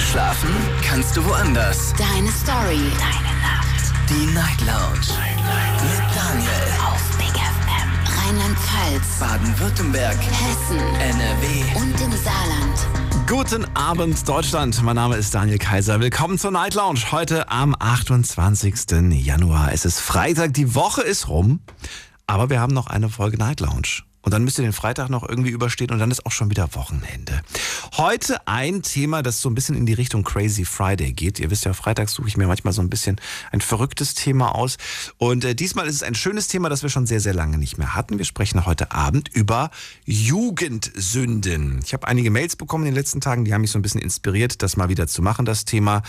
Schlafen kannst du woanders. Deine Story. Deine Nacht. Die Night Lounge. Mit Daniel. Auf Big FM. Rheinland-Pfalz. Baden-Württemberg. Hessen. NRW. Und im Saarland. Guten Abend, Deutschland. Mein Name ist Daniel Kaiser. Willkommen zur Night Lounge. Heute am 28. Januar. Es ist Freitag, die Woche ist rum. Aber wir haben noch eine Folge Night Lounge. Und dann müsst ihr den Freitag noch irgendwie überstehen und dann ist auch schon wieder Wochenende. Heute ein Thema, das so ein bisschen in die Richtung Crazy Friday geht. Ihr wisst ja, freitags suche ich mir manchmal so ein bisschen ein verrücktes Thema aus. Und äh, diesmal ist es ein schönes Thema, das wir schon sehr, sehr lange nicht mehr hatten. Wir sprechen heute Abend über Jugendsünden. Ich habe einige Mails bekommen in den letzten Tagen, die haben mich so ein bisschen inspiriert, das mal wieder zu machen, das Thema.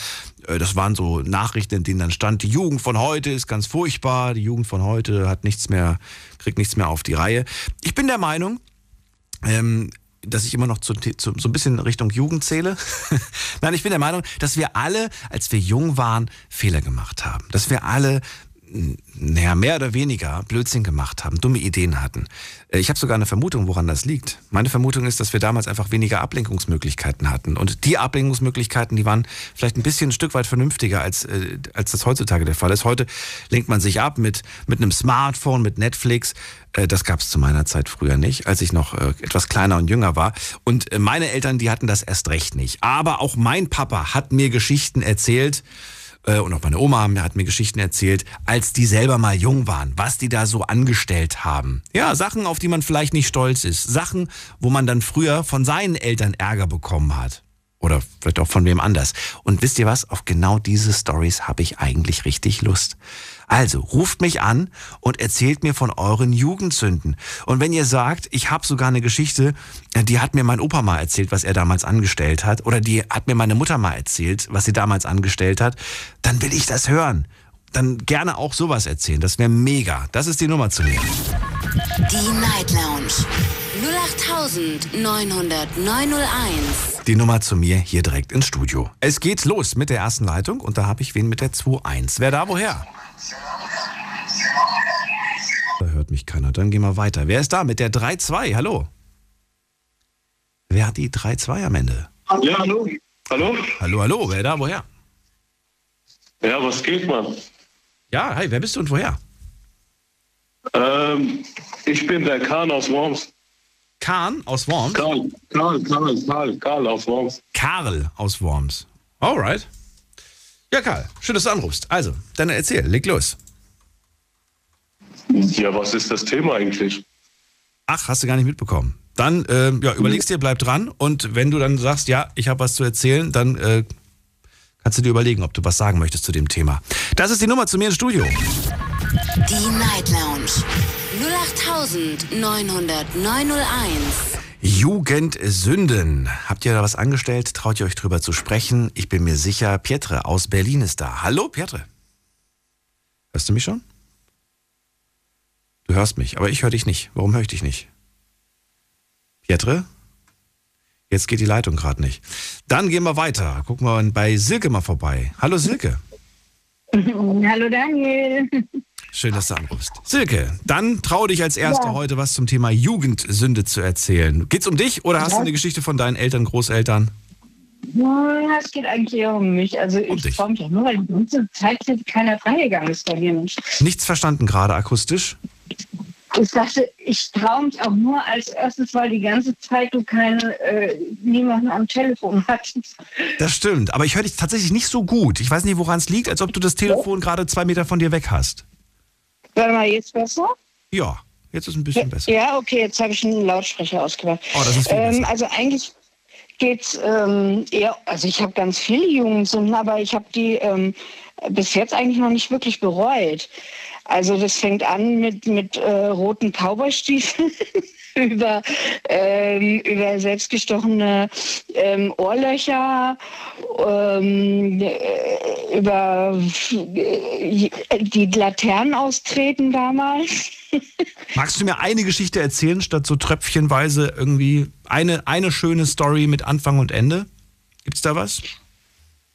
Äh, das waren so Nachrichten, in denen dann stand, die Jugend von heute ist ganz furchtbar, die Jugend von heute hat nichts mehr, kriegt nichts mehr auf die Reihe. Ich bin der Meinung, ähm, dass ich immer noch zu, zu, so ein bisschen Richtung Jugend zähle. Nein, ich bin der Meinung, dass wir alle, als wir jung waren, Fehler gemacht haben. Dass wir alle naja, mehr oder weniger Blödsinn gemacht haben, dumme Ideen hatten. Äh, Ich habe sogar eine Vermutung, woran das liegt. Meine Vermutung ist, dass wir damals einfach weniger Ablenkungsmöglichkeiten hatten. Und die Ablenkungsmöglichkeiten, die waren vielleicht ein bisschen ein Stück weit vernünftiger, als, äh, als das heutzutage der Fall ist. Heute lenkt man sich ab mit, mit einem Smartphone, mit Netflix. Äh, Das gab es zu meiner Zeit früher nicht, als ich noch etwas kleiner und jünger war. Und meine Eltern, die hatten das erst recht nicht. Aber auch mein Papa hat mir Geschichten erzählt, äh, und auch meine Oma hat mir Geschichten erzählt, als die selber mal jung waren, was die da so angestellt haben. Ja, Sachen, auf die man vielleicht nicht stolz ist. Sachen, wo man dann früher von seinen Eltern Ärger bekommen hat. Oder vielleicht auch von wem anders. Und wisst ihr was? Auf genau diese Stories habe ich eigentlich richtig Lust. Also ruft mich an und erzählt mir von euren Jugendsünden. Und wenn ihr sagt, ich habe sogar eine Geschichte, äh, die hat mir mein Opa mal erzählt, was er damals angestellt hat, oder die hat mir meine Mutter mal erzählt, was sie damals angestellt hat, dann will ich das hören. Dann gerne auch sowas erzählen. Das wäre mega. Das ist die Nummer zu mir. Die Night Lounge. 08900901. Die Nummer zu mir hier direkt ins Studio. Es geht los mit der ersten Leitung und da habe ich wen mit der 2.1. Wer da woher? Da hört mich keiner. Dann gehen wir weiter. Wer ist da mit der 3.2? Hallo? Wer hat die 3.2 am Ende? Ja, hallo. Hallo? Hallo, hallo. Wer da woher? Ja, was geht, Mann? Ja, hi, wer bist du und woher? Ähm, ich bin der Kahn aus Worms. Kahn aus Worms? Karl, Karl, Karl, Karl, Karl aus Worms. Karl aus Worms. Alright. Ja, Karl, schön, dass du anrufst. Also, dann erzähl, leg los. Ja, was ist das Thema eigentlich? Ach, hast du gar nicht mitbekommen. Dann ähm, ja, überlegst dir, bleib dran und wenn du dann sagst, ja, ich habe was zu erzählen, dann äh, kannst du dir überlegen, ob du was sagen möchtest zu dem Thema. Das ist die Nummer zu mir ins Studio. Die Night Lounge. 08900901. Jugendsünden. Habt ihr da was angestellt? Traut ihr euch drüber zu sprechen? Ich bin mir sicher, Pietre aus Berlin ist da. Hallo, Pietre. Hörst du mich schon? Du hörst mich, aber ich höre dich nicht. Warum höre ich dich nicht? Pietre? Jetzt geht die Leitung gerade nicht. Dann gehen wir weiter. Gucken wir bei Silke mal vorbei. Hallo Silke. Hallo Daniel. Schön, dass du anrufst. Silke, dann trau dich als Erste Ja. heute was zum Thema Jugendsünde zu erzählen. Geht's um dich oder hast du eine Geschichte von deinen Eltern, Großeltern? Ja, Es geht eigentlich eher um mich. Also Um ich freue mich auch nur, weil die ganze Zeit keiner reingegangen ist bei mir. Nichts verstanden gerade akustisch. Ich dachte, ich traue mich auch nur als erstes, weil die ganze Zeit du keine, äh, niemanden am Telefon hattest. Das stimmt, aber ich höre dich tatsächlich nicht so gut. Ich weiß nicht, woran es liegt, als ob du das Telefon gerade zwei Meter von dir weg hast. Warte mal, jetzt besser? Ja, jetzt ist ein bisschen besser. Ja, okay, jetzt habe ich einen Lautsprecher ausgemacht. Oh, das ist viel ähm. Also eigentlich geht's ähm, eher, also ich habe ganz viele Jugendsünden, aber ich habe die ähm, bis jetzt eigentlich noch nicht wirklich bereut. Also das fängt an mit, mit äh, roten Cowboystiefeln über, ähm, über selbstgestochene ähm, Ohrlöcher, ähm, äh, über äh, die Laternen austreten damals. Magst du mir eine Geschichte erzählen, statt so tröpfchenweise irgendwie eine, eine schöne Story mit Anfang und Ende? Gibt's da was?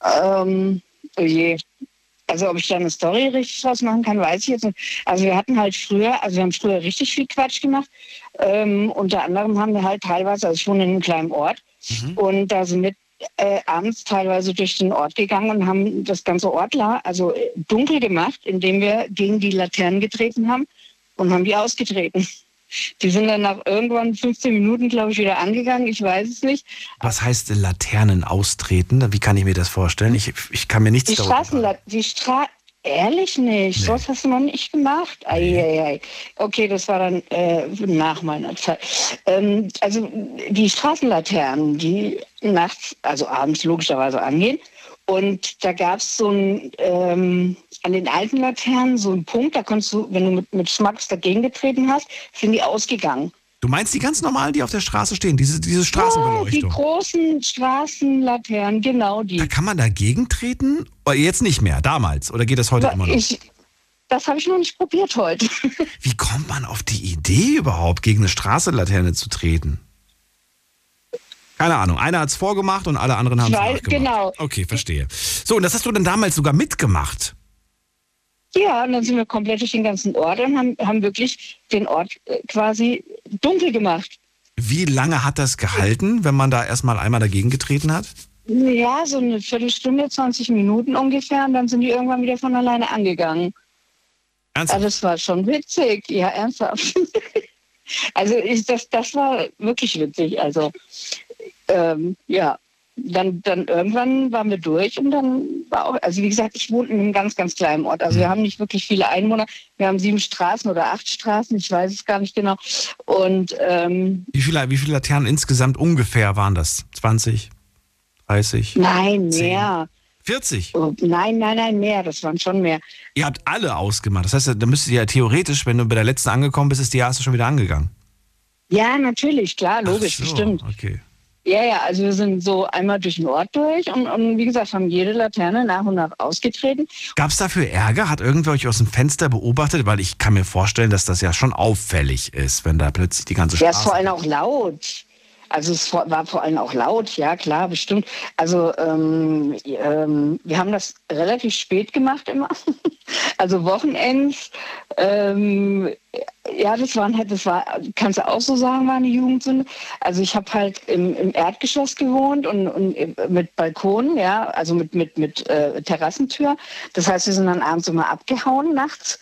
Ähm, oh je. Also ob ich da eine Story richtig draus machen kann, weiß ich jetzt nicht. Also wir hatten halt früher, also wir haben früher richtig viel Quatsch gemacht. Ähm, unter anderem haben wir halt teilweise, also ich wohne in einem kleinen Ort und da sind wir äh, abends teilweise durch den Ort gegangen und haben das ganze Ort la- also dunkel gemacht, indem wir gegen die Laternen getreten haben und haben die ausgetreten. Die sind dann nach irgendwann 15 Minuten, glaube ich, wieder angegangen. Ich weiß es nicht. Was heißt Laternen austreten? Wie kann ich mir das vorstellen? Ich, ich kann mir nichts Die darüber Straßenlaternen, die Stra Ehrlich nicht, Nee. sowas hast du noch nicht gemacht. Eieiei. Okay, das war dann äh, nach meiner Zeit. Ähm, also die Straßenlaternen, die nachts, also abends logischerweise angehen. Und da gab es so ein, ähm, an den alten Laternen so einen Punkt, da konntest du, wenn du mit, mit Schmacks dagegen getreten hast, sind die ausgegangen. Du meinst die ganz normalen, die auf der Straße stehen, diese, diese Oh, die Straßenbeleuchtung? großen Straßenlaternen, genau die. da kann man dagegen treten? Oder jetzt nicht mehr, damals? Oder geht das heute immer noch? Ich, das habe ich noch nicht probiert heute. Wie kommt man auf die Idee überhaupt, gegen eine Straßenlaterne zu treten? Keine Ahnung. Einer hat es vorgemacht und alle anderen haben es nachgemacht. genau. Okay, verstehe. So, und das hast du dann damals sogar mitgemacht. Ja, und dann sind wir komplett durch den ganzen Ort und haben, haben wirklich den Ort äh, quasi dunkel gemacht. Wie lange hat das gehalten, wenn man da erstmal einmal dagegen getreten hat? Ja, so eine Viertelstunde, 20 Minuten ungefähr und dann sind die irgendwann wieder von alleine angegangen. Ernsthaft? Also das war schon witzig, ja, ernsthaft. also ich, das, das war wirklich witzig. Also ähm, ja, dann, dann irgendwann waren wir durch und dann war auch, also wie gesagt, ich wohne in einem ganz, ganz kleinen Ort. Also wir haben nicht wirklich viele Einwohner. Wir haben sieben Straßen oder acht Straßen, ich weiß es gar nicht genau. Und ähm, Wie viele, wie viele Laternen insgesamt ungefähr waren das? 20? 30? nein, Zehn. mehr. 40? Oh, nein, nein, nein, mehr. Das waren schon mehr. Ihr habt alle ausgemacht. Das heißt, da müsstet ihr ja theoretisch, wenn du bei der letzten angekommen bist, ist die erste schon wieder angegangen. Ja, natürlich, klar, logisch, so, bestimmt. Okay. Ja, ja, also wir sind so einmal durch den Ort durch und, und wie gesagt, haben jede Laterne nach und nach ausgetreten. Gab es dafür Ärger? Hat irgendwer euch aus dem Fenster beobachtet? Weil ich kann mir vorstellen, dass das ja schon auffällig ist, wenn da plötzlich die ganze Ja, ist vor Straße... allem auch laut. Also es war vor allem auch laut, ja klar, bestimmt. Also ähm, ähm, wir haben das relativ spät gemacht immer. Also Wochenends. Ähm, ja, das waren halt, das war, kannst du auch so sagen, war eine Jugendsünde. Also ich habe halt im, im Erdgeschoss gewohnt und, und mit Balkon, ja, also mit, mit, mit äh, Terrassentür. Das heißt, wir sind dann abends immer abgehauen nachts.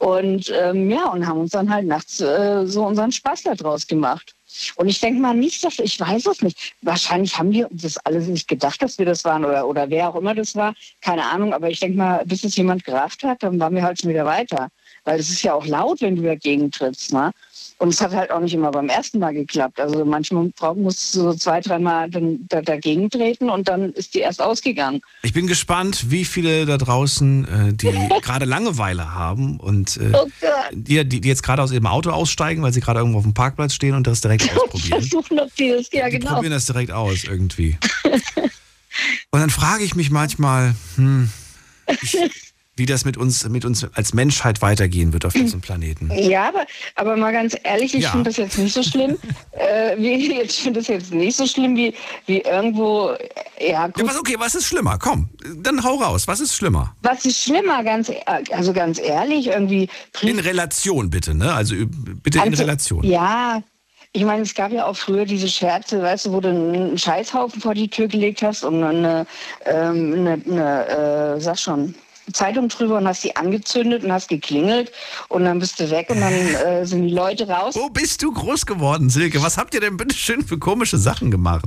Und ähm, ja, und haben uns dann halt nachts äh, so unseren Spaß da draus gemacht. Und ich denke mal nicht, dass, ich weiß es nicht. Wahrscheinlich haben die das alles nicht gedacht, dass wir das waren oder, oder wer auch immer das war. Keine Ahnung, aber ich denke mal, bis es jemand gerafft hat, dann waren wir halt schon wieder weiter. Weil es ist ja auch laut, wenn du dagegen trittst. Ne? Und es hat halt auch nicht immer beim ersten Mal geklappt. Also manchmal musst du so zwei, dreimal dagegen treten und dann ist die erst ausgegangen. Ich bin gespannt, wie viele da draußen, äh, die gerade Langeweile haben und äh, Oh die, die, jetzt gerade aus ihrem Auto aussteigen, weil sie gerade irgendwo auf dem Parkplatz stehen und das direkt ausprobieren. Versuchen, die das, ja die genau. probieren das direkt aus irgendwie. Und dann frage ich mich manchmal, hm, ich, wie das mit uns, mit uns als Menschheit weitergehen wird auf diesem Planeten. Ja, aber, aber mal ganz ehrlich, ich Ja. finde das jetzt nicht so schlimm. äh, wie, ich finde das jetzt nicht so schlimm wie, wie irgendwo, äh, ja gut. Ja, was, okay, was ist schlimmer? Komm, dann hau raus. Was ist schlimmer? Was ist schlimmer, ganz, e- also ganz ehrlich, irgendwie. In Relation bitte, ne? Also bitte in Also, Relation. Ja. Ich meine, es gab ja auch früher diese Scherze, weißt du, wo du einen Scheißhaufen vor die Tür gelegt hast und eine, ähm, eine, eine äh, sag schon, Zeitung drüber und hast die angezündet und hast geklingelt und dann bist du weg und dann äh, sind die Leute raus. Wo bist du groß geworden, Silke? Was habt ihr denn bitte schön für komische Sachen gemacht?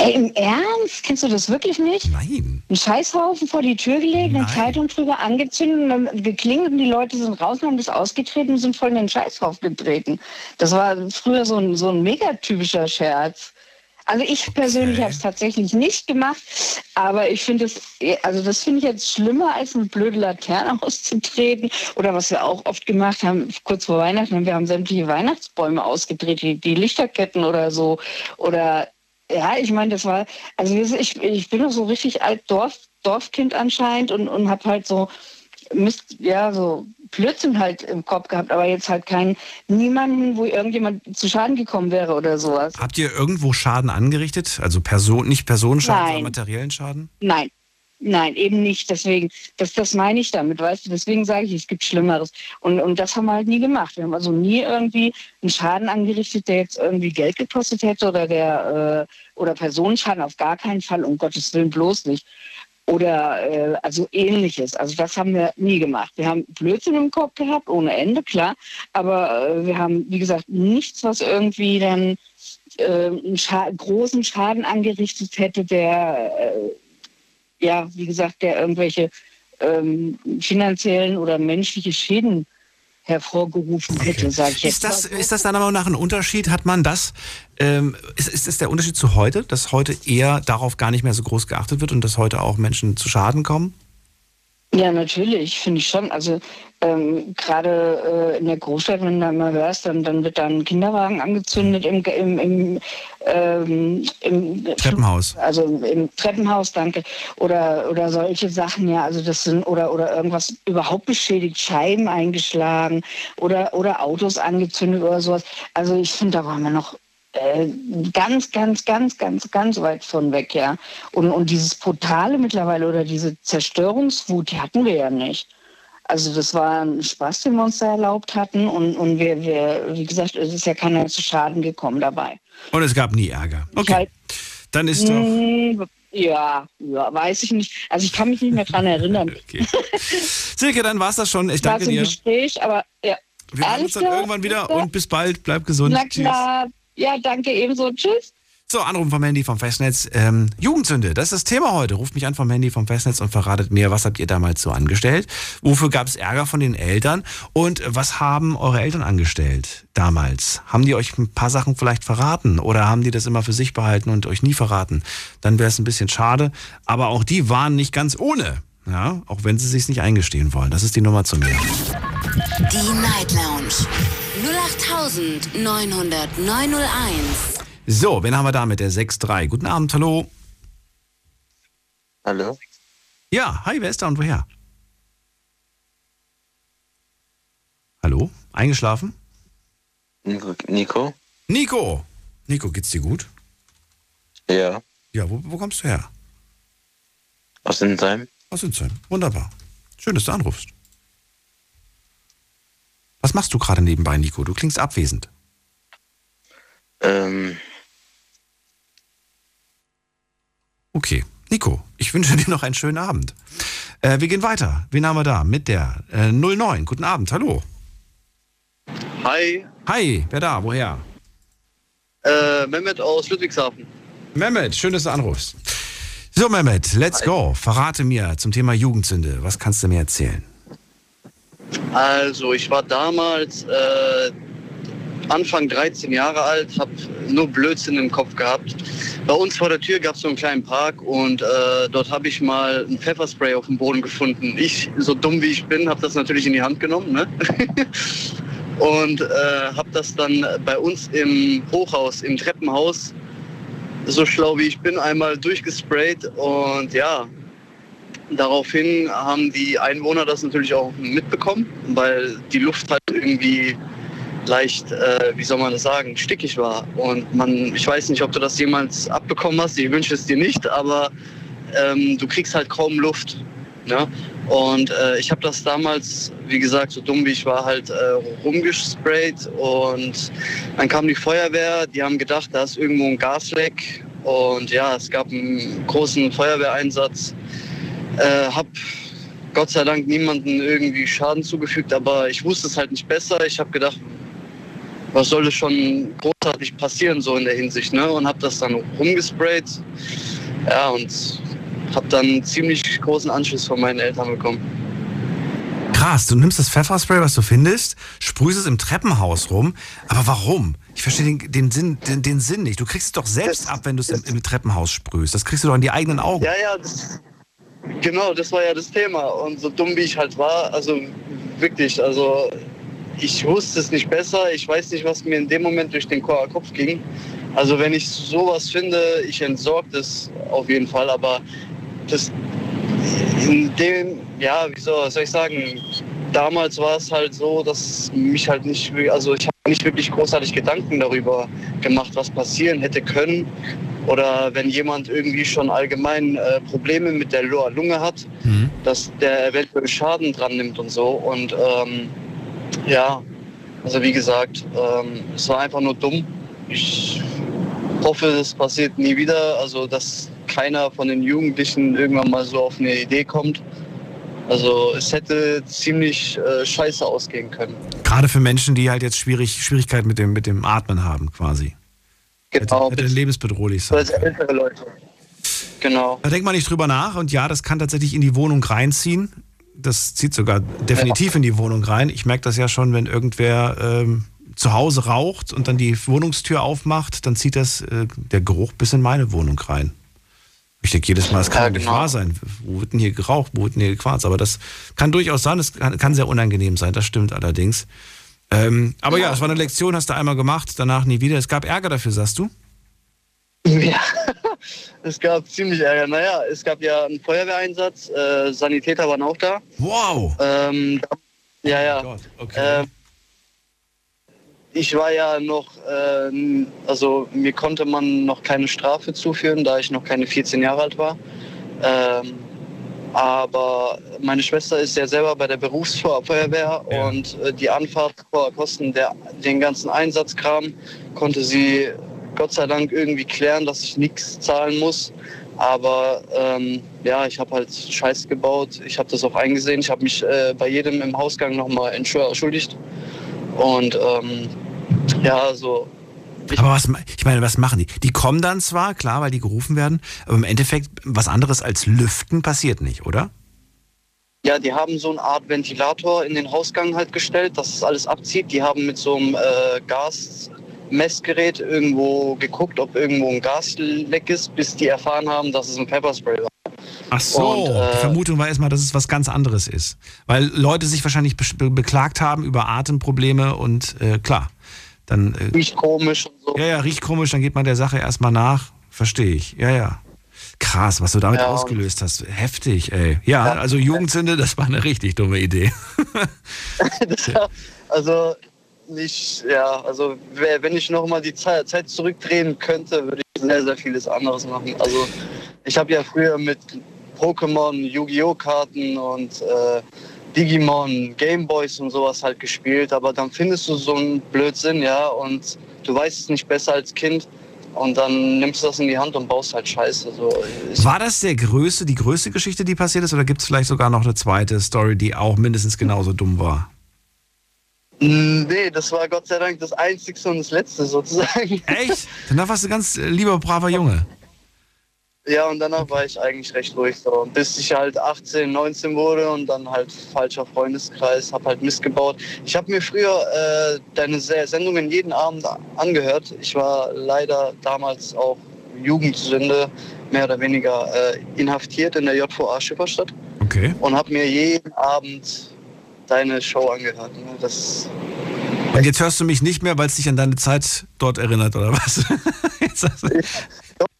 Ey, im Ernst? Kennst du das wirklich nicht? Nein. einen Scheißhaufen vor die Tür gelegt, eine Nein. Zeitung drüber angezündet und dann geklingelt und die Leute sind raus und haben das ausgetreten und sind voll in den Scheißhaufen getreten. Das war früher so ein, so ein megatypischer Scherz. Also ich persönlich habe es tatsächlich nicht gemacht, aber ich finde es, also das finde ich jetzt schlimmer, als eine blöde Laterne auszutreten. Oder was wir auch oft gemacht haben, kurz vor Weihnachten, wir haben sämtliche Weihnachtsbäume ausgedreht, die, die Lichterketten oder so. Oder ja, ich meine, das war, also ich, ich bin noch so richtig alt Dorf, Dorfkind anscheinend und, und habe halt so Mist, ja, so Blödsinn halt im Kopf gehabt, aber jetzt halt keinen, niemanden, wo irgendjemand zu Schaden gekommen wäre oder sowas. Habt ihr irgendwo Schaden angerichtet? Also Person, nicht Personenschaden, Nein. sondern materiellen Schaden? Nein, nein, eben nicht. Deswegen, das, das meine ich damit, weißt du, deswegen sage ich, es gibt Schlimmeres. Und, und das haben wir halt nie gemacht. Wir haben also nie irgendwie einen Schaden angerichtet, der jetzt irgendwie Geld gekostet hätte oder der äh, oder Personenschaden auf gar keinen Fall, um Gottes Willen bloß nicht. Oder äh, also ähnliches. Also das haben wir nie gemacht. Wir haben Blödsinn im Kopf gehabt, ohne Ende, klar. Aber äh, wir haben, wie gesagt, nichts, was irgendwie dann äh, einen Scha großen Schaden angerichtet hätte, der äh, ja, wie gesagt, der irgendwelche ähm, finanziellen oder menschliche Schäden hervorgerufen hätte, Okay. sage ich jetzt. Ist das, ist das deiner Meinung nach ein Unterschied? Hat man das, ähm, ist, ist das der Unterschied zu heute, dass heute eher darauf gar nicht mehr so groß geachtet wird und dass heute auch Menschen zu Schaden kommen? Ja, natürlich, finde ich schon. Also ähm, gerade äh, in der Großstadt, wenn du da mal hörst, dann, dann wird da ein Kinderwagen angezündet im, im, im, ähm, im Treppenhaus. Also im Treppenhaus, danke. Oder, oder solche Sachen, ja. Also das sind, oder, oder irgendwas überhaupt beschädigt, Scheiben eingeschlagen oder, oder Autos angezündet oder sowas. Also ich finde, da waren wir noch äh, ganz, ganz, ganz, ganz, ganz weit von weg, ja. Und, und dieses Brutale mittlerweile oder diese Zerstörungswut, die hatten wir ja nicht. Also das war ein Spaß, den wir uns da erlaubt hatten. Und, und wir, wir, wie gesagt, es ist ja keiner zu Schaden gekommen dabei. Und es gab nie Ärger. Okay. halt- Dann ist doch. Hm, Ja, ja, weiß ich nicht. Also ich kann mich nicht mehr dran erinnern. Okay. Silke, dann war's das schon. Ich War danke dir. Gespräch, aber ja. Wir Alles uns dann klar, irgendwann wieder und bis bald. Bleib gesund. Na klar. Ja, danke ebenso. Tschüss. So, Anrufen vom Handy vom Festnetz. Ähm, Jugendsünde, das ist das Thema heute. Ruft mich an vom Handy vom Festnetz und verratet mir, was habt ihr damals so angestellt? Wofür gab es Ärger von den Eltern? Und was haben eure Eltern angestellt damals? Haben die euch ein paar Sachen vielleicht verraten oder haben die das immer für sich behalten und euch nie verraten? Dann wäre es ein bisschen schade. Aber auch die waren nicht ganz ohne. Ja, auch wenn sie sich nicht eingestehen wollen. Das ist die Nummer zu mir. Die Night Lounge 0890901. So, wen haben wir da mit der 6.3? Guten Abend, hallo. Hallo? Ja, hi, wer ist da und woher? Hallo? Eingeschlafen? Nico? Nico? Nico! Nico, geht's dir gut? Ja. Ja, wo, wo kommst du her? Aus Insheim? Aus Insheim. Wunderbar. Schön, dass du anrufst. Was machst du gerade nebenbei, Nico? Du klingst abwesend. Ähm, Okay. Nico, ich wünsche dir noch einen schönen Abend. Äh, wir gehen weiter. Wen haben wir da? Mit der äh, 09. Guten Abend, hallo. Hi, Hi, wer da? Woher? äh, Mehmet aus Ludwigshafen. Mehmet, schön, dass du anrufst. So, Mehmet, let's go. Verrate mir zum Thema Jugendsünde. Was kannst du mir erzählen? Also, ich war damals äh, Anfang 13 Jahre alt, habe nur Blödsinn im Kopf gehabt. Bei uns vor der Tür gab es so einen kleinen Park und äh, dort habe ich mal ein Pfefferspray auf dem Boden gefunden. Ich, so dumm wie ich bin, habe das natürlich in die Hand genommen. Ne? und äh, habe das dann bei uns im Hochhaus, im Treppenhaus, so schlau wie ich bin, einmal durchgesprayt und ja, Daraufhin haben die Einwohner das natürlich auch mitbekommen, weil die Luft halt irgendwie leicht, äh, wie soll man das sagen, stickig war. Und man, ich weiß nicht, ob du das jemals abbekommen hast, ich wünsche es dir nicht, aber ähm, du kriegst halt kaum Luft. Ne? Und äh, ich habe das damals, wie gesagt, so dumm wie ich war, halt äh, rumgesprayt und dann kam die Feuerwehr, die haben gedacht, da ist irgendwo ein Gasleck und ja, es gab einen großen Feuerwehreinsatz. Äh, hab Gott sei Dank niemanden irgendwie Schaden zugefügt, aber ich wusste es halt nicht besser. Ich habe gedacht, was soll es schon großartig passieren so in der Hinsicht, ne? Und habe das dann rumgesprayt. Ja, und habe dann einen ziemlich großen Anschluss von meinen Eltern bekommen. Krass, du nimmst das Pfefferspray, was du findest, sprühst es im Treppenhaus rum. Aber warum? Ich verstehe den, den, Sinn, den, den Sinn nicht. Du kriegst es doch selbst Das- ab, wenn du es im, im Treppenhaus sprühst. Das kriegst du doch in die eigenen Augen. Ja, ja, das, genau, das war ja das Thema. Und so dumm wie ich halt war, also wirklich, also ich wusste es nicht besser. Ich weiß nicht, was mir in dem Moment durch den Ko- Kopf ging. Also wenn ich sowas finde, ich entsorge das auf jeden Fall. Aber das in dem, ja, wie soll, ich sagen, damals war es halt so, dass mich halt nicht, also ich habe nicht wirklich großartig Gedanken darüber gemacht, was passieren hätte können. Oder wenn jemand irgendwie schon allgemein äh, Probleme mit der Lu- Lunge hat, Mhm. dass der eventuell Schaden dran nimmt und so. Und ähm, ja, also wie gesagt, ähm, es war einfach nur dumm. Ich hoffe, das passiert nie wieder. Also, dass keiner von den Jugendlichen irgendwann mal so auf eine Idee kommt. Also, es hätte ziemlich äh, scheiße ausgehen können. Gerade für Menschen, die halt jetzt schwierig, Schwierigkeiten mit dem, mit dem Atmen haben, quasi. Genau, hätte, hätte lebensbedrohlich sein können. ältere Leute. Genau. Da denkt man nicht drüber nach und ja, das kann tatsächlich in die Wohnung reinziehen. Das zieht sogar definitiv in die Wohnung rein. Ich merke das ja schon, wenn irgendwer ähm, zu Hause raucht und dann die Wohnungstür aufmacht, dann zieht das äh, der Geruch bis in meine Wohnung rein. Ich denke jedes Mal, das kann Ja, doch nicht genau. wahr sein. Wo wird denn hier geraucht? Wo wird denn hier gequarzt? Aber das kann durchaus sein, das kann, kann sehr unangenehm sein, das stimmt allerdings. Ähm, aber ja, es war eine Lektion, hast du einmal gemacht, danach nie wieder. Es gab Ärger dafür, sagst du? Ja, es gab ziemlich Ärger. Naja, es gab ja einen Feuerwehreinsatz, äh, Sanitäter waren auch da. Wow! Ähm, ja, ja. Oh okay. Ähm, ich war ja noch, äh, also mir konnte man noch keine Strafe zuführen, da ich noch keine 14 Jahre alt war. Ähm, aber meine Schwester ist ja selber bei der Berufsfeuerwehr Ja. und äh, die Anfahrtkosten, der, den ganzen Einsatzkram konnte sie Gott sei Dank irgendwie klären, dass ich nichts zahlen muss. Aber ähm, ja, ich habe halt Scheiß gebaut. Ich habe das auch eingesehen. Ich habe mich äh, bei jedem im Hausgang nochmal entschuldigt. Und ähm, ja, ich- Aber was, ich meine, was machen die? Die kommen dann zwar, klar, weil die gerufen werden, aber im Endeffekt was anderes als Lüften passiert nicht, oder? Ja, die haben so eine Art Ventilator in den Hausgang halt gestellt, dass es alles abzieht. Die haben mit so einem äh, Gasmessgerät irgendwo geguckt, ob irgendwo ein Gasleck ist, bis die erfahren haben, dass es ein Pepperspray war. Ach so, Und, äh, die Vermutung war erstmal, dass es was ganz anderes ist. Weil Leute sich wahrscheinlich be be beklagt haben über Atemprobleme und äh, klar, dann, äh, Riecht komisch und so. ja, ja, riecht komisch, dann geht man der Sache erstmal nach. Verstehe ich, ja, ja. Krass, was du damit Ja, ausgelöst hast. Heftig, ey. Ja, also Jugendsünde, das war eine richtig dumme Idee. War- also nicht, ja, also wenn ich noch mal die Zeit, Zeit zurückdrehen könnte, würde ich sehr, sehr vieles anderes machen. Also ich habe ja früher mit Pokémon, Yu-Gi-Oh! Karten und äh, Digimon, Gameboys und sowas halt gespielt, aber dann findest du so einen Blödsinn, ja, und du weißt es nicht besser als Kind und dann nimmst du das in die Hand und baust halt Scheiße. So, War das der größte, die größte Geschichte, die passiert ist, oder gibt es vielleicht sogar noch eine zweite Story, die auch mindestens genauso dumm war? nee, das war Gott sei Dank das Einzigste und das Letzte sozusagen. Echt? Danach warst du ganz äh, lieber, braver Junge. Ja, und danach war ich eigentlich recht ruhig so. Bis ich halt 18, 19 wurde und dann halt falscher Freundeskreis, hab halt Mist gebaut. Ich habe mir früher äh, deine Se- Sendungen jeden Abend angehört. Ich war leider damals auch Jugendsünde mehr oder weniger äh, inhaftiert in der JVA Schifferstadt Okay. und habe mir jeden Abend deine Show angehört. ne. Das Und jetzt hörst du mich nicht mehr, weil es dich an deine Zeit dort erinnert, oder was? Jetzt hast du-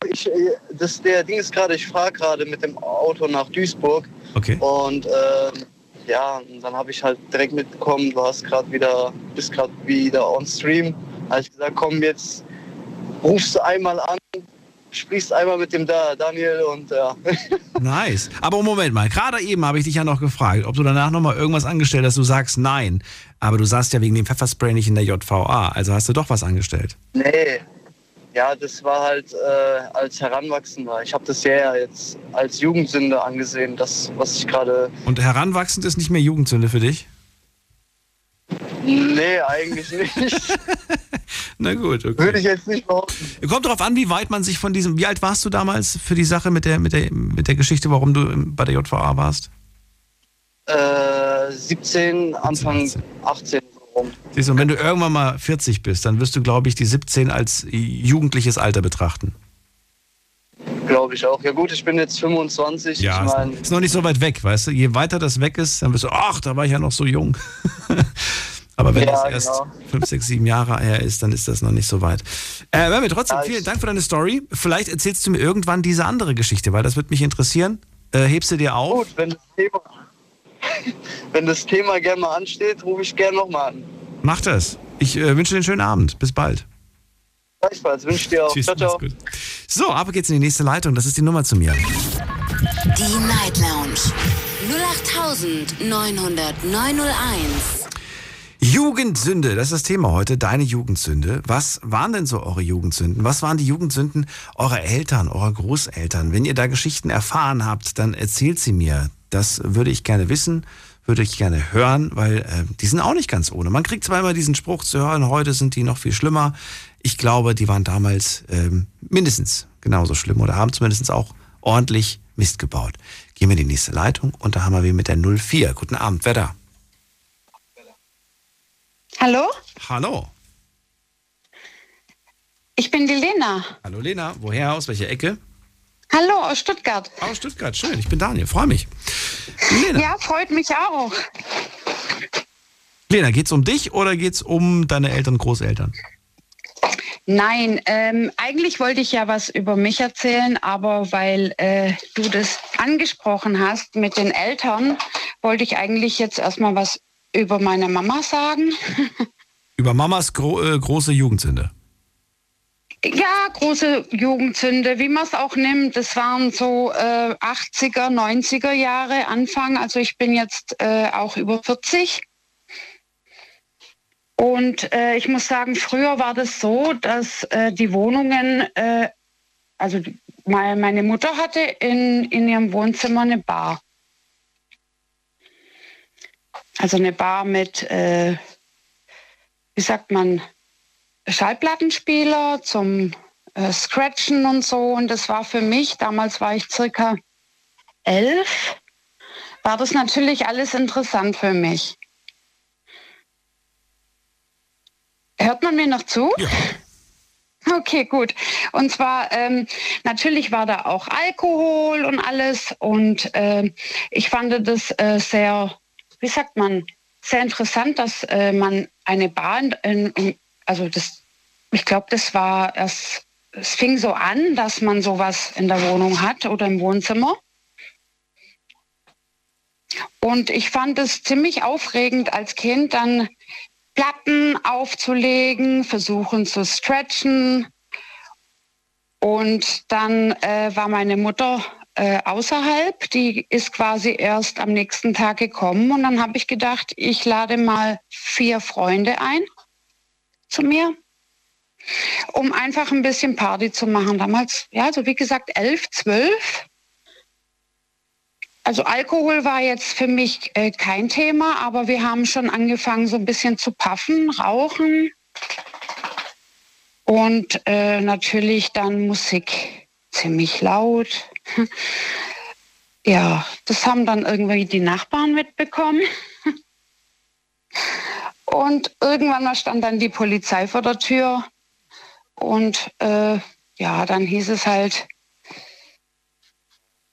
ich, äh, das, der Ding ist gerade, ich fahre gerade mit dem Auto nach Duisburg okay. und ähm, ja, und dann habe ich halt direkt mitbekommen, du hast gerade wieder, bist gerade wieder on Stream. Habe ich gesagt, komm jetzt, rufst du einmal an, sprichst einmal mit dem da, Daniel und ja. Nice. Aber Moment mal, gerade eben habe ich dich ja noch gefragt, ob du danach nochmal irgendwas angestellt hast. Du sagst nein. Aber du saßt ja wegen dem Pfefferspray nicht in der JVA. Also hast du doch was angestellt. nee, ja, das war halt äh, als Heranwachsender. Ich habe das ja jetzt als Jugendsünde angesehen, das, was ich gerade. Und heranwachsend ist nicht mehr Jugendsünde für dich? Nee, eigentlich nicht. Na gut, okay. Würde ich jetzt nicht behaupten. Kommt darauf an, wie weit man sich von diesem. Wie alt warst du damals für die Sache mit der, mit der, mit der Geschichte, warum du bei der JVA warst? Äh, 17, Anfang 17. 18 rum. Siehst du, und wenn du irgendwann mal 40 bist, dann wirst du, glaube ich, die 17 als jugendliches Alter betrachten. Glaube ich auch. Ja gut, ich bin jetzt 25. Ja, ich mein, ist, noch nicht so weit weg, weißt du? Je weiter das weg ist, dann wirst du, ach, da war ich ja noch so jung. Aber wenn Ja, das erst genau. fünf, sechs, sieben Jahre her ist, dann ist das noch nicht so weit. Äh, Mehmet, trotzdem, vielen Dank für deine Story. Vielleicht erzählst du mir irgendwann diese andere Geschichte, weil das wird mich interessieren. Äh, hebst du dir auf? gut, wenn das Thema, wenn das Thema gerne mal ansteht, rufe ich gerne nochmal an. Mach das. Ich äh, wünsche dir einen schönen Abend. Bis bald. Gleichfalls wünsche ich dir auch. Tschüss, ciao, ciao. gut. So, ab geht's in die nächste Leitung. Das ist die Nummer zu mir. Die Night Lounge 0890901. Jugendsünde, das ist das Thema heute, deine Jugendsünde. Was waren denn so eure Jugendsünden? Was waren die Jugendsünden eurer Eltern, eurer Großeltern? Wenn ihr da Geschichten erfahren habt, dann erzählt sie mir. Das würde ich gerne wissen, würde ich gerne hören, weil äh, die sind auch nicht ganz ohne. Man kriegt zwar immer diesen Spruch zu hören, heute sind die noch viel schlimmer. Ich glaube, die waren damals ähm, mindestens genauso schlimm oder haben zumindest auch ordentlich Mist gebaut. Gehen wir in die nächste Leitung und da haben wir mit der 04. Guten Abend, wer da? Hallo, Hallo. ich bin die Lena. Hallo Lena, woher, aus welcher Ecke? Hallo aus Stuttgart. Aus Stuttgart, schön. Ich bin Daniel, freue mich. Lena, Ja, freut mich auch. Lena geht's um dich oder geht's um deine Eltern, Großeltern? Nein, ähm, eigentlich wollte ich ja was über mich erzählen, aber weil äh, du das angesprochen hast mit den Eltern, wollte ich eigentlich jetzt erstmal was über meine Mama sagen. Über Mamas gro äh, große Jugendsünde. Ja, große Jugendzünde, wie man es auch nimmt. Das waren so äh, 80er, 90er Jahre Anfang. Also ich bin jetzt äh, auch über 40. Und äh, ich muss sagen, früher war das so, dass äh, die Wohnungen, äh, also meine Mutter hatte in, in ihrem Wohnzimmer eine Bar. Also eine Bar mit, äh, wie sagt man, Schallplattenspieler zum äh, Scratchen und so. Und das war für mich, damals war ich circa elf, war das natürlich alles interessant für mich. Hört man mir noch zu? Ja. Okay, gut. Und zwar, ähm, natürlich war da auch Alkohol und alles. Und ähm, ich fand das äh, sehr, wie sagt man, sehr interessant, dass äh, man eine Bar, in, in, also das, ich glaube, das war erst, es fing so an, dass man sowas in der Wohnung hat oder im Wohnzimmer. Und ich fand es ziemlich aufregend als Kind, dann Platten aufzulegen, versuchen zu stretchen. Und dann äh, war meine Mutter äh, außerhalb, die ist quasi erst am nächsten Tag gekommen. Und dann habe ich gedacht, ich lade mal vier Freunde ein zu mir, um einfach ein bisschen Party zu machen. Damals, ja, so wie gesagt, elf, zwölf. Also Alkohol war jetzt für mich äh, kein Thema, aber wir haben schon angefangen, so ein bisschen zu paffen, rauchen und äh, natürlich dann Musik ziemlich laut. Ja, das haben dann irgendwie die Nachbarn mitbekommen. Und irgendwann mal stand dann die Polizei vor der Tür und äh, ja, dann hieß es halt,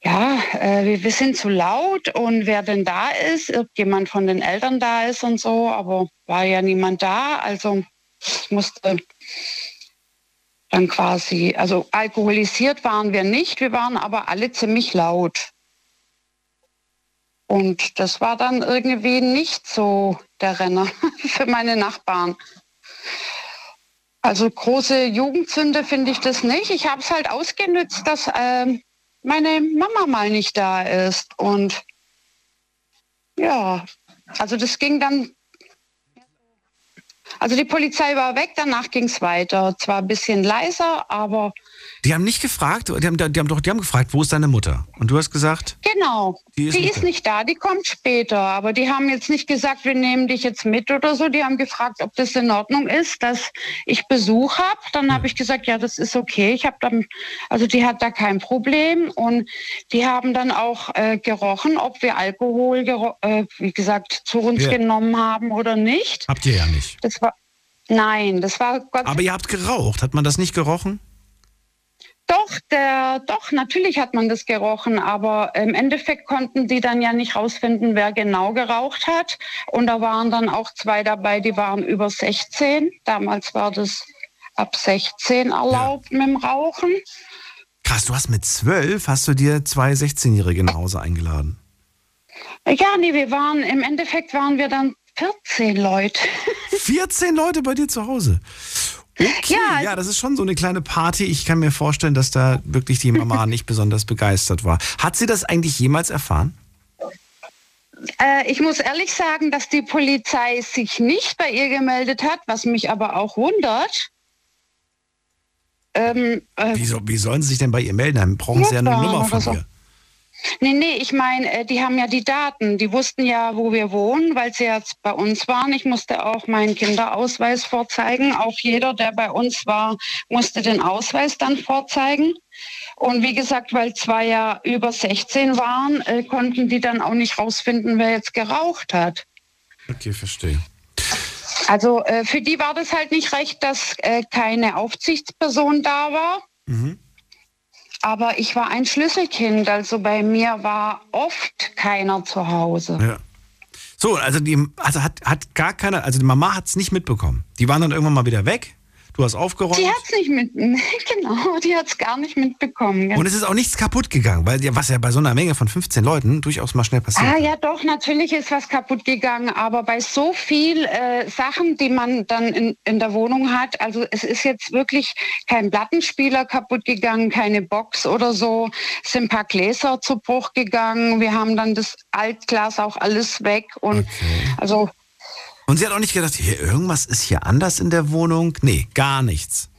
ja, äh, wir, sind zu laut und wer denn da ist, irgendjemand von den Eltern da ist und so, aber war ja niemand da, also ich musste dann quasi, also alkoholisiert waren wir nicht, wir waren aber alle ziemlich laut. Und das war dann irgendwie nicht so der Renner für meine Nachbarn. Also große Jugendsünde finde ich das nicht. Ich habe es halt ausgenützt, dass ähm, meine Mama mal nicht da ist. Und ja, also das ging dann. Also die Polizei war weg, danach ging es weiter. Zwar ein bisschen leiser, aber Die haben nicht gefragt, die haben, die haben doch, die haben gefragt, wo ist deine Mutter? Und du hast gesagt, genau. Die ist die nicht ist da. nicht da, die kommt später. Aber die haben jetzt nicht gesagt, wir nehmen dich jetzt mit oder so. Die haben gefragt, ob das in Ordnung ist, dass ich Besuch habe. Dann habe ich gesagt, ja, das ist okay. Ich habe dann, also die hat da kein Problem. Und die haben dann auch äh, gerochen, ob wir Alkohol, äh, wie gesagt, zu uns Ja. genommen haben oder nicht. habt ihr ja nicht. Das war, nein, das war Gott Aber ihr habt geraucht, hat man das nicht gerochen? Doch, der, doch, natürlich hat man das gerochen, aber im Endeffekt konnten die dann ja nicht rausfinden, wer genau geraucht hat. Und da waren dann auch zwei dabei, die waren über 16. Damals war das ab 16 erlaubt mit dem Rauchen. Krass, du hast mit zwölf, hast du dir zwei 16-Jährige nach Hause eingeladen. Ja, nee, wir waren, im Endeffekt waren wir dann 14 Leute. 14 Leute bei dir zu Hause. Okay, ja, Ja, das ist schon so eine kleine Party. Ich kann mir vorstellen, dass da wirklich die Mama nicht besonders begeistert war. Hat sie das eigentlich jemals erfahren? Äh, ich muss ehrlich sagen, dass die Polizei sich nicht bei ihr gemeldet hat, was mich aber auch wundert. Ähm, äh, Wieso, wie sollen sie sich denn bei ihr melden? Dann brauchen sie ja eine Nummer von so. ihr. Nee, nee, ich meine, äh, die haben ja die Daten. Die wussten ja, wo wir wohnen, weil sie jetzt bei uns waren. Ich musste auch meinen Kinderausweis vorzeigen. Auch jeder, der bei uns war, musste den Ausweis dann vorzeigen. Und wie gesagt, weil zwei ja über 16 waren, äh, konnten die dann auch nicht rausfinden, wer jetzt geraucht hat. Okay, verstehe. Also äh, für die war das halt nicht recht, dass keine Aufsichtsperson da war. Mhm. Aber ich war ein Schlüsselkind, also bei mir war oft keiner zu Hause. Ja. So, also die also hat, hat gar keiner, also die Mama hat es nicht mitbekommen. Die waren dann irgendwann mal wieder weg. Du hast aufgeräumt. Die hat's nicht mit, genau, die hat's gar nicht mitbekommen. Und es ist auch nichts kaputt gegangen, weil was ja bei so einer Menge von 15 Leuten durchaus mal schnell passiert. Ah ja, doch, natürlich ist was kaputt gegangen, aber bei so viel äh, Sachen, die man dann in, in der Wohnung hat, also es ist jetzt wirklich kein Plattenspieler kaputt gegangen, keine Box oder so, es sind ein paar Gläser zu Bruch gegangen, wir haben dann das Altglas auch alles weg und Okay. also Und sie hat auch nicht gedacht, hier, irgendwas ist hier anders in der Wohnung. Nee, gar nichts.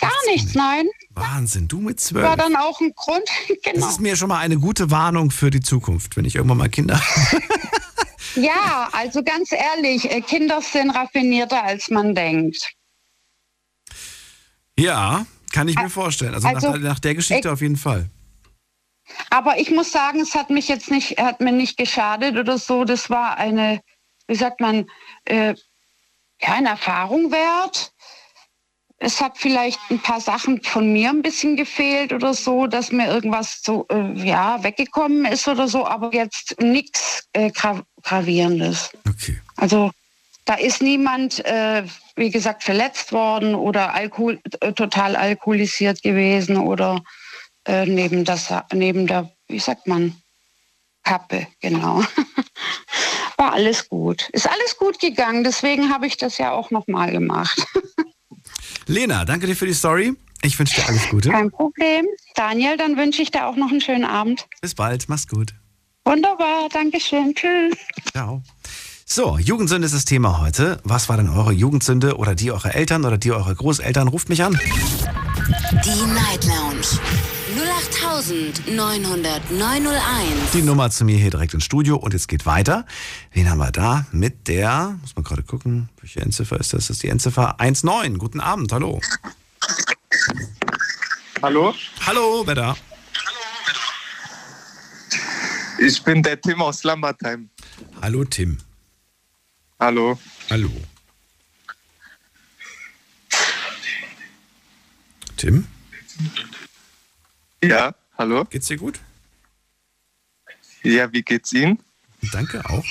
gar nichts, nein, Wahnsinn, du mit zwölf. war dann auch ein Grund, Das genau. ist mir schon mal eine gute Warnung für die Zukunft, wenn ich irgendwann mal Kinder habe. Ja, also ganz ehrlich, äh, Kinder sind raffinierter, als man denkt. Ja, kann ich mir vorstellen. Also, also, nach, nach der Geschichte ich- auf jeden Fall. Aber ich muss sagen, es hat mich jetzt nicht, hat mir nicht geschadet oder so. Das war eine, wie sagt man, äh, ja, eine Erfahrung wert. Es hat vielleicht ein paar Sachen von mir ein bisschen gefehlt oder so, dass mir irgendwas so äh, ja weggekommen ist oder so, aber jetzt nichts äh, gra gravierendes. Okay. Also da ist niemand, äh, wie gesagt, verletzt worden oder Alkohol, äh, total alkoholisiert gewesen oder äh, neben, das, neben der, wie sagt man, Kappe, genau. War alles gut. Ist alles gut gegangen, deswegen habe ich das ja auch nochmal gemacht. Lena, danke dir für die Story. Ich wünsche dir alles Gute. Kein Problem. Daniel, dann wünsche ich dir auch noch einen schönen Abend. Bis bald, mach's gut. Wunderbar, Dankeschön. Tschüss. Ciao. So, Jugendsünde ist das Thema heute. Was war denn eure Jugendsünde oder die eurer Eltern oder die eurer Großeltern? Ruft mich an. Die Night Lounge 0890901. Die Nummer zu mir hier direkt ins Studio und jetzt geht weiter. Wen haben wir da? Mit der, muss man gerade gucken, welche Endziffer ist das? Das ist die Endziffer 19. Guten Abend, hallo. Hallo, Hallo, wer da? ich bin der Tim aus Lambertheim. Hallo, Tim. Hallo. Hallo. Tim, Ja, hallo. geht's dir gut? Ja, wie geht's Ihnen? Danke auch.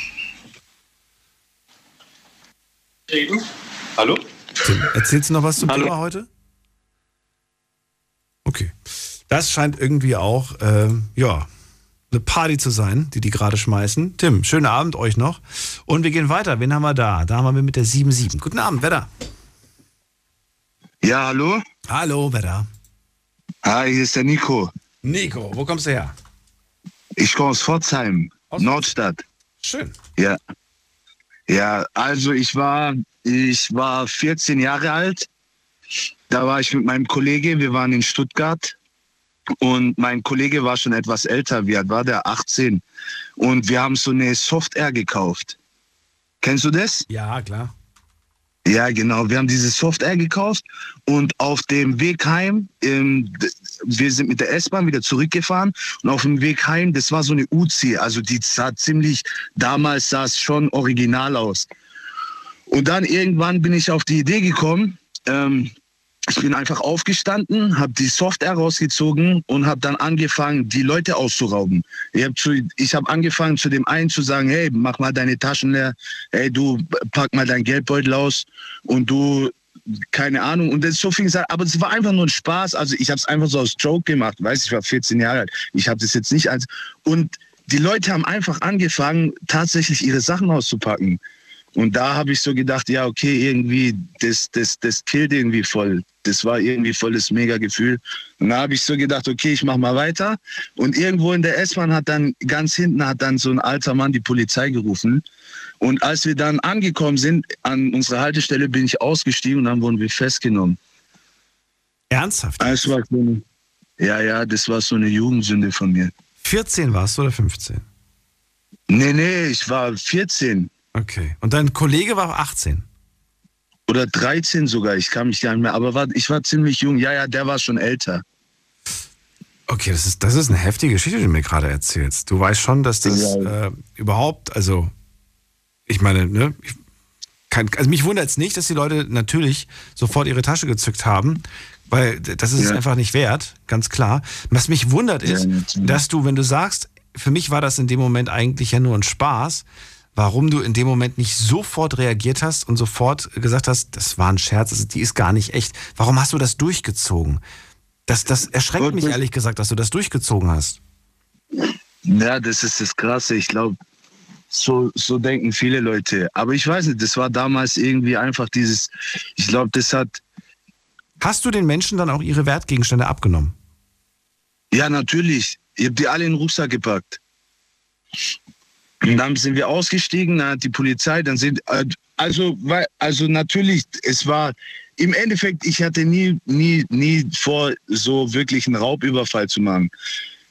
Hallo? Tim, erzählst du noch was zum Hallo. Thema heute? Okay. Das scheint irgendwie auch, ähm, ja, eine Party zu sein, die die gerade schmeißen. Tim, schönen Abend euch noch. Und wir gehen weiter. Wen haben wir da? Da haben wir mit der 77. Guten Abend, wer da? Ja, hallo? Hallo, wer da? Hi, hier ist der Nico. Nico, wo kommst du her? Ich komme aus Pforzheim, Aus- Nordstadt. Schön. Ja. Ja, also ich war, ich war 14 Jahre alt. Da war ich mit meinem Kollege, wir waren in Stuttgart. Und mein Kollege war schon etwas älter. Wie alt war der? 18. Und wir haben so eine Software gekauft. Kennst du das? Ja, klar. Ja, genau. Wir haben diese Software gekauft und auf dem Weg heim, ähm, wir sind mit der S-Bahn wieder zurückgefahren und auf dem Weg heim, das war so eine Uzi, also die sah ziemlich, damals sah es schon original aus. Und dann irgendwann bin ich auf die Idee gekommen, ähm, ich bin einfach aufgestanden, habe die Software rausgezogen und habe dann angefangen, die Leute auszurauben. Ich habe hab angefangen, zu dem einen zu sagen, hey, mach mal deine Taschen leer, hey, du pack mal dein Geldbeutel aus und du, keine Ahnung. Und das so viel gesagt, aber es war einfach nur ein Spaß. Also ich habe es einfach so als Joke gemacht, weiß ich war 14 Jahre alt. Ich habe das jetzt nicht als... Und die Leute haben einfach angefangen, tatsächlich ihre Sachen auszupacken. Und da habe ich so gedacht, ja, okay, irgendwie, das, das, das killt irgendwie voll. Das war irgendwie volles Mega-Gefühl. Und da habe ich so gedacht, okay, ich mache mal weiter. Und irgendwo in der S-Bahn hat dann, ganz hinten hat dann so ein alter Mann die Polizei gerufen. Und als wir dann angekommen sind an unserer Haltestelle, bin ich ausgestiegen und dann wurden wir festgenommen. Ernsthaft? Das war so eine, ja, ja, das war so eine Jugendsünde von mir. 14 warst du oder 15? Nee, nee, ich war 14. Okay. Und dein Kollege war 18? Oder 13 sogar, ich kann mich gar nicht mehr, aber war, ich war ziemlich jung. Ja, ja, der war schon älter. Okay, das ist, das ist eine heftige Geschichte, die du mir gerade erzählst. Du weißt schon, dass das äh, überhaupt, also, ich meine, ne, ich kann, also mich wundert es nicht, dass die Leute natürlich sofort ihre Tasche gezückt haben, weil das ist es Ja. einfach nicht wert, ganz klar. Was mich wundert ist, Ja, dass du, wenn du sagst, für mich war das in dem Moment eigentlich ja nur ein Spaß, warum du in dem Moment nicht sofort reagiert hast und sofort gesagt hast, das war ein Scherz, also die ist gar nicht echt. Warum hast du das durchgezogen? Das, das erschreckt mich ehrlich gesagt, dass du das durchgezogen hast. Ja, das ist das Krasse. Ich glaube, so, so denken viele Leute. Aber ich weiß nicht, das war damals irgendwie einfach dieses, ich glaube, das hat, Hast du den Menschen dann auch ihre Wertgegenstände abgenommen? ja, natürlich. Ich habe die alle in den Rucksack gepackt. Und dann sind wir ausgestiegen, dann hat die Polizei, dann sind, äh, also, also natürlich, es war, im Endeffekt, ich hatte nie, nie, nie vor, so wirklich einen Raubüberfall zu machen.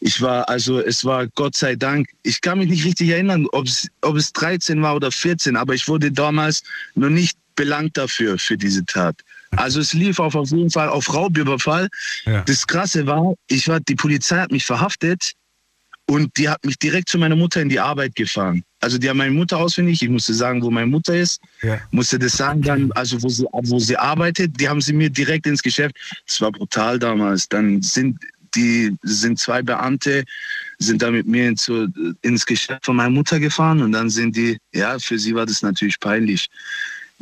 Ich war, also es war Gott sei Dank, ich kann mich nicht richtig erinnern, ob es, ob es 13 war oder 14, aber ich wurde damals noch nicht belangt dafür, für diese Tat. Also es lief auf, auf jeden Fall auf Raubüberfall. Ja. Das Krasse war, ich war, die Polizei hat mich verhaftet und die hat mich direkt zu meiner Mutter in die Arbeit gefahren. Also die haben meine Mutter auswendig, ich musste sagen, wo meine Mutter ist, Ja. musste das sagen dann, also wo sie, wo sie arbeitet, die haben sie mir direkt ins Geschäft. Das war brutal damals. Dann sind die sind zwei Beamte, sind da mit mir ins, ins Geschäft von meiner Mutter gefahren und dann sind die, ja, für sie war das natürlich peinlich.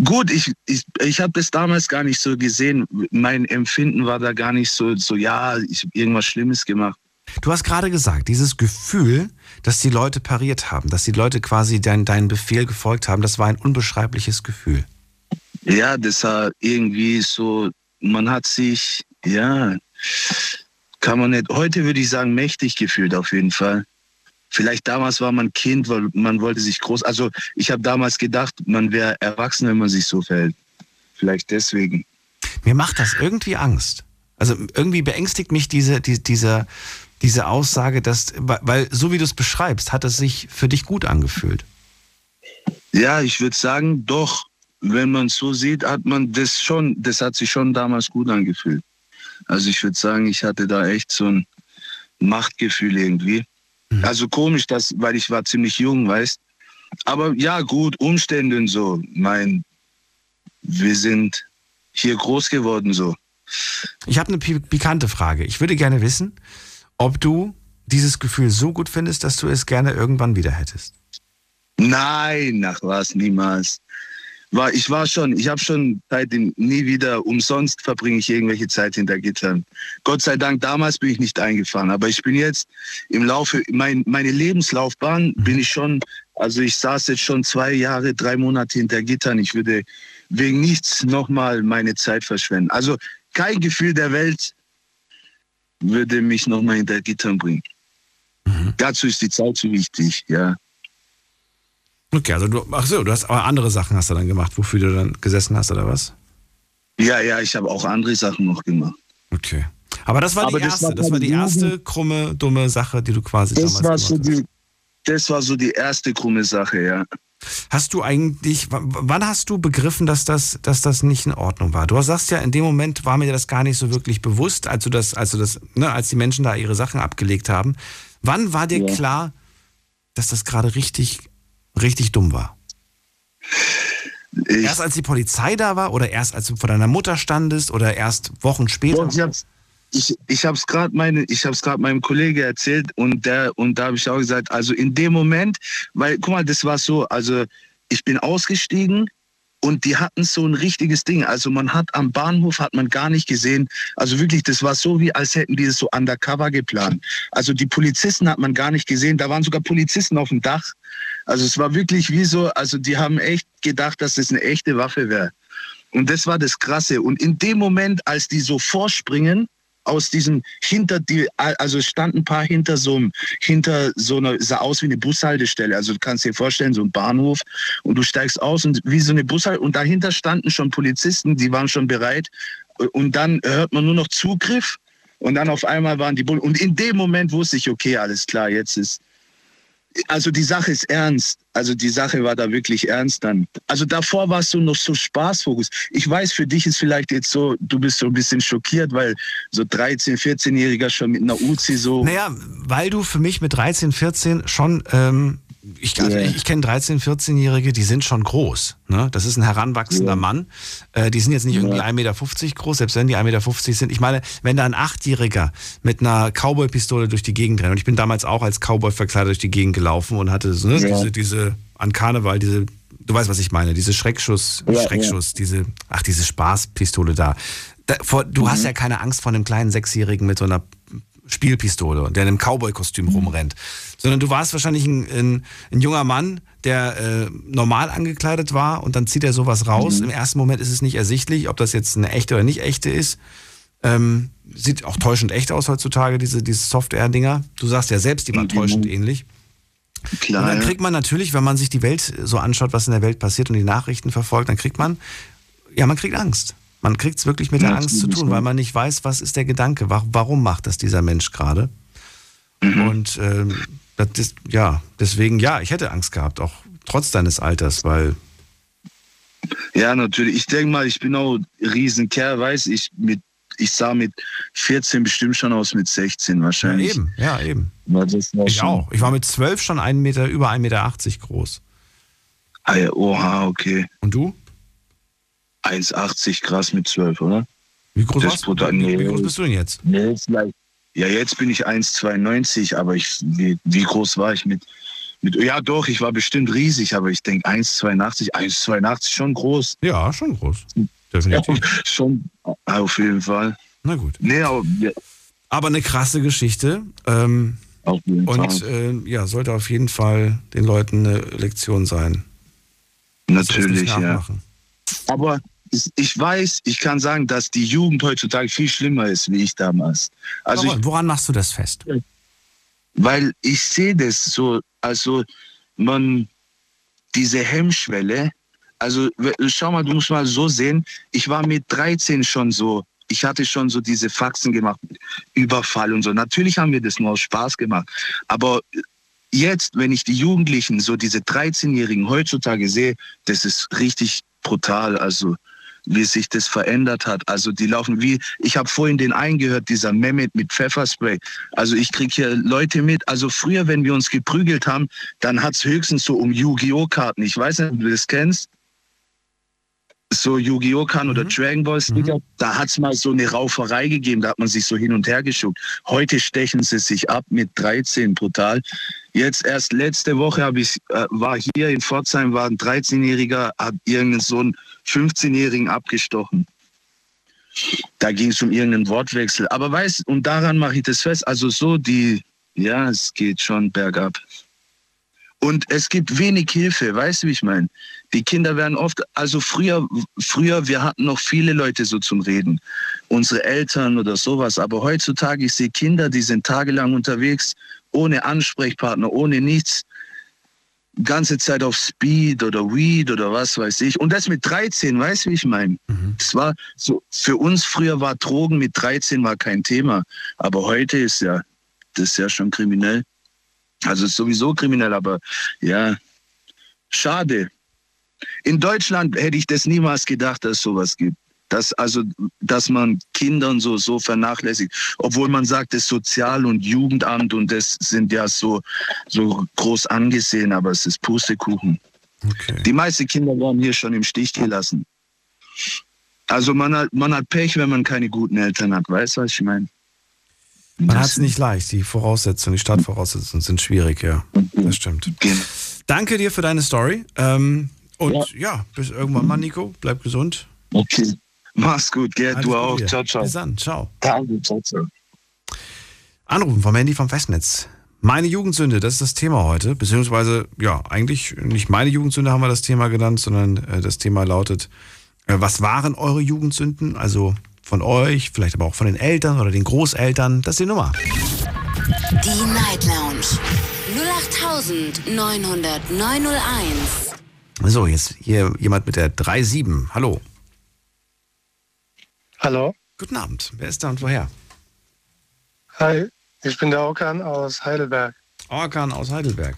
Gut, ich, ich, ich habe das damals gar nicht so gesehen. Mein Empfinden war da gar nicht so, so ja, ich habe irgendwas Schlimmes gemacht. Du hast gerade gesagt, dieses Gefühl, dass die Leute pariert haben, dass die Leute quasi dein, deinen Befehl gefolgt haben, das war ein unbeschreibliches Gefühl. Ja, das war irgendwie so, man hat sich, ja, kann man nicht, heute würde ich sagen, mächtig gefühlt auf jeden Fall. Vielleicht damals war man Kind, weil man wollte sich groß, also ich habe damals gedacht, man wäre erwachsen, wenn man sich so verhält. Vielleicht deswegen. Mir macht das irgendwie Angst. Also irgendwie beängstigt mich diese, die, diese, diese Aussage, dass, weil- so wie du es beschreibst, hat es sich für dich gut angefühlt. Ja, ich würde sagen, doch, wenn man es so sieht, hat man das schon, das hat sich schon damals gut angefühlt. Also ich würde sagen, ich hatte da echt so ein Machtgefühl irgendwie. Also komisch, dass, weil ich war ziemlich jung, weißt. Aber ja, gut, Umstände und so. Mein, wir sind hier groß geworden so. Ich habe eine pi- pikante Frage. Ich würde gerne wissen, ob du dieses Gefühl so gut findest, dass du es gerne irgendwann wieder hättest. Nein, nach was, niemals. War, ich war schon, ich habe schon seitdem nie wieder umsonst verbringe ich irgendwelche Zeit hinter Gittern. Gott sei Dank, damals bin ich nicht eingefahren, aber ich bin jetzt im Laufe, mein, meine Lebenslaufbahn bin ich schon, also ich saß jetzt schon zwei Jahre, drei Monate hinter Gittern. Ich würde wegen nichts nochmal meine Zeit verschwenden. Also kein Gefühl der Welt würde mich nochmal hinter Gittern bringen. Dazu ist die Zeit zu wichtig, ja. Okay, also du, ach so, du hast aber andere Sachen hast du dann gemacht, wofür du dann gesessen hast oder was? Ja, ja, ich habe auch andere Sachen noch gemacht. Okay. Aber das war Aber die das erste, war das war die erste krumme, dumme Sache, die du quasi Das damals war, gemacht so hast. die, das war so die erste krumme Sache, ja. Hast du eigentlich, wann hast du begriffen, dass das, dass das nicht in Ordnung war? Du sagst ja, in dem Moment war mir das gar nicht so wirklich bewusst, als du das, als du das, ne, als die Menschen da ihre Sachen abgelegt haben. Wann war dir Ja. klar, dass das gerade richtig, richtig dumm war? Ich, Erst als die Polizei da war oder erst als du vor deiner Mutter standest oder erst Wochen später? Ich hab's, ich, ich hab's gerade meine, meinem Kollege erzählt und der und da habe ich auch gesagt, also in dem Moment, weil guck mal, das war so, also ich bin ausgestiegen und die hatten so ein richtiges Ding. Also man hat am Bahnhof hat man gar nicht gesehen. Also wirklich, das war so wie als hätten die das so undercover geplant. Also die Polizisten hat man gar nicht gesehen. Da waren sogar Polizisten auf dem Dach. Also es war wirklich wie so, also die haben echt gedacht, dass es eine echte Waffe wäre. Und das war das Krasse. Und in dem Moment, als die so vorspringen, aus diesem hinter die, also standen ein paar hinter so einem, hinter so einer, sah aus wie eine Bushaltestelle. Also du kannst dir vorstellen, so ein Bahnhof und du steigst aus und wie so eine Bushaltestelle und dahinter standen schon Polizisten, die waren schon bereit. Und dann hört man nur noch Zugriff und dann auf einmal waren die Bullen. Und in dem Moment wusste ich, okay, alles klar, jetzt ist, also die Sache ist ernst. Also die Sache war da wirklich ernst dann. Also davor warst du noch so Spaßfokus. Ich weiß, für dich ist vielleicht jetzt so, du bist so ein bisschen schockiert, weil so 13, 14-Jähriger schon mit einer Uzi so. Naja, weil du für mich mit 13, 14 schon, ähm, ich, also ich, ich kenne 13, 14-Jährige, die sind schon groß. Ne? Das ist ein heranwachsender Ja. Mann. Äh, die sind jetzt nicht irgendwie Ja. 1,50 Meter groß, selbst wenn die 1,50 Meter sind. Ich meine, wenn da ein Achtjähriger mit einer Cowboy-Pistole durch die Gegend rennt, und ich bin damals auch als Cowboy verkleidet durch die Gegend gelaufen und hatte so, ne, Ja. diese, diese, an Karneval, diese, du weißt, was ich meine, diese Schreckschuss, Schreckschuss, diese, ach, diese Spaßpistole da. da vor, du Mhm. hast ja keine Angst vor einem kleinen Sechsjährigen mit so einer Spielpistole, der in einem Cowboy-Kostüm rumrennt. Sondern du warst wahrscheinlich ein, ein, ein junger Mann, der äh, normal angekleidet war und dann zieht er sowas raus. Im ersten Moment ist es nicht ersichtlich, ob das jetzt eine echte oder nicht echte ist. Ähm, sieht auch täuschend echt aus heutzutage, diese, diese Software-Dinger. Du sagst ja selbst, die waren täuschend ähnlich. Klar, Und dann kriegt man natürlich, wenn man sich die Welt so anschaut, was in der Welt passiert und die Nachrichten verfolgt, dann kriegt man, ja, man kriegt Angst. Man kriegt es wirklich mit der Ja, Angst zu tun, ja. weil man nicht weiß, was ist der Gedanke, wa- warum macht das dieser Mensch gerade. Mhm. Und ähm, das ist, ja, deswegen, ja, ich hätte Angst gehabt, auch trotz deines Alters, weil, Ja, natürlich. Ich denke mal, ich bin auch ein Riesenkerl, weiß ich, mit, ich sah mit 14 bestimmt schon aus mit 16 ja, wahrscheinlich. eben, ja, eben. Das war Ich schon- auch. Ich war mit zwölf schon einen Meter, über 1,80 Meter groß. Ah, ja, oha, okay. Und du? 1,80 krass mit 12, oder? Wie groß, Das warst, brutal- wie, nee. groß bist du denn jetzt? Nee. Ja, jetzt bin ich 1,92, aber ich, wie, wie groß war ich mit, mit, ja doch, ich war bestimmt riesig, aber ich denke 1,82, 1,82 schon groß. Ja, schon groß. Definitiv. schon, auf jeden Fall. Na gut. Nee, aber, ja, Aber eine krasse Geschichte. Ähm, auf jeden und äh, ja, sollte auf jeden Fall den Leuten eine Lektion sein. Natürlich, ja. Aber ich- weiß, ich kann sagen, dass die Jugend heutzutage viel schlimmer ist, wie ich damals. Also ich, Woran, woran machst du das fest? weil ich sehe das so, also man, diese Hemmschwelle, also schau mal, du musst mal so sehen, ich war mit 13 schon so, ich hatte schon so diese Faxen gemacht, Überfall und so. Natürlich haben wir das nur aus Spaß gemacht, aber jetzt, wenn ich die Jugendlichen, so diese 13-Jährigen heutzutage sehe, das ist richtig brutal, also wie sich das verändert hat. Also die laufen wie, ich habe vorhin den eingehört, dieser Mehmet mit Pfefferspray. Also ich krieg hier Leute mit. Also früher, wenn wir uns geprügelt haben, dann hat's höchstens so um Yu-Gi-Oh! Karten. Ich weiß nicht, ob du das kennst. So Yu-Gi-Oh! Karten oder Dragon Ball Sticker. Da hat's mal so eine Rauferei gegeben. Da hat man sich so hin und her geschuckt. Heute stechen sie sich ab mit 13 brutal. Jetzt erst letzte Woche habe ich äh, war hier in Pforzheim war ein 13-jähriger hat irgendeinen so einen 15-jährigen abgestochen. Da ging es um irgendeinen Wortwechsel. Aber weiß und daran mache ich das fest. Also so die ja, es geht schon bergab. Und es gibt wenig Hilfe, weißt du, wie ich meine? Die Kinder werden oft, also früher, früher, wir hatten noch viele Leute so zum Reden. Unsere Eltern oder sowas. Aber heutzutage, ich sehe Kinder, die sind tagelang unterwegs, ohne Ansprechpartner, ohne nichts. Ganze Zeit auf Speed oder Weed oder was weiß ich. Und das mit 13, weißt du, wie ich meine? Es war so, für uns früher war Drogen mit 13 war kein Thema. Aber heute ist ja, das ist ja schon kriminell. Also ist sowieso kriminell, aber ja, schade. In Deutschland hätte ich das niemals gedacht, dass es sowas gibt. Dass, also, dass man Kindern so, so vernachlässigt. Obwohl man sagt, das Sozial- und Jugendamt und das sind ja so, so groß angesehen, aber es ist Pustekuchen. Okay. Die meisten Kinder werden hier schon im Stich gelassen. Also man hat, man hat Pech, wenn man keine guten Eltern hat. Weißt du, was ich meine? Man hat es nicht leicht. Die Voraussetzungen, die Startvoraussetzungen sind schwierig, ja. Das stimmt. Genau. Danke dir für deine Story. Ähm, und ja. bis irgendwann mal, Nico. Bleib gesund. Okay. Mach's gut? Alles Du auch. dir. Ciao, ciao. Bis dann. Ciao. Danke, ciao, ciao. Anrufen vom Handy vom Festnetz. Meine Jugendsünde, das ist das Thema heute. Beziehungsweise, ja, eigentlich nicht meine Jugendsünde haben wir das Thema genannt, sondern äh, das Thema lautet, äh, was waren eure Jugendsünden? Also von euch, vielleicht aber auch von den Eltern oder den Großeltern. Das ist die Nummer. Die Night Lounge 0890901. So, jetzt hier jemand mit der 3-7. Hallo. Hallo. Guten Abend. Wer ist da und woher? Hi, ich bin der Okan aus Heidelberg. Orkan aus Heidelberg.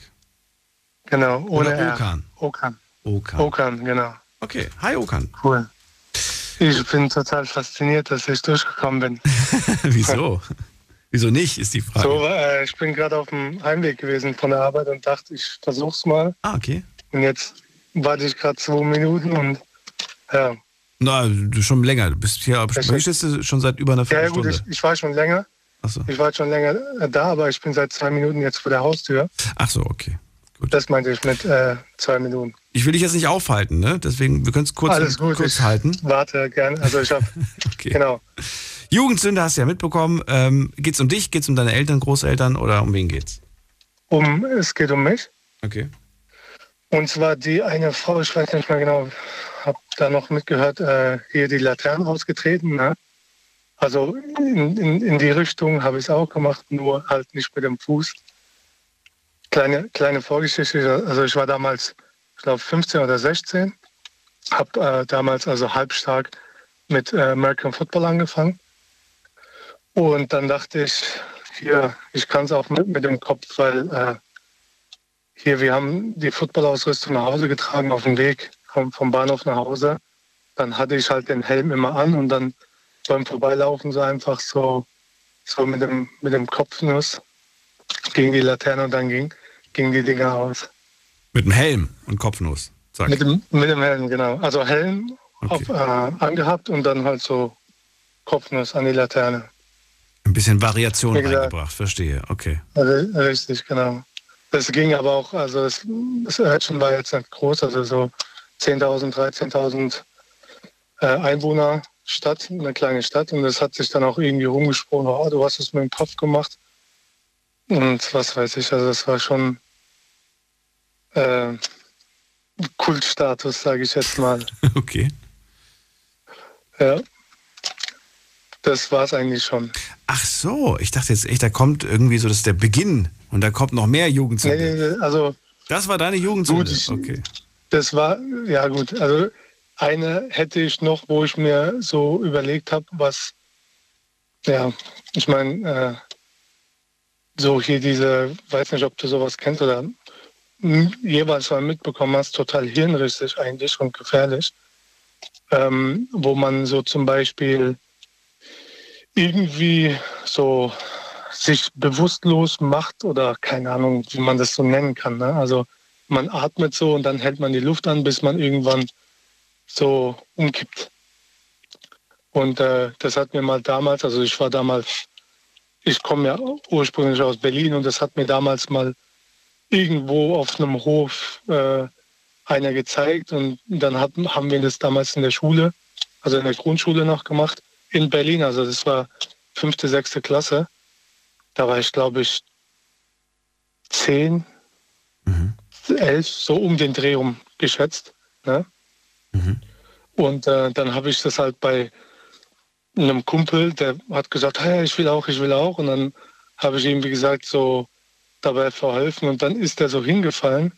Genau, ohne Oder R. Okan. Okan. Okan. Okan, genau. Okay, hi Okan. Cool. Ich bin total fasziniert, dass ich durchgekommen bin. Wieso? Wieso nicht, ist die Frage. So, äh, ich bin gerade auf dem Heimweg gewesen von der Arbeit und dachte, ich versuch's mal. Ah, okay. Und jetzt warte ich gerade zwei Minuten und ja. Na, du schon länger. Du bist hier, du schon seit über einer Ja, ja, gut, Viertelstunde. ich, ich war schon länger. Ach so. Ich war schon länger äh, da, aber ich bin seit zwei Minuten jetzt vor der Haustür. Ach so, okay. Das meinte ich mit äh, zwei Minuten. Ich will dich jetzt nicht aufhalten, ne? Deswegen, wir können es kurz, Alles gut, kurz ich halten. Warte gerne. Also ich habe genau. Jugendsünde hast du ja mitbekommen. Ähm, geht's um dich? Geht's um deine Eltern, Großeltern oder um wen geht's? Um es geht um mich. Okay. Und zwar die eine Frau, ich weiß nicht mehr genau, habe da noch mitgehört, äh, hier die Laternen ausgetreten. Ne? Also in, in, in die Richtung habe ich es auch gemacht, nur halt nicht mit dem Fuß. Kleine, kleine Vorgeschichte, also ich war damals, ich glaube 15 oder 16, habe äh, damals also halbstark mit äh, American Football angefangen. Und dann dachte ich, hier, ich kann es auch mit, mit dem Kopf, weil äh, hier, wir haben die Footballausrüstung nach Hause getragen auf dem Weg vom, vom Bahnhof nach Hause. Dann hatte ich halt den Helm immer an und dann beim Vorbeilaufen so einfach so, so mit dem, mit dem Kopfnuss gegen die Laterne und dann ging, ging die Dinger aus. Mit dem Helm und Kopfnuss. Sag. Mit dem, mit dem Helm, genau. Also Helm auf, äh, angehabt und dann halt so Kopfnuss an die Laterne. Ein bisschen Variation gesagt. reingebracht, verstehe. Okay. Richtig, genau. Das ging aber auch, also das, das Örtchen war jetzt nicht groß, also so 10.000, 13.000 äh, Einwohner Stadt, eine kleine Stadt. Und das hat sich dann auch irgendwie rumgesprochen, oh, du hast es mit dem Kopf gemacht. Und was weiß ich, also das war schon äh, Kultstatus, sage ich jetzt mal. Okay. Ja. Das war es eigentlich schon. Ach so, ich dachte jetzt echt, da kommt irgendwie so, das ist der Beginn und da kommt noch mehr Jugendsünde. nee, nee, also Das war deine Jugendsünde? Gut, ich- okay. Das war, ja gut, also eine hätte ich noch, wo ich mir so überlegt habe, was, ja, ich meine, äh, so hier diese, weiß nicht, ob du sowas kennst oder jeweils mal mitbekommen hast, total hirnrissig eigentlich und gefährlich, ähm, wo man so zum Beispiel irgendwie so sich bewusstlos macht oder keine Ahnung, wie man das so nennen kann. Ne? Also man atmet so und dann hält man die Luft an, bis man irgendwann so umkippt. Und äh, das hat mir mal damals, also ich war damals, ich komme ja ursprünglich aus Berlin und das hat mir damals mal irgendwo auf einem Hof äh, einer gezeigt und dann hat, haben wir das damals in der Schule, also in der Grundschule noch gemacht, in Berlin. Also das war fünfte, sechste Klasse. Da war ich, glaube ich, zehn, elf, so um den Dreh rum geschätzt. Ne? Und äh, dann habe ich das halt bei einem Kumpel, der hat gesagt, hey, ich will auch, ich will auch. Und dann habe ich ihm, wie gesagt, so dabei verholfen. Und dann ist er so hingefallen.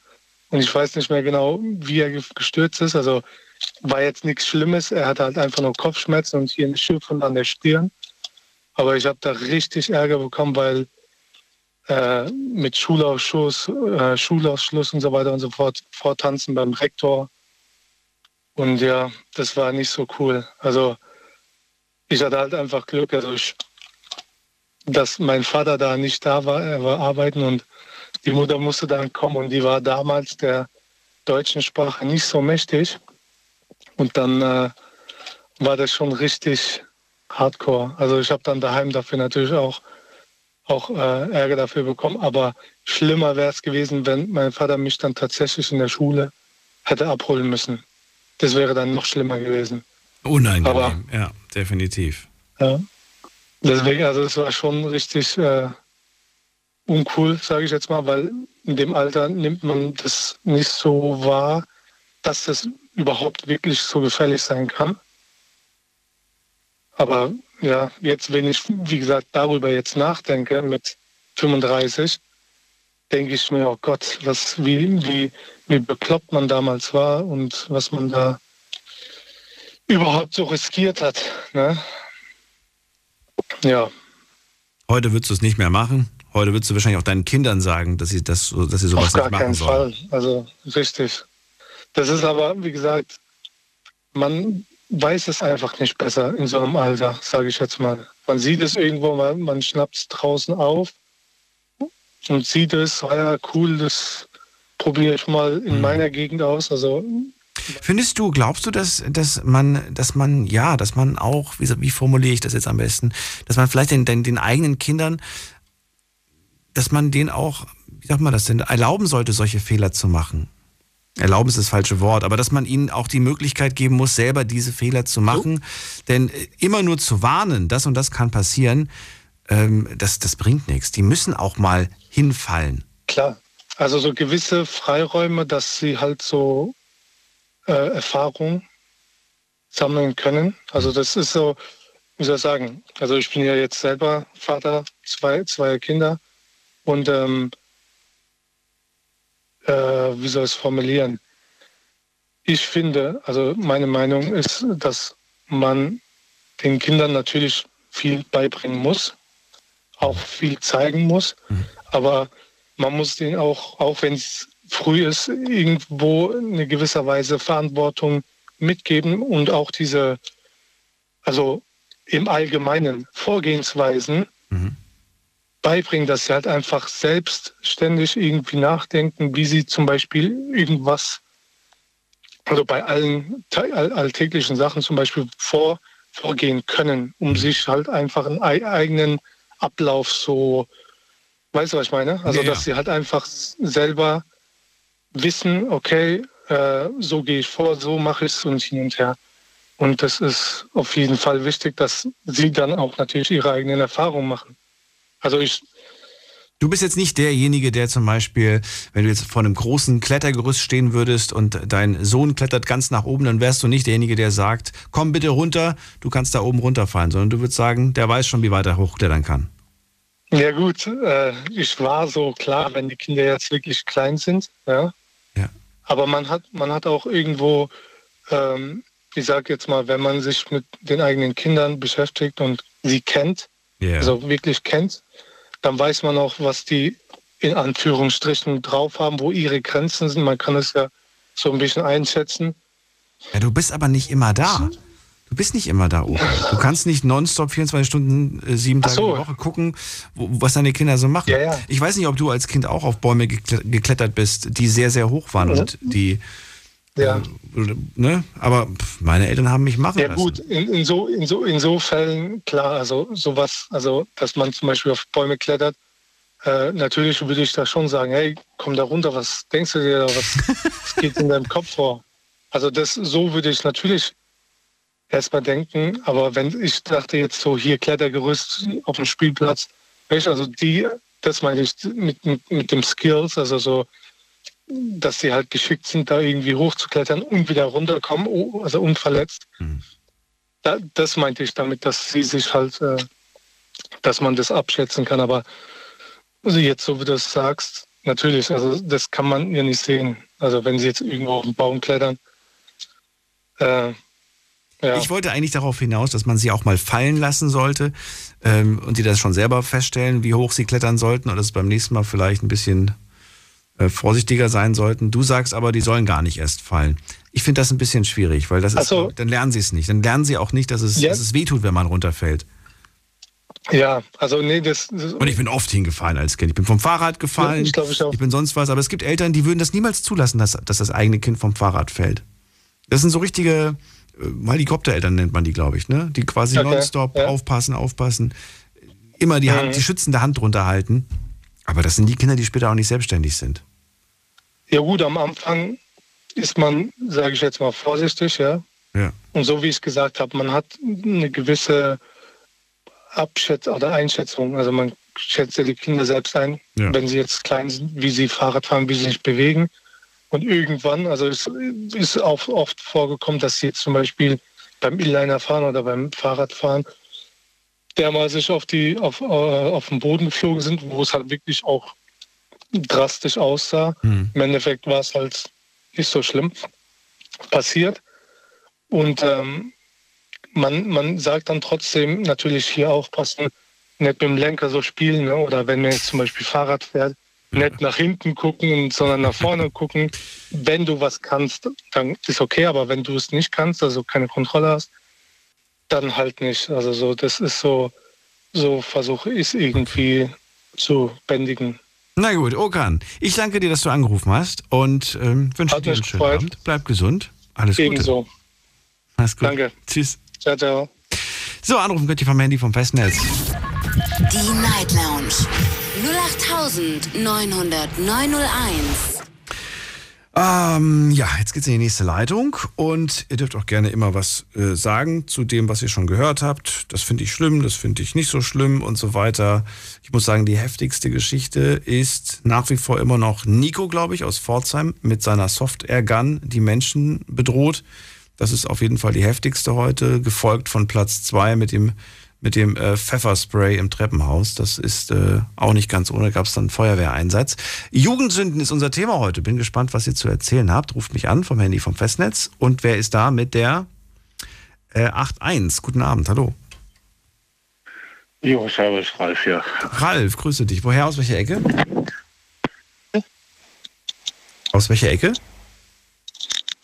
Und ich weiß nicht mehr genau, wie er ge- gestürzt ist. Also war jetzt nichts Schlimmes. Er hatte halt einfach nur Kopfschmerzen und hier eine Schiffung an der Stirn. Aber ich habe da richtig Ärger bekommen, weil äh, mit Schulausschuss, äh, Schulausschluss und so weiter und so fort, Vortanzen beim Rektor. Und ja, das war nicht so cool. Also ich hatte halt einfach Glück, also ich, dass mein Vater da nicht da war, er war arbeiten und die Mutter musste dann kommen und die war damals der deutschen Sprache nicht so mächtig. Und dann äh, war das schon richtig hardcore. Also ich habe dann daheim dafür natürlich auch, auch äh, Ärger dafür bekommen. Aber schlimmer wäre es gewesen, wenn mein Vater mich dann tatsächlich in der Schule hätte abholen müssen. Das wäre dann noch schlimmer gewesen. Unangenehm, Aber- ja, definitiv. Ja. Deswegen, also es war schon richtig, äh, uncool, sage ich jetzt mal, weil in dem Alter nimmt man das nicht so wahr, dass das überhaupt wirklich so gefährlich sein kann. Aber ja, jetzt, wenn ich, wie gesagt, darüber jetzt nachdenke mit 35, denke ich mir, oh Gott, was, wie, wie, wie bekloppt man damals war und was man da überhaupt so riskiert hat. Ne? Ja. Heute würdest du es nicht mehr machen. Heute würdest du wahrscheinlich auch deinen Kindern sagen, dass sie das, dass sie sowas Auf gar nicht machen keinen sollen. Fall. Also richtig. Das ist aber, wie gesagt, man weiß es einfach nicht besser in so einem Alter, sage ich jetzt mal. Man sieht es irgendwo, man, man schnappt es draußen auf und sieht es, ah ja, cool, das probiere ich mal in meiner Gegend aus. Also Findest du, glaubst du, dass, dass man, dass man, ja, dass man auch, wie, wie formuliere ich das jetzt am besten, dass man vielleicht den, den, den eigenen Kindern, dass man denen auch, wie sagt man das denn, erlauben sollte, solche Fehler zu machen? Erlauben ist das falsche Wort, aber dass man ihnen auch die Möglichkeit geben muss, selber diese Fehler zu machen. Denn äh, immer nur zu warnen, das und das kann passieren, ähm, das, das bringt nichts. Die müssen auch mal hinfallen. Klar. Also so gewisse Freiräume, dass sie halt so äh, Erfahrung sammeln können. Also das ist so, wie soll ich sagen, also ich bin ja jetzt selber Vater zwei, zweier Kinder und ähm, äh, wie soll ich es formulieren? Ich finde, also meine Meinung ist, dass man den Kindern natürlich viel beibringen muss, auch viel zeigen muss, aber man muss denen auch, auch wenn es früh ist, irgendwo eine gewisse Weise Verantwortung mitgeben und auch diese, also im Allgemeinen Vorgehensweisen beibringen, dass sie halt einfach selbstständig irgendwie nachdenken, wie sie zum Beispiel irgendwas, also bei allen alltäglichen Sachen zum Beispiel vor, vorgehen können, um sich halt einfach einen ei- eigenen Ablauf so, weißt du, was ich meine? Also, Ja, ja. dass sie halt einfach selber wissen, okay, äh, so gehe ich vor, so mache ich es und hin und her. Und das ist auf jeden Fall wichtig, dass sie dann auch natürlich ihre eigenen Erfahrungen machen. Also ich, Du bist jetzt nicht derjenige, der zum Beispiel, wenn du jetzt vor einem großen Klettergerüst stehen würdest und dein Sohn klettert ganz nach oben, dann wärst du nicht derjenige, der sagt, komm bitte runter, du kannst da oben runterfallen, sondern du würdest sagen, der weiß schon, wie weit er hochklettern kann. Ja gut, äh, ich war so klar, wenn die Kinder jetzt wirklich klein sind, ja. Ja. Aber man hat, man hat auch irgendwo, ähm, ich sag jetzt mal, wenn man sich mit den eigenen Kindern beschäftigt und sie kennt, Ja. also wirklich kennt, dann weiß man auch, was die in Anführungsstrichen drauf haben, wo ihre Grenzen sind. Man kann es ja so ein bisschen einschätzen. Ja, du bist aber nicht immer da. Du bist nicht immer da oben. Du kannst nicht nonstop 24 Stunden, äh, sieben Tage so. die Woche gucken, was deine Kinder so machen. Ja, ja. Ich weiß nicht, ob du als Kind auch auf Bäume gekle- geklettert bist, die sehr, sehr hoch waren Ja. und die, Ja. ne? Aber meine Eltern haben mich machen Ja lassen. gut, in, in, so, in, so, in so Fällen, klar, also sowas, also dass man zum Beispiel auf Bäume klettert, äh, natürlich würde ich da schon sagen, hey, komm da runter, was denkst du dir da, was, was geht in deinem Kopf vor? Also das, so würde ich natürlich erstmal denken, aber wenn ich dachte jetzt so hier Klettergerüst auf dem Spielplatz, also die, das meine ich mit, mit, mit dem Skills, also so dass sie halt geschickt sind, da irgendwie hochzuklettern und wieder runterkommen, oh, also unverletzt. Da, das meinte ich damit, dass sie sich halt, äh, dass man das abschätzen kann. Aber also jetzt, so wie du es sagst, natürlich, also das kann man ja nicht sehen. Also wenn sie jetzt irgendwo auf den Baum klettern. Äh, ja. Ich wollte eigentlich darauf hinaus, dass man sie auch mal fallen lassen sollte ähm, und die das schon selber feststellen, wie hoch sie klettern sollten und dass es beim nächsten Mal vielleicht ein bisschen äh, vorsichtiger sein sollten. Du sagst aber, die sollen gar nicht erst fallen. Ich finde das ein bisschen schwierig, weil das ist, so. dann lernen sie es nicht. Dann lernen sie auch nicht, dass es, Ja. dass es wehtut, wenn man runterfällt. ja, also nee, das, das Und ich bin oft hingefallen als Kind. Ich bin vom Fahrrad gefallen. Ja, ich glaub, ich auch. bin sonst was. Aber es gibt Eltern, die würden das niemals zulassen, dass, dass das eigene Kind vom Fahrrad fällt. Das sind so richtige Helikoptereltern nennt man die, glaube ich, ne? Die quasi Okay, nonstop ja. aufpassen, aufpassen. Immer die Hand, Mhm. die schützende Hand drunter halten. Aber das sind die Kinder, die später auch nicht selbstständig sind. Ja gut, am Anfang ist man, sage ich jetzt mal, vorsichtig, ja. Ja. Und so wie ich es gesagt habe, man hat eine gewisse Abschätzung oder Einschätzung. Also man schätze die Kinder selbst ein, Ja. wenn sie jetzt klein sind, wie sie Fahrrad fahren, wie sie sich bewegen. Und irgendwann, also es ist auch oft vorgekommen, dass sie jetzt zum Beispiel beim Inliner fahren oder beim Fahrradfahren dermal sich auf, die, auf, äh, auf den Boden geflogen sind, wo es halt wirklich auch drastisch aussah. Hm. Im Endeffekt war es halt nicht so schlimm passiert. Und ähm, man, man sagt dann trotzdem natürlich hier aufpassen, nicht mit dem Lenker so spielen. Ne? Oder wenn man jetzt zum Beispiel Fahrrad fährt, nicht nach hinten gucken, sondern nach vorne gucken. Wenn du was kannst, dann ist okay, aber wenn du es nicht kannst, also keine Kontrolle hast, dann halt nicht. Also so, das ist so, so versuche ich es irgendwie zu bändigen. Na gut, Okan, ich danke dir, dass du angerufen hast und ähm, wünsche Hat dir einen schönen gefreut. Abend. Bleib gesund. Alles Gute. Ebenso. Alles gut. Danke. Tschüss. Ciao, ciao. So, anrufen könnt ihr vom Handy vom Festnetz. Die Night Lounge 0890901. Ähm, ja, jetzt geht's in die nächste Leitung und ihr dürft auch gerne immer was äh, sagen zu dem, was ihr schon gehört habt. Das finde ich schlimm, das finde ich nicht so schlimm und so weiter. Ich muss sagen, die heftigste Geschichte ist nach wie vor immer noch Nico, glaube ich, aus Pforzheim mit seiner Soft-Air Gun, die Menschen bedroht. Das ist auf jeden Fall die heftigste heute, gefolgt von Platz zwei mit dem mit dem äh, Pfefferspray im Treppenhaus. Das ist äh, auch nicht ganz ohne, gab es dann einen Feuerwehreinsatz. Jugendsünden ist unser Thema heute. Bin gespannt, was ihr zu erzählen habt. Ruft mich an vom Handy vom Festnetz. Und wer ist da mit der äh, 8.1? Guten Abend, hallo. Jo, servus, Ralf hier. Ralf, grüße dich. Woher, aus welcher Ecke? Aus welcher Ecke?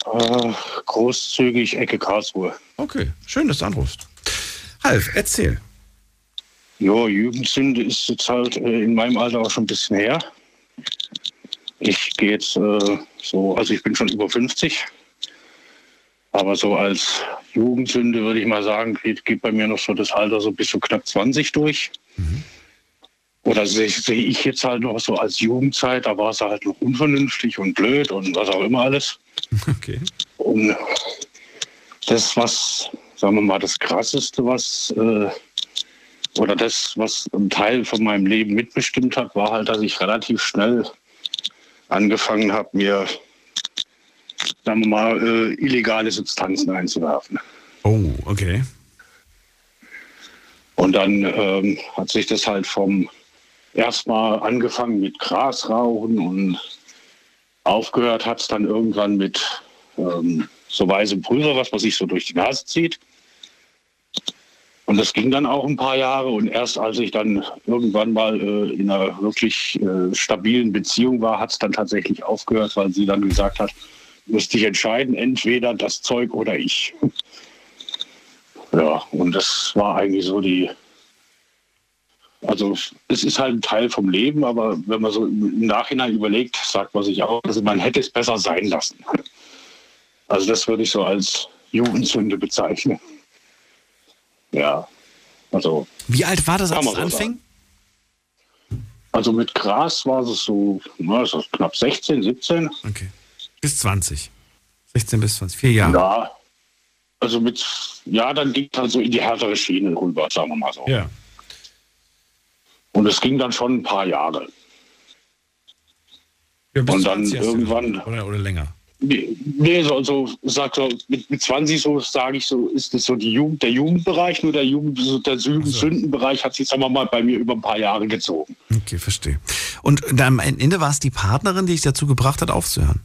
Äh, großzügig Ecke Karlsruhe. Okay, schön, dass du anrufst. Ralf, erzähl. Jo, Jugendsünde ist jetzt halt äh, in meinem Alter auch schon ein bisschen her. Ich gehe jetzt äh, so, also ich bin schon über 50. Aber so als Jugendsünde würde ich mal sagen, geht, geht bei mir noch so das Alter so bis so knapp 20 durch. Oder sehe sehe ich jetzt halt noch so als Jugendzeit, da war es halt noch unvernünftig und blöd und was auch immer alles. Okay. Und das, was, sagen wir mal, das Krasseste, was, äh, oder das, was ein Teil von meinem Leben mitbestimmt hat, war halt, dass ich relativ schnell angefangen habe, mir, sagen wir mal, äh, illegale Substanzen einzuwerfen. Oh, okay. Und dann ähm, hat sich das halt vom erstmal angefangen mit Grasrauchen und aufgehört hat es dann irgendwann mit ähm, so weißem Pulver, was man sich so durch die Nase zieht. Und das ging dann auch ein paar Jahre. Und erst als ich dann irgendwann mal äh, in einer wirklich äh, stabilen Beziehung war, hat es dann tatsächlich aufgehört, weil sie dann gesagt hat, du musst dich entscheiden, entweder das Zeug oder ich. Ja, und das war eigentlich so die. Also es ist halt ein Teil vom Leben, aber wenn man so im Nachhinein überlegt, sagt man sich auch, also man hätte es besser sein lassen. Also das würde ich so als Jugendsünde bezeichnen. Ja, also Wie alt war das, als es anfing? Also mit Gras war es so, na, knapp 16, 17. Okay. Bis 20. 16 bis 20. Vier Jahre. Ja. Also mit, ja, dann ging es halt so in die härtere Schiene rüber, sagen wir mal so. Ja. Und es ging dann schon ein paar Jahre. Ja, Und dann 20 hast du irgendwann- Oder, oder länger. Nee, so, so, sag so, mit, mit 20 so sage ich so, ist es so die Jugend, der Jugendbereich, nur der Jugend, so der Jugendsündenbereich hat sich, sagen wir mal, bei mir über ein paar Jahre gezogen. Okay, verstehe. Und am Ende war es die Partnerin, die dich dazu gebracht hat, aufzuhören.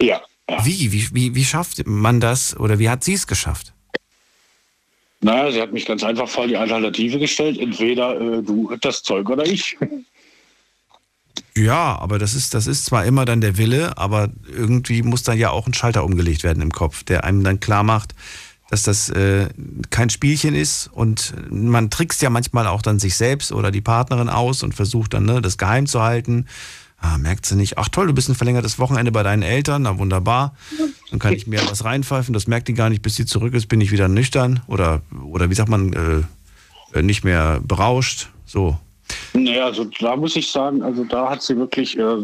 Ja. Wie? Wie, wie? wie schafft man das oder wie hat sie es geschafft? Naja, sie hat mich ganz einfach vor die Alternative gestellt, entweder äh, du das Zeug oder ich. Ja, aber das ist, das ist zwar immer dann der Wille, aber irgendwie muss dann ja auch ein Schalter umgelegt werden im Kopf, der einem dann klar macht, dass das äh, kein Spielchen ist und man trickst ja manchmal auch dann sich selbst oder die Partnerin aus und versucht dann ne, das geheim zu halten. Ah, merkt sie nicht, ach toll, du bist ein verlängertes Wochenende bei deinen Eltern, na wunderbar. Dann kann ich mir was reinpfeifen, das merkt die gar nicht, bis sie zurück ist, bin ich wieder nüchtern oder, oder wie sagt man, äh, äh, nicht mehr berauscht. So. Nee, also da muss ich sagen, also da hat sie wirklich äh,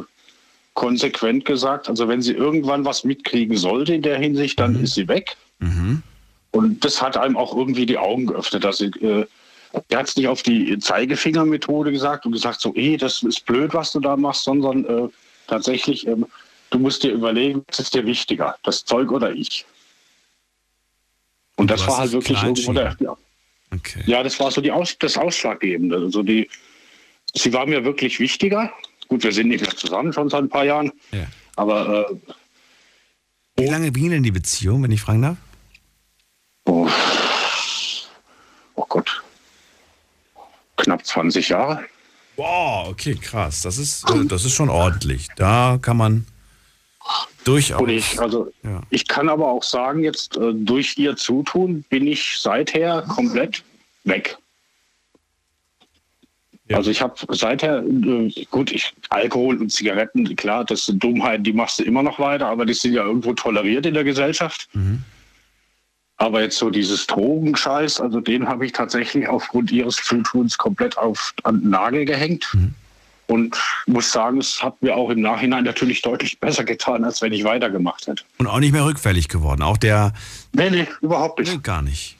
konsequent gesagt, also wenn sie irgendwann was mitkriegen sollte in der Hinsicht, dann ist sie weg. Mhm. Und das hat einem auch irgendwie die Augen geöffnet, dass sie, äh, der hat es nicht auf die Zeigefingermethode gesagt und gesagt, so, eh, das ist blöd, was du da machst, sondern äh, tatsächlich, ähm, du musst dir überlegen, was ist dir wichtiger, das Zeug oder ich. Und, Und das war halt wirklich irgendwo der, ja. Okay. ja, das war so die Aus, das Ausschlaggebende. Also die, sie war mir wirklich wichtiger. Gut, wir sind nicht mehr zusammen schon seit ein paar Jahren, Ja. aber äh, Wie lange ging denn die Beziehung, wenn ich fragen darf? oh, oh Gott, knapp 20 Jahre. Boah, okay, krass. Das ist, äh, das ist schon ordentlich. Da kann man durchaus. Und ich, also Ja. ich kann aber auch sagen, jetzt äh, durch ihr Zutun bin ich seither komplett weg. Ja. Also ich habe seither, äh, gut, ich, Alkohol und Zigaretten, klar, das sind Dummheiten, die machst du immer noch weiter, aber die sind ja irgendwo toleriert in der Gesellschaft. Mhm. Aber jetzt so dieses Drogenscheiß, also den habe ich tatsächlich aufgrund ihres Zutuns komplett auf an den Nagel gehängt. Mhm. Und muss sagen, es hat mir auch im Nachhinein natürlich deutlich besser getan, als wenn ich weitergemacht hätte. Und auch nicht mehr rückfällig geworden. Auch der, Nee, nee, überhaupt nicht. nee, gar nicht.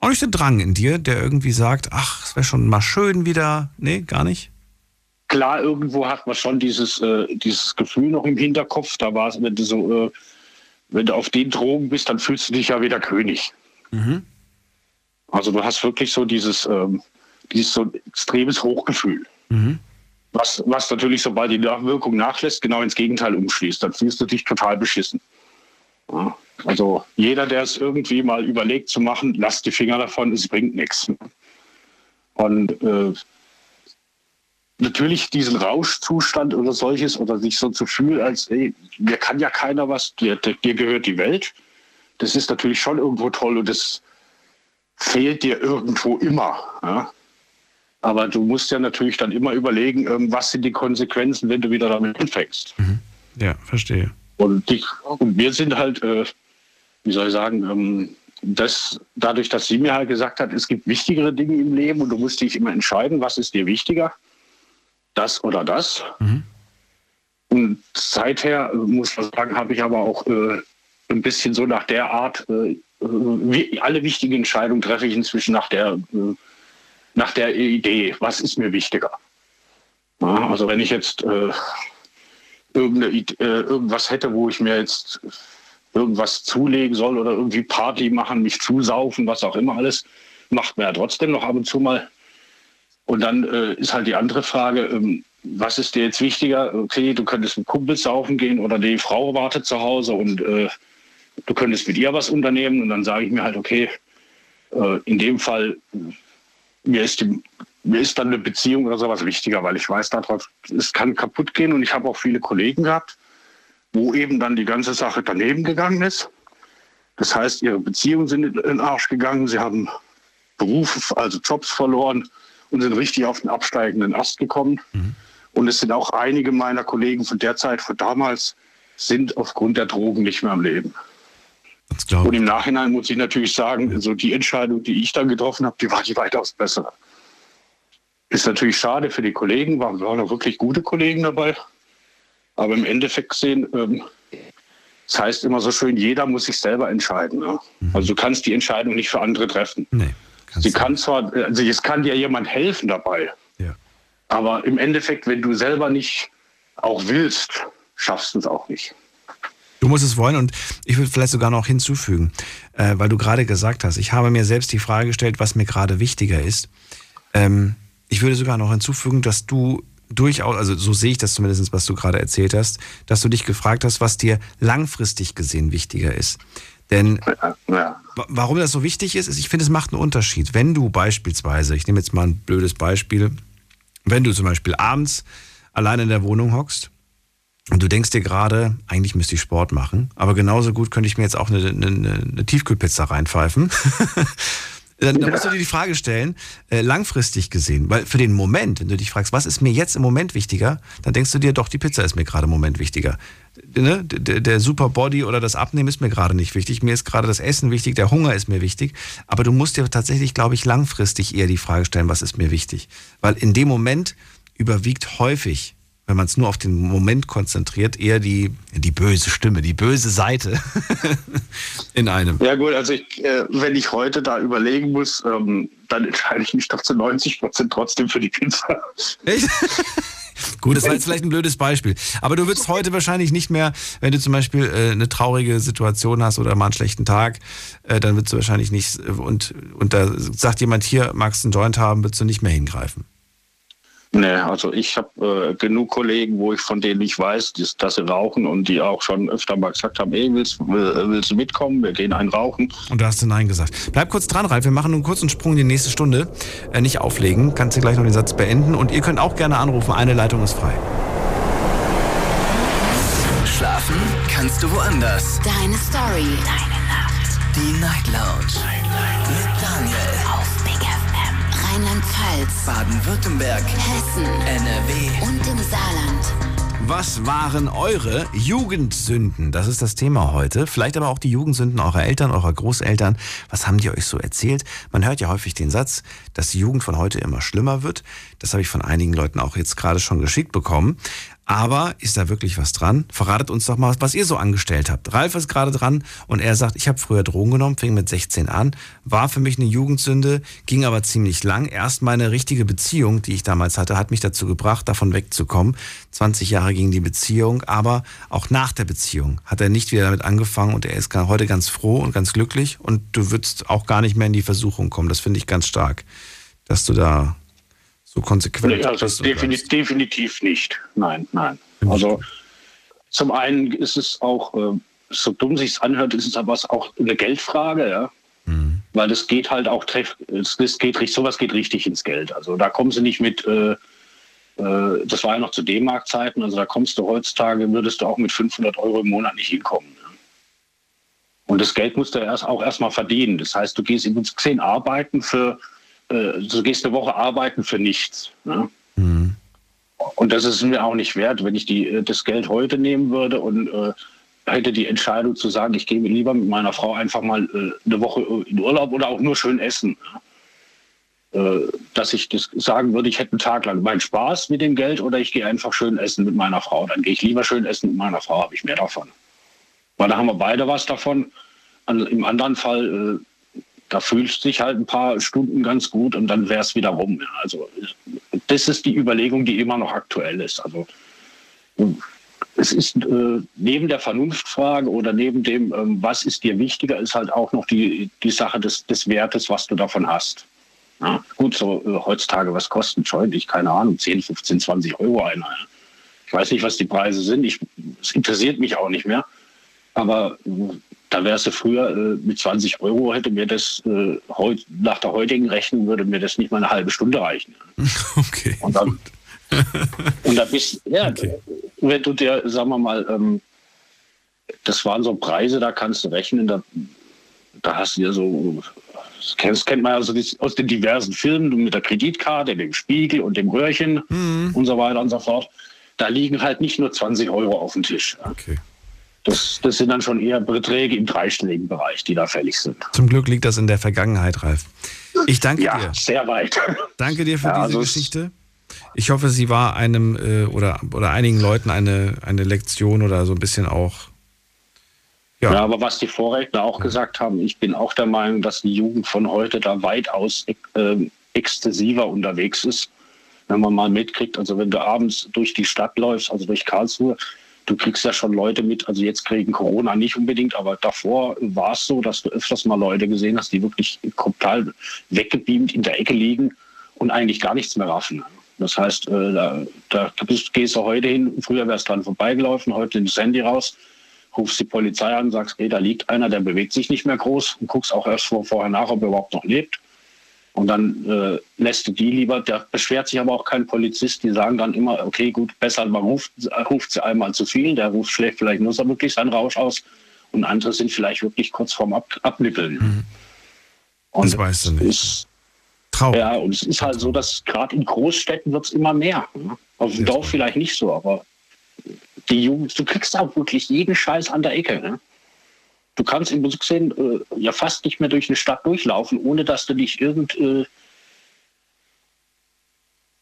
Auch nicht der Drang in dir, der irgendwie sagt, ach, es wäre schon mal schön wieder. Nee, gar nicht. Klar, irgendwo hat man schon dieses, äh, dieses Gefühl noch im Hinterkopf. Da war es, wenn du so, äh, wenn du auf den Drogen bist, dann fühlst du dich ja wieder König. Mhm. Also du hast wirklich so dieses, ähm, dieses so extremes Hochgefühl. Mhm. Was, was natürlich, sobald die Nachwirkung nachlässt, genau ins Gegenteil umschließt. Dann fühlst du dich total beschissen. Ja. Also jeder, der es irgendwie mal überlegt zu machen, lasst die Finger davon, es bringt nichts. Und äh, natürlich diesen Rauschzustand oder solches oder sich so zu fühlen, als ey, mir kann ja keiner was, dir, dir gehört die Welt. Das ist natürlich schon irgendwo toll und das fehlt dir irgendwo immer. Ja? Aber du musst ja natürlich dann immer überlegen, ähm, was sind die Konsequenzen, wenn du wieder damit anfängst. Ja, verstehe. Und, die, und wir sind halt, äh, wie soll ich sagen, ähm, das, dadurch, dass sie mir halt gesagt hat, es gibt wichtigere Dinge im Leben und du musst dich immer entscheiden, was ist dir wichtiger, das oder das. Mhm. Und seither, äh, muss man sagen, habe ich aber auch äh, ein bisschen so nach der Art, äh, äh, wie, alle wichtigen Entscheidungen treffe ich inzwischen nach der, äh, nach der Idee, was ist mir wichtiger. Ja, also wenn ich jetzt äh, irgendwas hätte, wo ich mir jetzt irgendwas zulegen soll oder irgendwie Party machen, mich zusaufen, was auch immer alles, macht man ja trotzdem noch ab und zu mal. Und dann äh, ist halt die andere Frage, ähm, was ist dir jetzt wichtiger? Okay, du könntest mit Kumpels saufen gehen oder die Frau wartet zu Hause und äh, du könntest mit ihr was unternehmen. Und dann sage ich mir halt, okay, äh, in dem Fall, mir ist, die, mir ist dann eine Beziehung oder sowas wichtiger, weil ich weiß, darauf, es kann kaputt gehen. Und ich habe auch viele Kollegen gehabt, wo eben dann die ganze Sache daneben gegangen ist. Das heißt, ihre Beziehungen sind in den Arsch gegangen, sie haben Berufe, also Jobs verloren und sind richtig auf den absteigenden Ast gekommen. Und es sind auch einige meiner Kollegen von der Zeit, von damals, sind aufgrund der Drogen nicht mehr am Leben. Und im Nachhinein muss ich natürlich sagen, so die Entscheidung, die ich dann getroffen habe, die war die weitaus bessere. Ist natürlich schade für die Kollegen, waren, waren auch wirklich gute Kollegen dabei. Aber im Endeffekt gesehen, ähm, das heißt immer so schön, jeder muss sich selber entscheiden. Ne? Also du kannst die Entscheidung nicht für andere treffen. Nee. Sie kann zwar, also es kann dir jemand helfen dabei, Ja. aber im Endeffekt, wenn du selber nicht auch willst, schaffst du es auch nicht. Du musst es wollen und ich würde vielleicht sogar noch hinzufügen, äh, weil du gerade gesagt hast, ich habe mir selbst die Frage gestellt, was mir gerade wichtiger ist. Ähm, ich würde sogar noch hinzufügen, dass du durchaus, also so sehe ich das zumindest, was du gerade erzählt hast, dass du dich gefragt hast, was dir langfristig gesehen wichtiger ist. Denn Ja, ja. Wa- Warum das so wichtig ist, ist, ich finde, es macht einen Unterschied. Wenn du beispielsweise, ich nehme jetzt mal ein blödes Beispiel, wenn du zum Beispiel abends allein in der Wohnung hockst und du denkst dir gerade, eigentlich müsste ich Sport machen, aber genauso gut könnte ich mir jetzt auch eine, eine, eine Tiefkühlpizza reinpfeifen. Dann, dann musst du dir die Frage stellen, äh, langfristig gesehen, weil für den Moment, wenn du dich fragst, was ist mir jetzt im Moment wichtiger, dann denkst du dir, doch, die Pizza ist mir gerade im Moment wichtiger. Ne? Der, der Super Body oder das Abnehmen ist mir gerade nicht wichtig, mir ist gerade das Essen wichtig, der Hunger ist mir wichtig, aber du musst dir tatsächlich, glaube ich, langfristig eher die Frage stellen, was ist mir wichtig. Weil in dem Moment überwiegt häufig, wenn man es nur auf den Moment konzentriert, eher die, die böse Stimme, die böse Seite in einem. Ja gut, also ich, äh, wenn ich heute da überlegen muss, ähm, dann entscheide ich mich doch zu 90 Prozent trotzdem für die Pizza. Echt? Gut, das war jetzt vielleicht ein blödes Beispiel. Aber du würdest heute wahrscheinlich nicht mehr, wenn du zum Beispiel äh, eine traurige Situation hast oder mal einen schlechten Tag, äh, dann würdest du wahrscheinlich nicht, äh, und, und da sagt jemand hier, magst du einen Joint haben, würdest du nicht mehr hingreifen. Nee, also ich habe äh, genug Kollegen, wo ich von denen ich weiß, dass, dass sie rauchen und die auch schon öfter mal gesagt haben, ey, willst, will, willst du mitkommen? Wir gehen einen rauchen. Und da hast du Nein gesagt. Bleib kurz dran, Ralf. Wir machen einen kurzen Sprung in die nächste Stunde. Äh, nicht auflegen. Kannst du gleich noch den Satz beenden. Und ihr könnt auch gerne anrufen. Eine Leitung ist frei. Schlafen kannst du woanders. Deine Story. Deine Nacht. Die Night Lounge. Night, Mit Daniel. Rheinland-Pfalz. Baden-Württemberg. Hessen. NRW. Und im Saarland. Was waren eure Jugendsünden? Das ist das Thema heute. Vielleicht aber auch die Jugendsünden eurer Eltern, eurer Großeltern. Was haben die euch so erzählt? Man hört ja häufig den Satz, dass die Jugend von heute immer schlimmer wird. Das habe ich von einigen Leuten auch jetzt gerade schon geschickt bekommen. Aber ist da wirklich was dran? Verratet uns doch mal, was ihr so angestellt habt. Ralf ist gerade dran und er sagt, ich habe früher Drogen genommen, fing mit 16 an, war für mich eine Jugendsünde, ging aber ziemlich lang. Erst meine richtige Beziehung, die ich damals hatte, hat mich dazu gebracht, davon wegzukommen. 20 Jahre ging die Beziehung, aber auch nach der Beziehung hat er nicht wieder damit angefangen und er ist heute ganz froh und ganz glücklich und du würdest auch gar nicht mehr in die Versuchung kommen. Das finde ich ganz stark, dass du da so konsequent Nee, also und definitiv, nicht. Nein, nein. Also zum einen ist es auch, äh, so dumm sich anhört, ist es aber auch eine Geldfrage, ja. Weil das geht halt auch es das geht richtig, sowas geht richtig ins Geld. Also da kommen sie nicht mit, äh, äh, das war ja noch zu D-Mark-Zeiten, also da kommst du heutzutage, würdest du auch mit 500 Euro im Monat nicht hinkommen. Und das Geld musst du erst auch erstmal verdienen. Das heißt, du gehst in gesehen arbeiten für, äh, du gehst eine Woche arbeiten für nichts. Ne? Und das ist mir auch nicht wert, wenn ich die, äh, das Geld heute nehmen würde und äh, hätte die Entscheidung zu sagen, ich gehe lieber mit meiner Frau einfach mal äh, eine Woche in Urlaub oder auch nur schön essen. Äh, dass ich das sagen würde, ich hätte einen Tag lang meinen Spaß mit dem Geld oder ich gehe einfach schön essen mit meiner Frau. Dann gehe ich lieber schön essen mit meiner Frau, habe ich mehr davon. Weil da haben wir beide was davon. An, Im anderen Fall, äh, da fühlst du dich halt ein paar Stunden ganz gut und dann wäre es wieder rum. Also das ist die Überlegung, die immer noch aktuell ist. Also es ist äh, neben der Vernunftfrage oder neben dem, ähm, was ist dir wichtiger, ist halt auch noch die, die Sache des, des Wertes, was du davon hast. Ja, gut, so äh, heutzutage, was kostet ein Joint? Ich keine Ahnung, 10, 15, 20 Euro einer. Ich weiß nicht, was die Preise sind. Es interessiert mich auch nicht mehr. Aber äh, da wärst du früher äh, mit 20 Euro, hätte mir das äh, heut, nach der heutigen Rechnung würde mir das nicht mal eine halbe Stunde reichen. Okay. Und dann, und da bist ja, wenn du dir, sagen wir mal, ähm, das waren so Preise, da kannst du rechnen, da, da hast du ja so, das kennt, man ja so aus den diversen Filmen mit der Kreditkarte, dem Spiegel und dem Röhrchen und so weiter und so fort. Da liegen halt nicht nur 20 Euro auf dem Tisch. Okay. Das, das sind dann schon eher Beträge im dreistelligen Bereich, die da fällig sind. Zum Glück liegt das in der Vergangenheit, Ralf. Ich danke Ja, dir. sehr weit. Danke dir für Ja, diese also es- Geschichte. Ich hoffe, sie war einem äh, oder, oder einigen Leuten eine, eine Lektion oder so ein bisschen auch. Ja. Ja. aber was die Vorredner auch gesagt haben, ich bin auch der Meinung, dass die Jugend von heute da weitaus ähm, exzessiver unterwegs ist. Wenn man mal mitkriegt, also wenn du abends durch die Stadt läufst, also durch Karlsruhe, du kriegst ja schon Leute mit, also jetzt kriegen Corona nicht unbedingt, aber davor war es so, dass du öfters mal Leute gesehen hast, die wirklich total weggebeamt in der Ecke liegen und eigentlich gar nichts mehr raffen. Das heißt, äh, da, da bist, gehst du heute hin, früher wärst dran vorbeigelaufen, heute nimmst das Handy raus, rufst die Polizei an, sagst, ey, da liegt einer, der bewegt sich nicht mehr groß und guckst auch erst vor, vorher nach, ob er überhaupt noch lebt. Und dann äh, lässt du die lieber, da beschwert sich aber auch kein Polizist, die sagen dann immer, okay, gut, besser, man ruft, ruft sie einmal zu viel, der ruft schlägt vielleicht nur so wirklich seinen Rausch aus und andere sind vielleicht wirklich kurz vorm Ab Abnippeln. Und Das weißt du nicht. Ist, Traurig. ja, und es ist halt so, dass gerade in Großstädten wird es immer mehr. ne? Auf dem Dorf vielleicht nicht so, aber die Jugend, du kriegst auch wirklich jeden Scheiß an der Ecke. Ne? Du kannst im gesehen äh, ja fast nicht mehr durch eine Stadt durchlaufen, ohne dass du dich irgend, äh,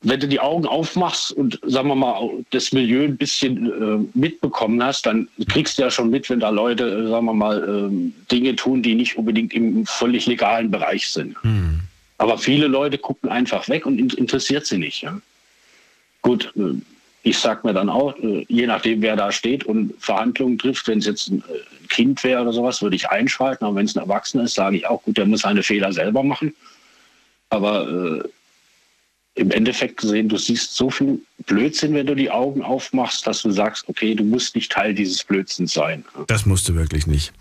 wenn du die Augen aufmachst und sagen wir mal das Milieu ein bisschen äh, mitbekommen hast, dann kriegst du ja schon mit, wenn da Leute, äh, sagen wir mal, äh, Dinge tun, die nicht unbedingt im völlig legalen Bereich sind. Hm. Aber viele Leute gucken einfach weg und in interessiert sie nicht. Ja? Gut, äh, ich sag mir dann auch, äh, je nachdem, wer da steht und Verhandlungen trifft, wenn es jetzt ein äh, Kind wäre oder sowas, würde ich einschalten. Aber wenn es ein Erwachsener ist, sage ich auch, gut, der muss seine Fehler selber machen. Aber äh, im Endeffekt gesehen, du siehst so viel Blödsinn, wenn du die Augen aufmachst, dass du sagst, okay, du musst nicht Teil dieses Blödsinns sein. Das musst du wirklich nicht.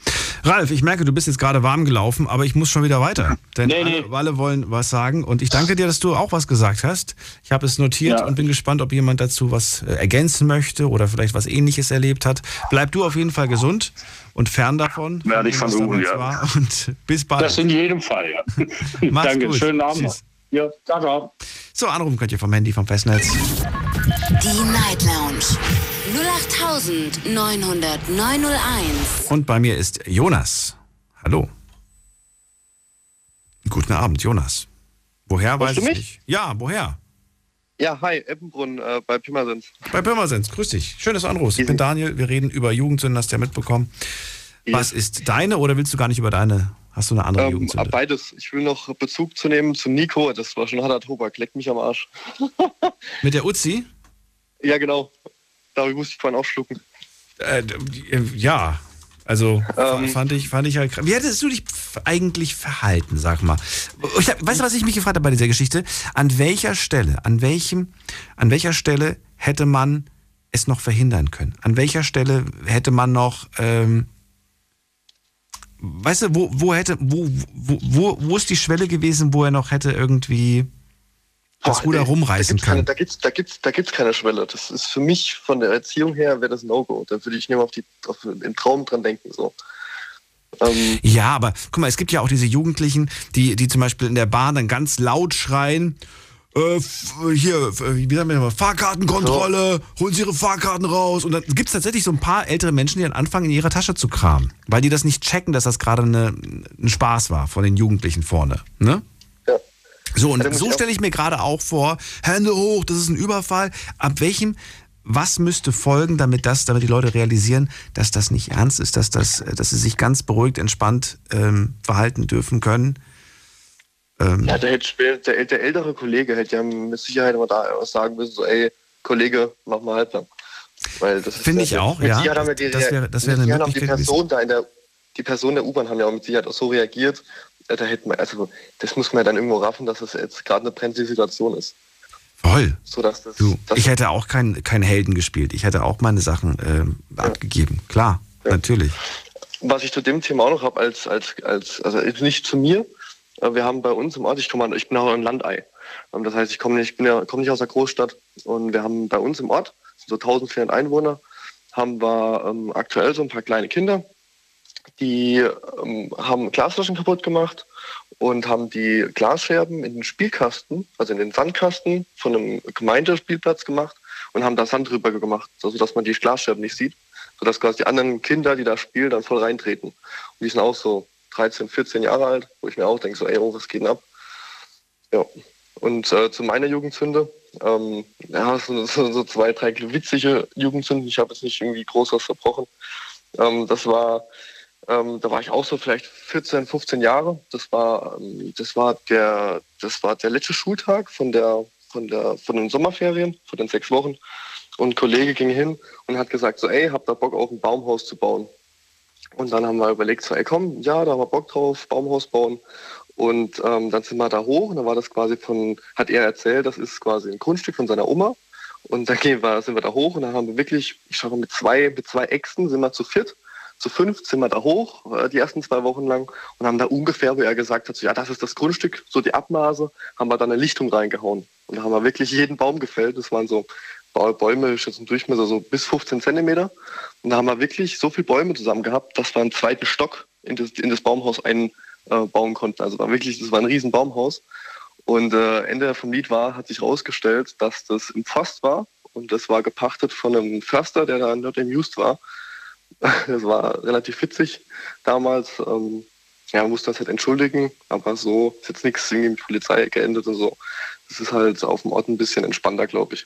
Ralf, ich merke, du bist jetzt gerade warm gelaufen, aber ich muss schon wieder weiter. Denn Nee, alle, alle wollen was sagen. Und ich danke dir, dass du auch was gesagt hast. Ich habe es notiert Ja. und bin gespannt, ob jemand dazu was äh, ergänzen möchte oder vielleicht was ähnliches erlebt hat. Bleib du auf jeden Fall gesund und fern davon. von Werde ich versuchen, ja. War. Und bis bald. Das in jedem Fall, ja. Danke, gut. schönen Abend. Tschüss. Ja, ciao, ciao. So, anrufen könnt ihr vom Handy, vom Festnetz. Die Night Lounge 0890901. Und bei mir ist Jonas. Hallo. Guten Abend, Jonas. Woher weiß Hörst du ich nicht. Ja, woher? Ja, hi, Eppenbrunn äh, bei Pirmasens. Bei Pirmasens, grüß dich. Schön, dass du anrufst. Ich bin Daniel, wir reden über Jugendsünden, hast du ja mitbekommen. Was ist deine oder willst du gar nicht über deine? Hast du eine andere Ähm, Jugendsünde? beides. Ich will noch Bezug zu nehmen zu Nico. Das war schon harter Tobak. Leck mich am Arsch. Mit der Uzi? Ja, genau. Darüber musste ich vorhin auch schlucken. Äh, ja, also Ähm. fand ich, fand ich halt krass. Wie hättest du dich eigentlich verhalten, sag mal? Ich hab, weißt du, was ich mich gefragt habe bei dieser Geschichte? An welcher Stelle, an welchem, an welcher Stelle hätte man es noch verhindern können? An welcher Stelle hätte man noch, ähm, weißt du, wo, wo hätte, wo, wo, wo, wo ist die Schwelle gewesen, wo er noch hätte irgendwie das Ruder rumreißen da können? da gibt's, da gibt's, da gibt's keine Schwelle. Das ist für mich von der Erziehung her wäre das No-Go. Da würde ich nicht mal auf die, auf, im Traum dran denken. So. Ähm, Ja, aber guck mal, es gibt ja auch diese Jugendlichen, die, die zum Beispiel in der Bahn dann ganz laut schreien, äh, hier, wie sagen wir mal, Fahrkartenkontrolle, holen Sie Ihre Fahrkarten raus. Und dann gibt es tatsächlich so ein paar ältere Menschen, die dann anfangen, in ihrer Tasche zu kramen, weil die das nicht checken, dass das gerade eine, ein Spaß war von den Jugendlichen vorne. Ne? Ja. So, und muss so stelle ich mir gerade auch vor, Hände hoch, das ist ein Überfall. Ab welchem, was müsste folgen, damit das, damit die Leute realisieren, dass das nicht ernst ist, dass, das, dass sie sich ganz beruhigt, entspannt ähm, verhalten dürfen können? Ähm, ja, der, hätte, der, der ältere Kollege hätte ja mit Sicherheit immer da sagen müssen, so, ey, Kollege, mach mal halblang. Weil das Finde ja- ich auch, ja. Ja die, Das wäre- das eine Sicherheit haben die Möglichkeit Person da in der, die Person der U-Bahn haben ja auch mit Sicherheit auch so reagiert, äh, da hätten wir, also das muss man ja dann irgendwo raffen, dass das jetzt gerade eine brenzlige Situation ist. voll. So das, Du, ich hätte auch keinen kein Helden gespielt. Ich hätte auch meine Sachen ähm, abgegeben. Klar, natürlich. Was ich zu dem Thema auch noch habe, als, als, als, also nicht zu mir, wir haben bei uns im Ort, ich komme, ich bin auch ein Landei. Ähm, Das heißt, ich komme nicht, ich bin ja, komme nicht aus der Großstadt und wir haben bei uns im Ort, so 1400 Einwohner, haben wir ähm, aktuell so ein paar kleine Kinder, die ähm, haben Glasflaschen kaputt gemacht und haben die Glasscherben in den Spielkasten, also in den Sandkasten von einem Gemeindespielplatz gemacht und haben da Sand drüber gemacht, so dass man die Glasscherben nicht sieht, sodass quasi die anderen Kinder, die da spielen, dann voll reintreten. Und die sind auch so 13, 14 Jahre alt, wo ich mir auch denke, so, ey, oh, was geht denn ab? Ja. Und äh, zu meiner Jugendsünde, ähm, ja, so, so, so zwei, drei witzige Jugendsünden. Ich habe jetzt nicht irgendwie groß was verbrochen. Ähm, das war, ähm, da war ich auch so vielleicht 14, 15 Jahre. Das war, ähm, das war der, das war der letzte Schultag von der, von der, von den Sommerferien, von den sechs Wochen. Und ein Kollege ging hin und hat gesagt so, ey, habt ihr Bock auf ein Baumhaus zu bauen? Und dann haben wir überlegt, so, ey, komm, ja, da haben wir Bock drauf, Baumhaus bauen. Und ähm, dann sind wir da hoch und dann war das quasi von, hat er erzählt, das ist quasi ein Grundstück von seiner Oma. Und dann gehen wir, sind wir da hoch und dann haben wir wirklich, ich schaue mal, mit zwei, mit zwei Äxten sind wir zu viert, zu fünf sind wir da hoch, äh, die ersten zwei Wochen lang und haben da ungefähr, wo er gesagt hat, so, ja, das ist das Grundstück, so die Abmaße, haben wir da eine Lichtung reingehauen. Und da haben wir wirklich jeden Baum gefällt. Das waren so Bäume, ich schätze im Durchmesser so bis 15 Zentimeter. Und da haben wir wirklich so viele Bäume zusammen gehabt, dass wir einen zweiten Stock in das, in das Baumhaus einbauen konnten. Also war wirklich, das war ein riesen Baumhaus. Und äh, Ende vom Lied war, hat sich herausgestellt, dass das im Forst war und das war gepachtet von einem Förster, der da dort im Just war. Das war relativ witzig damals. Ähm, ja, man musste das halt entschuldigen, aber so ist jetzt nichts irgendwie mit Polizei geendet und so. Es ist halt auf dem Ort ein bisschen entspannter, glaube ich.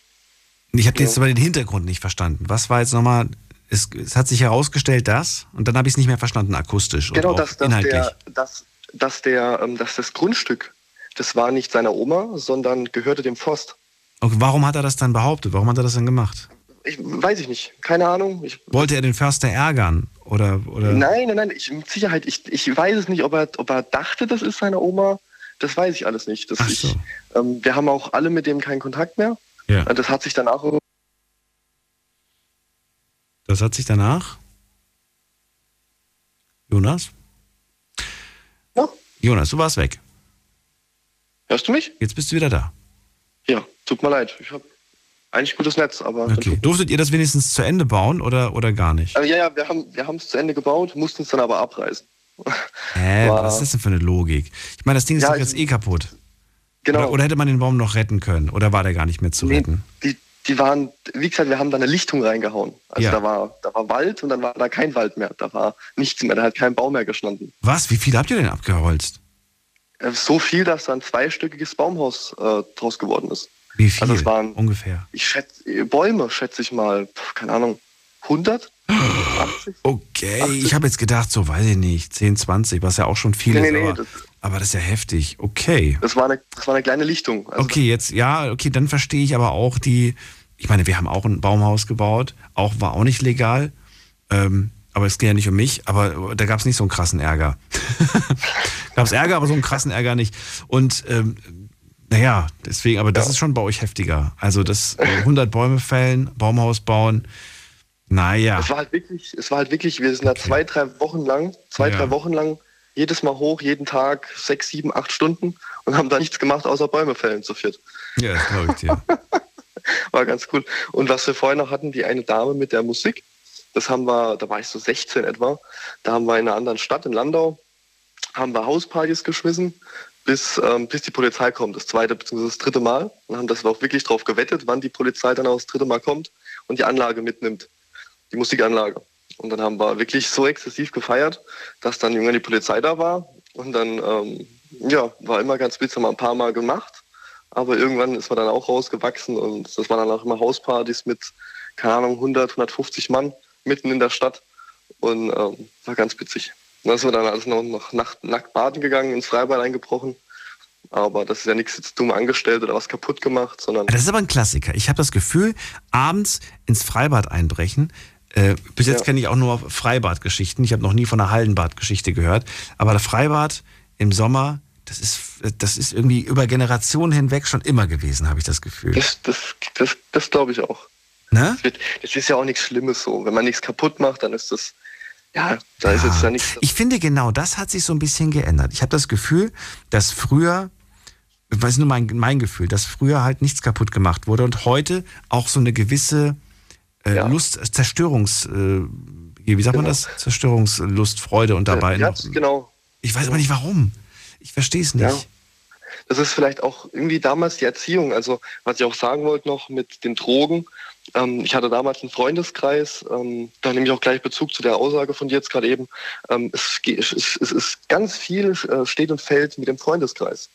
Ich habe jetzt aber den Hintergrund nicht verstanden. Was war jetzt nochmal, es, es hat sich herausgestellt, dass, und dann habe ich es nicht mehr verstanden, akustisch Genau, und auch dass, dass, inhaltlich. der, dass, dass, der, ähm, dass das Grundstück, das war nicht seiner Oma, sondern gehörte dem Forst. Und warum hat er das dann behauptet? Warum hat er das dann gemacht? Ich, weiß ich nicht, keine Ahnung. Ich, Wollte er den Förster ärgern? Oder, oder? Nein, nein, nein, ich, mit Sicherheit, ich, ich weiß es nicht, ob er, ob er dachte, das ist seine Oma. Das weiß ich alles nicht. Das, ich, ähm, wir haben auch alle mit dem keinen Kontakt mehr. Ja. Äh, Das hat sich danach Das hat sich danach. Jonas? Ja. Jonas, du warst weg. Hörst du mich? Jetzt bist du wieder da. Ja, tut mir leid. Ich habe eigentlich gutes Netz, aber. Okay. Durftet ihr das wenigstens zu Ende bauen oder, oder gar nicht? Also, ja, ja, wir haben wir es zu Ende gebaut, mussten es dann aber abreißen. Hä, War- was ist das denn für eine Logik? Ich meine, das Ding ist Ja, doch jetzt eh kaputt. Genau. Oder, oder hätte man den Baum noch retten können? Oder war der gar nicht mehr zu retten? Die, die waren, wie gesagt, wir haben da eine Lichtung reingehauen. Also Ja. da war da war Wald und dann war da kein Wald mehr. Da war nichts mehr, da hat kein Baum mehr gestanden. Was? Wie viel habt ihr denn abgeholzt? Äh, So viel, dass da ein zweistöckiges Baumhaus äh, draus geworden ist. Wie viel? Also es waren, Ungefähr. ich schätze, äh, Bäume schätze ich mal, keine Ahnung, 100? Okay, ich habe jetzt gedacht, so weiß ich nicht, 10, 20, was ja auch schon viel Nee, ist. nee, nee, das- aber das ist ja heftig. Okay. Das war eine, das war eine kleine Lichtung. Also Okay, jetzt, ja, okay, dann verstehe ich aber auch die, ich meine, wir haben auch ein Baumhaus gebaut, auch war auch nicht legal, ähm, aber es ging ja nicht um mich, aber da gab es nicht so einen krassen Ärger. gab es Ärger, aber so einen krassen Ärger nicht. Und ähm, naja, deswegen, aber das ist schon bei euch heftiger. Also das äh, 100 Bäume fällen, Baumhaus bauen, naja. Es war halt wirklich, es war halt wirklich, wir sind da zwei, drei Wochen lang, zwei, Ja. drei Wochen lang, jedes Mal hoch, jeden Tag, sechs, sieben, acht Stunden und haben da nichts gemacht, außer Bäume fällen zu viert. Ja, das ich dir. War ganz cool. Und was wir vorher noch hatten, die eine Dame mit der Musik, das haben wir, da war ich so 16 etwa, da haben wir in einer anderen Stadt, in Landau, haben wir Hauspartys geschmissen, bis, ähm, bis die Polizei kommt, das zweite bzw. das dritte Mal. Und haben das auch wirklich drauf gewettet, wann die Polizei dann auch das dritte Mal kommt und die Anlage mitnimmt, die Musikanlage. Und dann haben wir wirklich so exzessiv gefeiert, dass dann irgendwann die Polizei da war. Und dann, ähm, ja, war immer ganz witzig, haben wir ein paar Mal gemacht. Aber irgendwann ist man dann auch rausgewachsen und das waren dann auch immer Hauspartys mit, keine Ahnung, 100, 150 Mann mitten in der Stadt. Und ähm, war ganz witzig. Dann sind wir dann alles noch, noch nacht, nackt baden gegangen, ins Freibad eingebrochen. Aber das ist ja nichts jetzt dumm angestellt oder was kaputt gemacht, sondern Das ist aber ein Klassiker. Ich habe das Gefühl, abends ins Freibad einbrechen. Äh, bis jetzt Ja. kenne ich auch nur Freibadgeschichten. Ich habe noch nie von einer Hallenbadgeschichte gehört. Aber das Freibad im Sommer, das ist, das ist irgendwie über Generationen hinweg schon immer gewesen, habe ich das Gefühl. das, das, das, das glaube ich auch. Ne? Das, wird, das ist ja auch nichts Schlimmes so. Wenn man nichts kaputt macht, dann ist das, ja, da ist jetzt ja nichts. Ich finde genau, das hat sich so ein bisschen geändert. Ich habe das Gefühl, dass früher, ist nur mein, mein Gefühl, dass früher halt nichts kaputt gemacht wurde und heute auch so eine gewisse äh, Lust, Zerstörungs, äh, wie sagt man Genau. das? Zerstörungslust, Freude und dabei ja, noch. genau. Ich weiß aber nicht warum. Ich verstehe es nicht. Ja. Das ist vielleicht auch irgendwie damals die Erziehung. Also, was ich auch sagen wollte noch mit den Drogen. Ähm, ich hatte damals einen Freundeskreis, ähm, da nehme ich auch gleich Bezug zu der Aussage von dir jetzt gerade eben. Ähm, es, es, es ist ganz viel äh, steht und fällt mit dem Freundeskreis.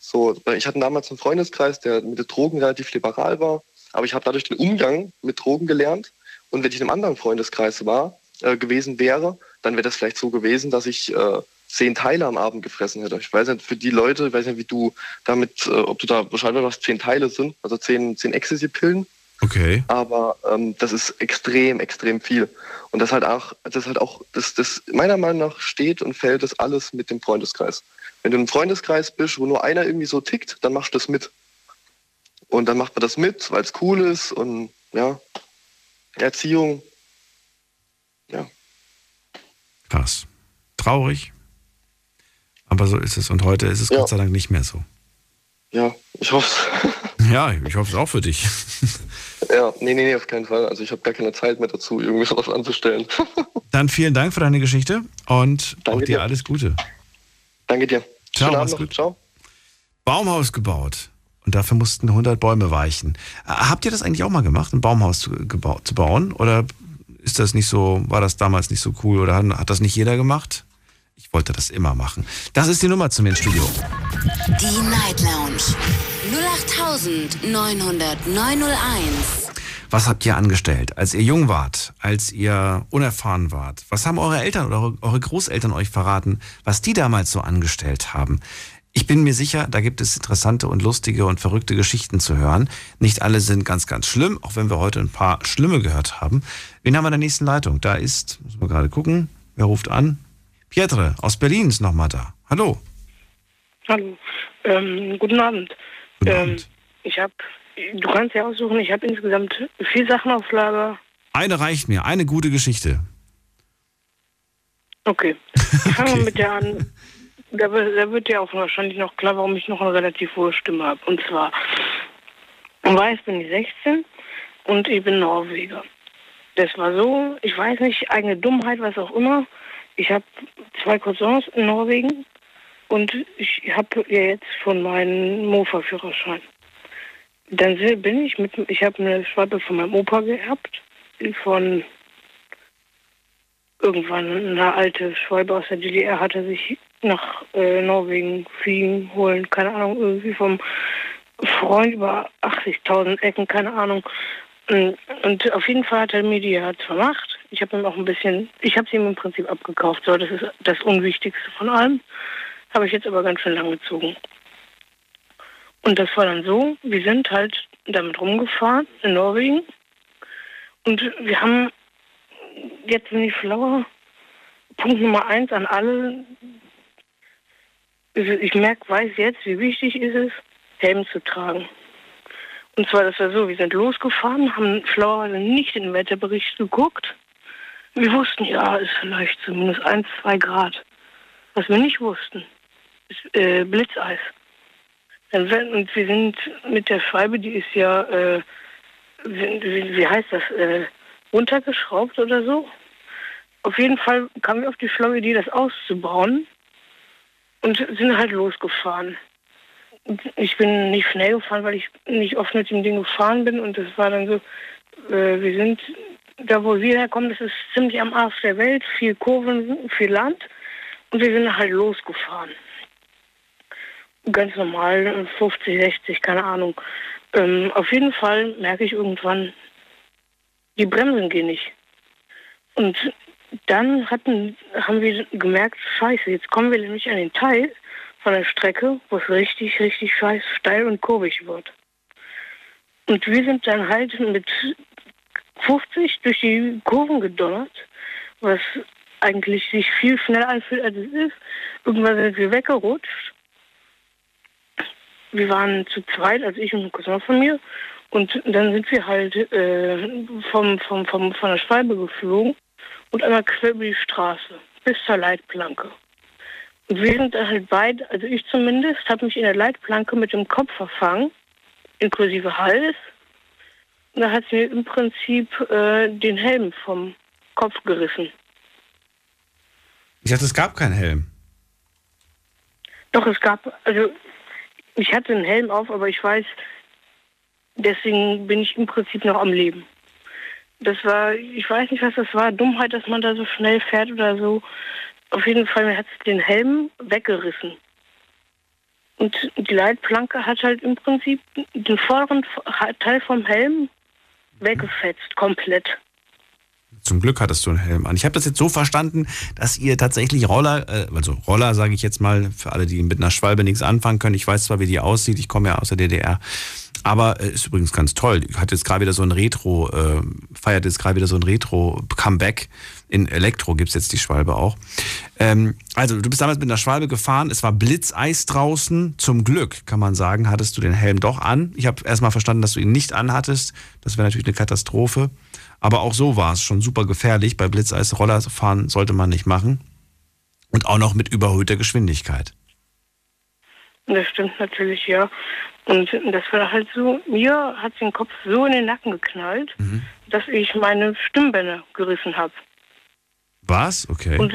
So, ich hatte damals einen Freundeskreis, der mit den Drogen relativ liberal war, aber ich habe dadurch den Umgang mit Drogen gelernt. Und wenn ich in einem anderen Freundeskreis war, äh, gewesen wäre, dann wäre das vielleicht so gewesen, dass ich äh, zehn Teile am Abend gefressen hätte. Ich weiß nicht, für die Leute, ich weiß nicht, wie du damit, äh, ob du da Bescheid weißt, was zehn Teile sind, also zehn, zehn Ecstasy-Pillen. Okay. Aber ähm, das ist extrem, extrem viel. Und das halt auch, das ist halt auch, das, das meiner Meinung nach steht und fällt das alles mit dem Freundeskreis. Wenn du im Freundeskreis bist, wo nur einer irgendwie so tickt, dann machst du das mit. Und dann macht man das mit, weil es cool ist und ja, Erziehung. Ja. Krass. Traurig. Aber so ist es. Und heute ist es Ja. Gott sei Dank nicht mehr so. Ja, ich hoffe Ja, ich hoffe es auch für dich. Ja, nee, nee, nee, auf keinen Fall. Also ich habe gar keine Zeit mehr dazu, irgendwie sowas anzustellen. Dann vielen Dank für deine Geschichte und auch dir dir. alles Gute. Danke dir. Ciao, mach's gut. Ciao. Baumhaus gebaut. Und dafür mussten 100 Bäume weichen. Äh, Habt ihr das eigentlich auch mal gemacht, ein Baumhaus zu, gebau- zu bauen? Oder ist das nicht so, war das damals nicht so cool? Oder hat, hat das nicht jeder gemacht? Ich wollte das immer machen. Das ist die Nummer zu mir ins Studio. Die Night Lounge 08901. Was habt ihr angestellt, als ihr jung wart, als ihr unerfahren wart? Was haben eure Eltern oder eure Großeltern euch verraten, was die damals so angestellt haben? Ich bin mir sicher, da gibt es interessante und lustige und verrückte Geschichten zu hören. Nicht alle sind ganz, ganz schlimm, auch wenn wir heute ein paar schlimme gehört haben. Wen haben wir in der nächsten Leitung? Da ist, müssen wir gerade gucken, wer ruft an? Pietre aus Berlin ist nochmal da. Hallo. Hallo, ähm, guten Abend. ähm, Ich habe, du kannst ja aussuchen, ich habe insgesamt vier Sachen auf Lager. Eine reicht mir, eine gute Geschichte. Okay, fangen wir mit der an. Da, wird- da wird ja auch wahrscheinlich noch klar, warum ich noch eine relativ hohe Stimme habe. Und zwar, weiß bin ich 16 und ich bin Norweger. Das war so, ich weiß nicht, eigene Dummheit, was auch immer. Ich habe zwei Cousins in Norwegen und ich habe ja jetzt schon meinen Mofa-Führerschein. Dann bin ich mit, ich habe eine Schwalbe von meinem Opa geerbt, von irgendwann eine alte Schwalbe aus der DDR hat er sich nach äh, Norwegen fliegen holen, keine Ahnung, irgendwie vom Freund über 80.000 Ecken, keine Ahnung. Und, auf jeden Fall hat er mir die ja vermacht. Ich habe ihm auch ein bisschen, ich habe sie ihm im Prinzip abgekauft. So, das ist das Unwichtigste von allem. Habe ich jetzt aber ganz schön lang gezogen. Und das war dann so, wir sind halt damit rumgefahren in Norwegen. Und wir haben, jetzt bin ich schlauer, Punkt Nummer eins an alle. Ich merke, weiß jetzt, wie wichtig ist es, Helm zu tragen. Und zwar, das war so, wir sind losgefahren, haben schlauerweise nicht in den Wetterbericht geguckt. Wir wussten, ja, ist vielleicht so minus eins, zwei Grad. Was wir nicht wussten, ist äh, Blitzeis. Und wir sind mit der Scheibe, die ist ja, äh, wie, wie wie heißt das, äh, runtergeschraubt oder so. Auf jeden Fall kamen wir auf die schlaue Idee, das auszubauen und sind halt losgefahren. Ich bin nicht schnell gefahren, weil ich nicht oft mit dem Ding gefahren bin und das war dann so, äh, wir sind da, wo wir herkommen, das ist ziemlich am Arsch der Welt, viel Kurven, viel Land und wir sind halt losgefahren. Ganz normal, 50, 60, keine Ahnung. Ähm, auf jeden Fall merke ich irgendwann, die Bremsen gehen nicht. Und dann hatten, haben wir gemerkt, scheiße, jetzt kommen wir nämlich an den Teil von der Strecke, wo es richtig, richtig scheiß steil und kurvig wird. Und wir sind dann halt mit 50 durch die Kurven gedonnert, was eigentlich sich viel schneller anfühlt, als es ist. Irgendwann sind wir weggerutscht. Wir waren zu zweit, also ich und ein Cousin von mir. Und dann sind wir halt äh, vom, vom, vom, von der Schwalbe geflogen und einmal quer über die Straße bis zur Leitplanke. Und wir sind halt beide, also ich zumindest, habe mich in der Leitplanke mit dem Kopf verfangen, inklusive Hals. Und da hat sie mir im Prinzip äh, den Helm vom Kopf gerissen. Ich dachte, es gab keinen Helm. Doch, es gab, also ich hatte einen Helm auf, aber ich weiß, deswegen bin ich im Prinzip noch am Leben. Das war, ich weiß nicht, was das war, Dummheit, dass man da so schnell fährt oder so. Auf jeden Fall, mir hat es den Helm weggerissen. Und die Leitplanke hat halt im Prinzip den vorderen Teil vom Helm weggefetzt, komplett. Zum Glück hattest du einen Helm an. Ich habe das jetzt so verstanden, dass ihr tatsächlich Roller, äh, also Roller sage ich jetzt mal, für alle, die mit einer Schwalbe nichts anfangen können. Ich weiß zwar, wie die aussieht, ich komme ja aus der DDR. Aber äh, ist übrigens ganz toll. Hat jetzt gerade wieder so ein Retro, äh, feiert jetzt gerade wieder so ein Retro-Comeback. In Elektro gibt's jetzt die Schwalbe auch. Ähm, also, du bist damals mit einer Schwalbe gefahren, es war Blitzeis draußen. Zum Glück, kann man sagen, hattest du den Helm doch an. Ich habe erstmal verstanden, dass du ihn nicht anhattest. Das wäre natürlich eine Katastrophe. Aber auch so war es schon super gefährlich. Bei Blitzeis Roller fahren sollte man nicht machen. Und auch noch mit überhöhter Geschwindigkeit. Das stimmt natürlich, ja. Und das war halt so, mir hat den Kopf so in den Nacken geknallt, dass ich meine Stimmbänder gerissen habe. Was? Okay. Und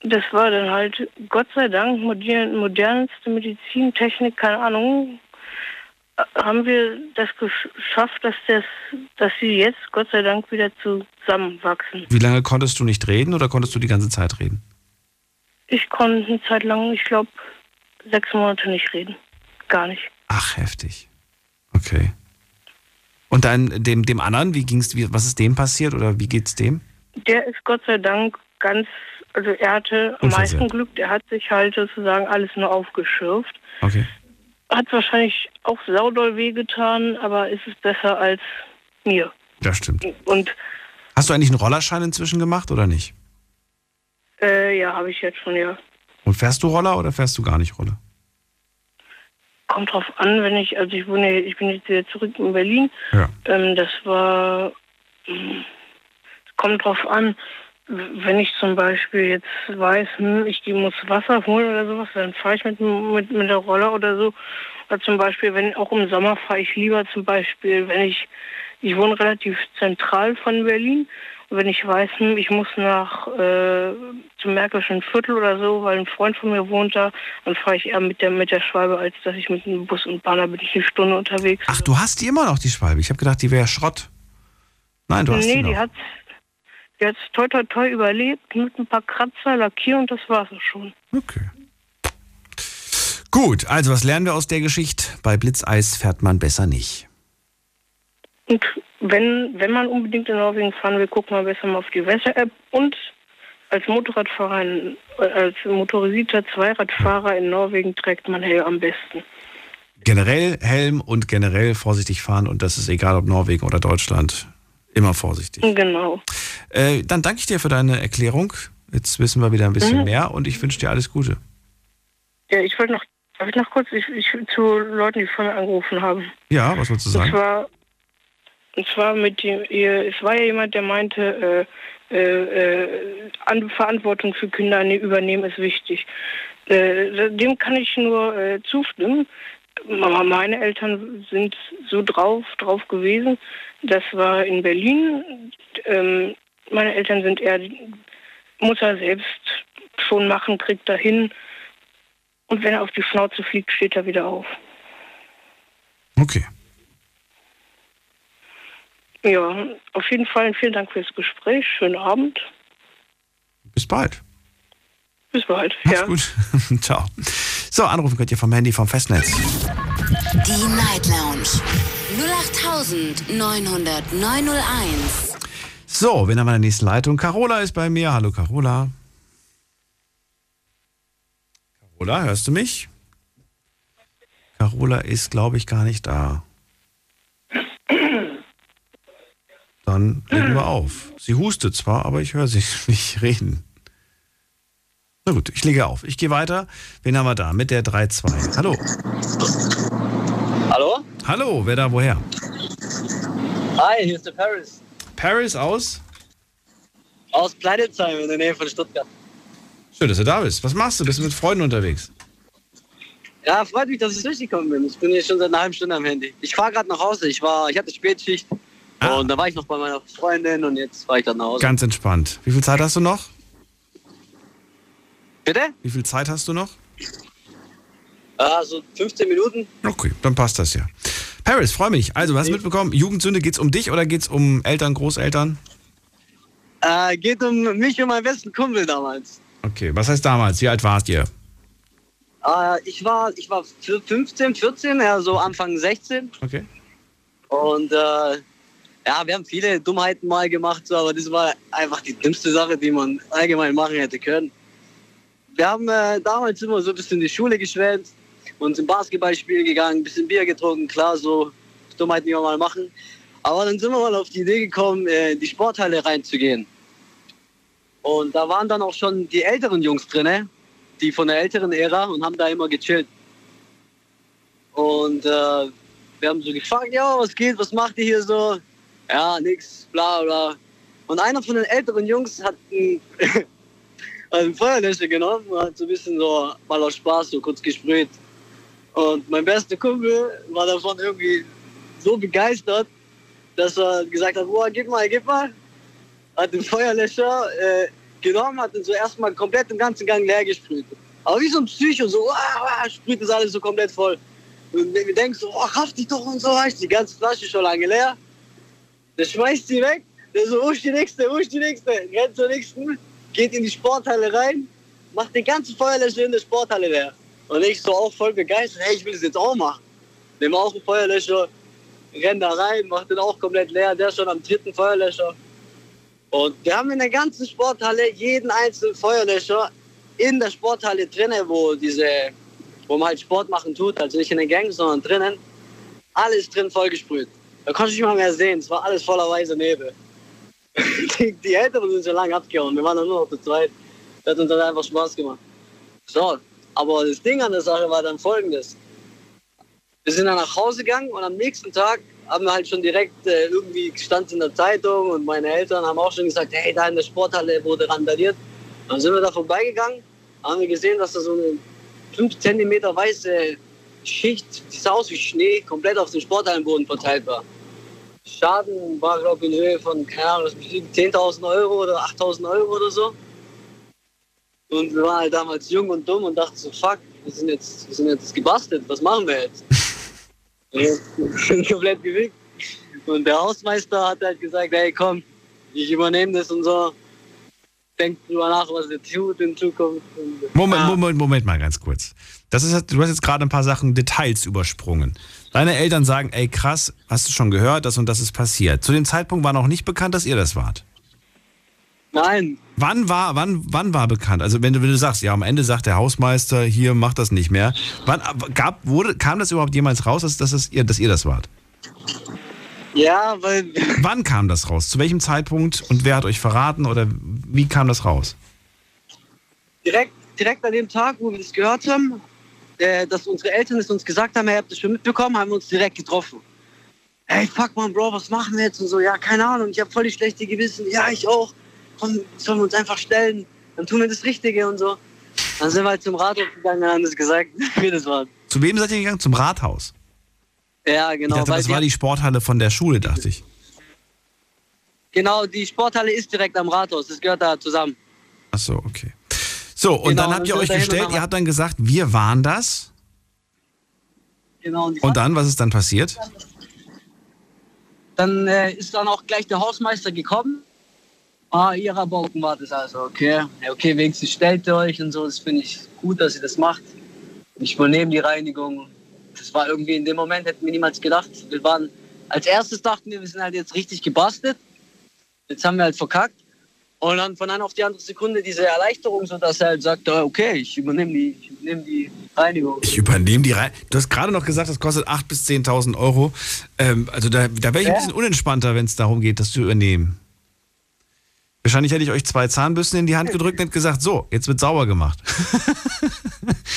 das war dann halt, Gott sei Dank, modern, modernste Medizin, Technik, keine Ahnung, haben wir das geschafft, dass, das, dass sie jetzt, Gott sei Dank, wieder zusammenwachsen. Wie lange konntest du nicht reden oder konntest du die ganze Zeit reden? Ich konnte eine Zeit lang, ich glaube, sechs Monate nicht reden. gar nicht. Ach, heftig. Okay. Und dann dem, dem anderen, wie ging's, wie, was ist dem passiert oder wie geht's dem? Der ist Gott sei Dank ganz, also er hatte am meisten Glück, der hat sich halt sozusagen alles nur aufgeschürft. Okay. Hat wahrscheinlich auch saudoll wehgetan, aber ist es besser als mir. Das stimmt. Und Hast du eigentlich einen Rollerschein inzwischen gemacht oder nicht? äh, ja, habe ich jetzt schon, ja. Und fährst du Roller oder fährst du gar nicht Roller? Kommt drauf an, wenn ich, also ich wohne, ich bin jetzt wieder zurück in Berlin. Ja. Ähm, das war, hm, kommt drauf an, wenn ich zum Beispiel jetzt weiß, hm, ich muss Wasser holen oder sowas, dann fahre ich mit, mit, mit der Roller oder so. Oder zum Beispiel, wenn auch im Sommer fahre ich lieber zum Beispiel, wenn ich, ich wohne relativ zentral von Berlin. Und wenn ich weiß, hm, ich muss nach äh, zum Märkischen Viertel oder so, weil ein Freund von mir wohnt da, dann fahre ich eher mit der mit der Schwalbe, als dass ich mit dem Bus und Bahn, da bin ich eine Stunde unterwegs. Ach, du hast die immer noch, die Schwalbe. Ich habe gedacht, die wäre Schrott. Nein, du hast nee, die noch. die hat hat's toi toi toi überlebt mit ein paar Kratzer, Lackier und das war's auch schon. Gut, also was lernen wir aus der Geschichte? Bei Blitzeis fährt man besser nicht. Und wenn, wenn man unbedingt in Norwegen fahren will, guckt man besser mal auf die Wetter-App und als Motorradfahrer, äh, als motorisierter Zweiradfahrer in Norwegen trägt man Helm am besten. Generell Helm und generell vorsichtig fahren und das ist egal ob Norwegen oder Deutschland. Immer vorsichtig. Genau. Äh, dann danke ich dir für deine Erklärung. Jetzt wissen wir wieder ein bisschen Mhm. mehr und ich wünsche dir alles Gute. Ja, ich wollte noch, darf ich noch kurz ich, ich, zu Leuten, die von mir angerufen haben. Ja, was wolltest du Und sagen? zwar, und zwar mit dem, ihr, es war ja jemand, der meinte, äh, äh, äh, an Verantwortung für Kinder ne- übernehmen ist wichtig. Äh, dem kann ich nur äh, zustimmen. Meine Eltern sind so drauf, drauf gewesen. Das war in Berlin. Ähm, meine Eltern sind eher, muss er selbst schon machen, kriegt er hin. Und wenn er auf die Schnauze fliegt, steht er wieder auf. Okay. Ja, auf jeden Fall vielen Dank fürs Gespräch. Schönen Abend. Bis bald. Bis bald. Mach's ja. gut. Ciao. So, anrufen könnt ihr vom Handy vom Festnetz. Die Night Lounge 0890901. So, wen haben wir in der nächsten Leitung? Carola ist bei mir. Hallo Carola. Carola, hörst du mich? Carola ist, glaube ich, gar nicht da. Dann legen wir auf. Sie hustet zwar, aber ich höre sie nicht reden. Na gut, ich lege auf. Ich gehe weiter. Wen haben wir da? Mit der 3-2. Hallo. Hallo? Hallo, wer da woher? Hi, hier ist der Paris. Paris aus? Aus Pleiditzheim in der Nähe von Stuttgart. Schön, dass du da bist. Was machst du? Bist du mit Freunden unterwegs? Ja, freut mich, dass ich durchgekommen bin. Ich bin hier schon seit einer halben Stunde am Handy. Ich fahre gerade nach Hause. Ich war, ich hatte Spätschicht und da war ich noch bei meiner Freundin und jetzt fahre ich dann nach Hause. Ganz entspannt. Wie viel Zeit hast du noch? Bitte? Wie viel Zeit hast du noch? Ah, so 15 Minuten. Okay, dann passt das ja. Paris, freue mich. Also, was hast mitbekommen? Jugendsünde, geht's um dich oder geht's um Eltern, Großeltern? Äh, geht um mich und meinen besten Kumpel damals. Okay, was heißt damals? Wie alt warst ihr? Äh, ich war, ich war 15, 14, ja, so Anfang 16. Okay. Und äh, ja, wir haben viele Dummheiten mal gemacht, aber das war einfach die dümmste Sache, die man allgemein machen hätte können. Wir haben äh, damals immer so ein bisschen die Schule geschwänzt und zum Basketballspiel gegangen, ein bisschen Bier getrunken, klar, so Dummheiten, die wir mal machen. Aber dann sind wir mal auf die Idee gekommen, äh, in die Sporthalle reinzugehen. Und da waren dann auch schon die älteren Jungs drin, die von der älteren Ära und haben da immer gechillt. Und äh, wir haben so gefragt, ja, was geht, was macht ihr hier so? Ja, nix, bla bla. Und einer von den älteren Jungs hat einen, einen Feuerlöscher genommen und hat so ein bisschen so mal aus Spaß so kurz gesprüht. Und mein bester Kumpel war davon irgendwie so begeistert, dass er gesagt hat, boah, gib mal, gib mal. Hat den Feuerlöscher äh, genommen, hat den so erstmal komplett den ganzen Gang leer gesprüht. Aber wie so ein Psycho, so, ah, ah, sprüht das alles so komplett voll. Und wir denken so, oh, raff dich doch und so, weißt die ganze Flasche schon lange leer. Der schmeißt sie weg, der so, wo ist die nächste, wo ist die nächste? Rennt zur nächsten, geht in die Sporthalle rein, macht den ganzen Feuerlöscher in der Sporthalle leer. Und ich so auch voll begeistert, hey, ich will das jetzt auch machen. Nehmen auch einen Feuerlöscher, renn da rein, mach den auch komplett leer, der ist schon am dritten Feuerlöscher. Und wir haben in der ganzen Sporthalle jeden einzelnen Feuerlöscher in der Sporthalle drinnen, wo diese, wo man halt Sport machen tut, also nicht in den Gangs, sondern drinnen, alles drin vollgesprüht. Da konnte ich nicht mal mehr sehen, es war alles voller weißer Nebel. Die, die Älteren sind schon lange abgehauen, wir waren dann nur noch zu zweit. Das hat uns dann einfach Spaß gemacht. So, aber das Ding an der Sache war dann folgendes. Wir sind dann nach Hause gegangen und am nächsten Tag haben wir halt schon direkt äh, irgendwie stand in der Zeitung und meine Eltern haben auch schon gesagt, hey, da in der Sporthalle wurde randaliert. Dann sind wir da vorbeigegangen, haben wir gesehen, dass da so eine 5 cm weiße Schicht, die sah aus wie Schnee, komplett auf dem Sporthallenboden verteilt war. Schaden war, glaube ich, in Höhe von, keine Ahnung, 10.000 Euro oder 8.000 Euro oder so. Und wir waren halt damals jung und dumm und dachten so, fuck, wir sind jetzt, wir sind jetzt gebastelt, was machen wir jetzt? Wir sind komplett gewickt. Und der Hausmeister hat halt gesagt, hey komm, ich übernehme das und so. Denkt drüber nach, was ihr tut in Zukunft. Und, Moment, Moment, Moment mal ganz kurz. Das ist, du hast jetzt gerade ein paar Sachen, Details übersprungen. Deine Eltern sagen, ey krass, hast du schon gehört, das und das ist passiert. Zu dem Zeitpunkt war noch nicht bekannt, dass ihr das wart. Nein. Wann war, wann, wann war bekannt? Also wenn du, wenn du sagst, ja, am Ende sagt der Hausmeister, hier macht das nicht mehr. Wann gab, wurde, kam das überhaupt jemals raus, dass, dass, das ihr, dass ihr das wart? Ja, weil. Wann kam das raus? Zu welchem Zeitpunkt und wer hat euch verraten oder wie kam das raus? Direkt, direkt an dem Tag, wo wir das gehört haben, äh, dass unsere Eltern es uns gesagt haben, ihr habt das schon mitbekommen, haben wir uns direkt getroffen. Hey, fuck man, Bro, was machen wir jetzt? Und so, ja, keine Ahnung, ich habe voll die schlechte Gewissen. Ja, ich auch. Komm, sollen wir uns einfach stellen? Dann tun wir das Richtige und so. Dann sind wir halt zum Rathaus gegangen und haben das gesagt, wie das war. Zu wem seid ihr gegangen? Zum Rathaus? Ja, genau. ich dachte, das war die Sporthalle von der Schule, dachte ich. Genau, die Sporthalle ist direkt am Rathaus. Das gehört da zusammen. Ach so, okay. So, und Genau, dann habt ihr euch gestellt, ihr habt dann gesagt, wir waren das. Genau. Und, Und dann, was ist dann passiert? Dann äh, ist dann auch gleich der Hausmeister gekommen. Ah, ihrer Balken war das also, okay. Okay, wenigstens stellt ihr euch und so. Das finde ich gut, dass ihr das macht. Ich übernehme die Reinigung. Das war irgendwie in dem Moment, hätten wir niemals gedacht. Wir waren, als erstes dachten wir, wir sind halt jetzt richtig gebastelt. Jetzt haben wir halt verkackt. Und dann von einer auf die andere Sekunde diese Erleichterung, so dass er halt sagt, okay, ich übernehme die, ich übernehme die Reinigung. Ich übernehme die Rein. Du hast gerade noch gesagt, das kostet 8.000 bis 10.000 Euro. Ähm, also da, da wäre ich ein Ja. bisschen unentspannter, wenn es darum geht, das zu übernehmen. Wahrscheinlich hätte ich euch zwei Zahnbürsten in die Hand gedrückt und gesagt, so, jetzt wird sauber gemacht.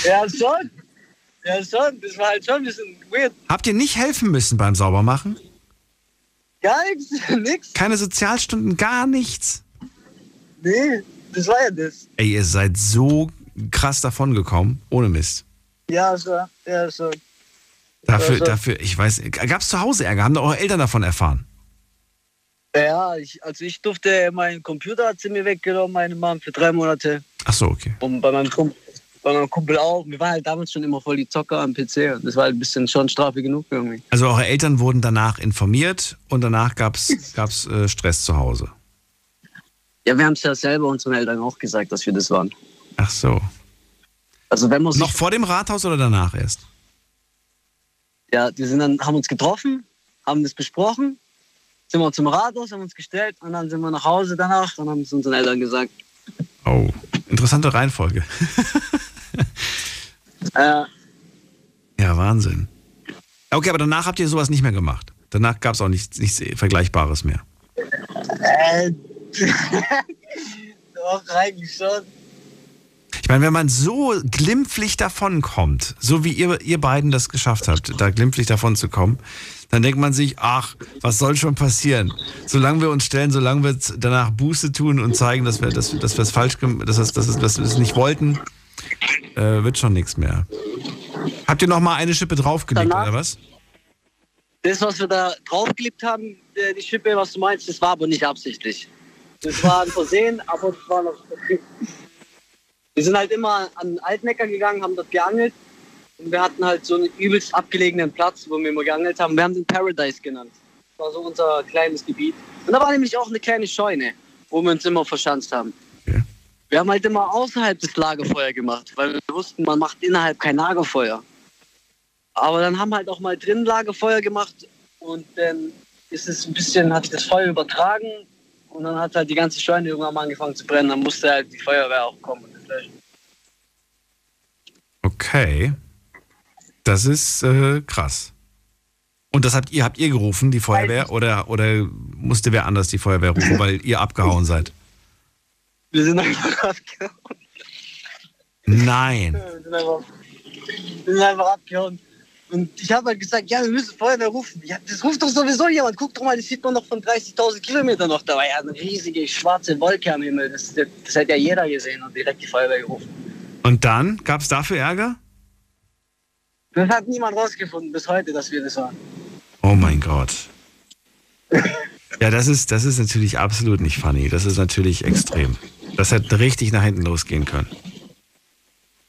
Ja, schon. Ja, schon. Das war halt schon ein bisschen weird. Habt ihr nicht helfen müssen beim Saubermachen? Gar nichts, nix. Keine Sozialstunden, gar nichts. Nee, das war ja das. Ey, ihr seid so krass davongekommen, ohne Mist. Ja, so. Ja, so. Dafür, dafür, ich weiß, gab es zu Hause Ärger? Haben da eure Eltern davon erfahren? Ja, ich, also ich durfte, meinen Computer hat sie mir weggenommen, meine Mom, für drei Monate. Ach so, okay. Und bei meinem, Kumpel, bei meinem Kumpel auch. Wir waren halt damals schon immer voll die Zocker am PC. Und das war halt ein bisschen schon Strafe genug irgendwie. Also eure Eltern wurden danach informiert und danach gab es äh, Stress zu Hause. Ja, wir haben es ja selber unseren Eltern auch gesagt, dass wir das waren. Ach so. Also wenn man Noch vor dem Rathaus oder danach erst? ja, wir sind dann, haben uns getroffen, haben das besprochen, sind wir zum Rathaus, haben uns gestellt und dann sind wir nach Hause danach und haben es unseren Eltern gesagt. Oh, interessante Reihenfolge. Äh, Ja, Wahnsinn. Okay, aber danach habt ihr sowas nicht mehr gemacht. Danach gab es auch nichts, nichts Vergleichbares mehr. äh, doch, eigentlich schon. Ich meine, wenn man so glimpflich davonkommt, so wie ihr, ihr beiden das geschafft habt, da glimpflich davon zu kommen, dann denkt man sich, ach, was soll schon passieren? Solange wir uns stellen, solange wir danach Buße tun und zeigen, dass wir dass, dass wir es falsch dass, dass, wir- dass wir es nicht wollten, äh, wird schon nichts mehr. Habt ihr noch mal eine Schippe draufgelegt, Danach- oder was? Das, was wir da draufgeklebt haben, äh, die Schippe, was du meinst, das war aber nicht absichtlich. Das war ein Versehen, aber das war noch. Wir sind halt immer an den Altnecker gegangen, haben dort geangelt. Und wir hatten halt so einen übelst abgelegenen Platz, wo wir immer geangelt haben. Wir haben den Paradise genannt. Das war so unser kleines Gebiet. Und da war nämlich auch eine kleine Scheune, wo wir uns immer verschanzt haben. Wir Wir haben halt immer außerhalb des Lagerfeuer gemacht, weil wir wussten, man macht innerhalb kein Lagerfeuer. Aber dann haben wir halt auch mal drin Lagerfeuer gemacht und dann ist es ein bisschen, hat sich das Feuer übertragen und dann hat halt die ganze Scheune irgendwann mal angefangen zu brennen. Dann musste halt die Feuerwehr auch kommen und das löschen. Okay. Das ist äh, krass. Und das habt ihr, habt ihr gerufen, die Feuerwehr, oder, oder musste wer anders die Feuerwehr rufen, weil ihr abgehauen seid? Wir sind einfach abgehauen. Nein. Wir sind einfach, wir sind einfach abgehauen. Und ich habe halt gesagt, ja, wir müssen Feuerwehr rufen. Ja, das ruft doch sowieso jemand. Guck doch mal, das sieht man noch von 30.000 Kilometern noch. Da war ja eine riesige schwarze Wolke am Himmel. Das, das, das hat ja jeder gesehen und direkt die Feuerwehr gerufen. Und dann gab es dafür Ärger? Das hat niemand rausgefunden bis heute, dass wir das waren. Oh mein Gott. Ja, das ist, das ist natürlich absolut nicht funny. Das ist natürlich extrem. Das hätte richtig nach hinten losgehen können.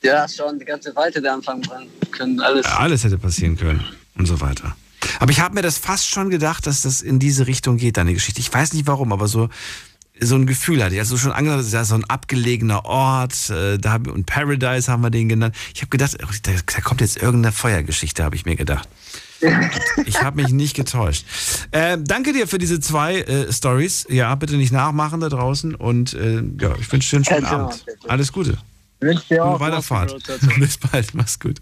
Ja, schon, die ganze Wald hätte anfangen können. Alles. Alles hätte passieren können und so weiter. Aber ich habe mir das fast schon gedacht, dass das in diese Richtung geht, deine Geschichte. Ich weiß nicht warum, aber so, so ein Gefühl hatte ich. Also schon angesagt, das ist ja so ein abgelegener Ort, äh, da hab, und Paradise haben wir den genannt. Ich habe gedacht, oh, da, da kommt jetzt irgendeine Feuergeschichte, habe ich mir gedacht. Ich habe mich nicht getäuscht. Äh, danke dir für diese zwei äh, Stories. Ja, bitte nicht nachmachen da draußen und äh, ja, ich wünsche dir einen schönen Abend. Alles Gute. Wünsche dir Weiterfahrt. Bis bald, mach's gut.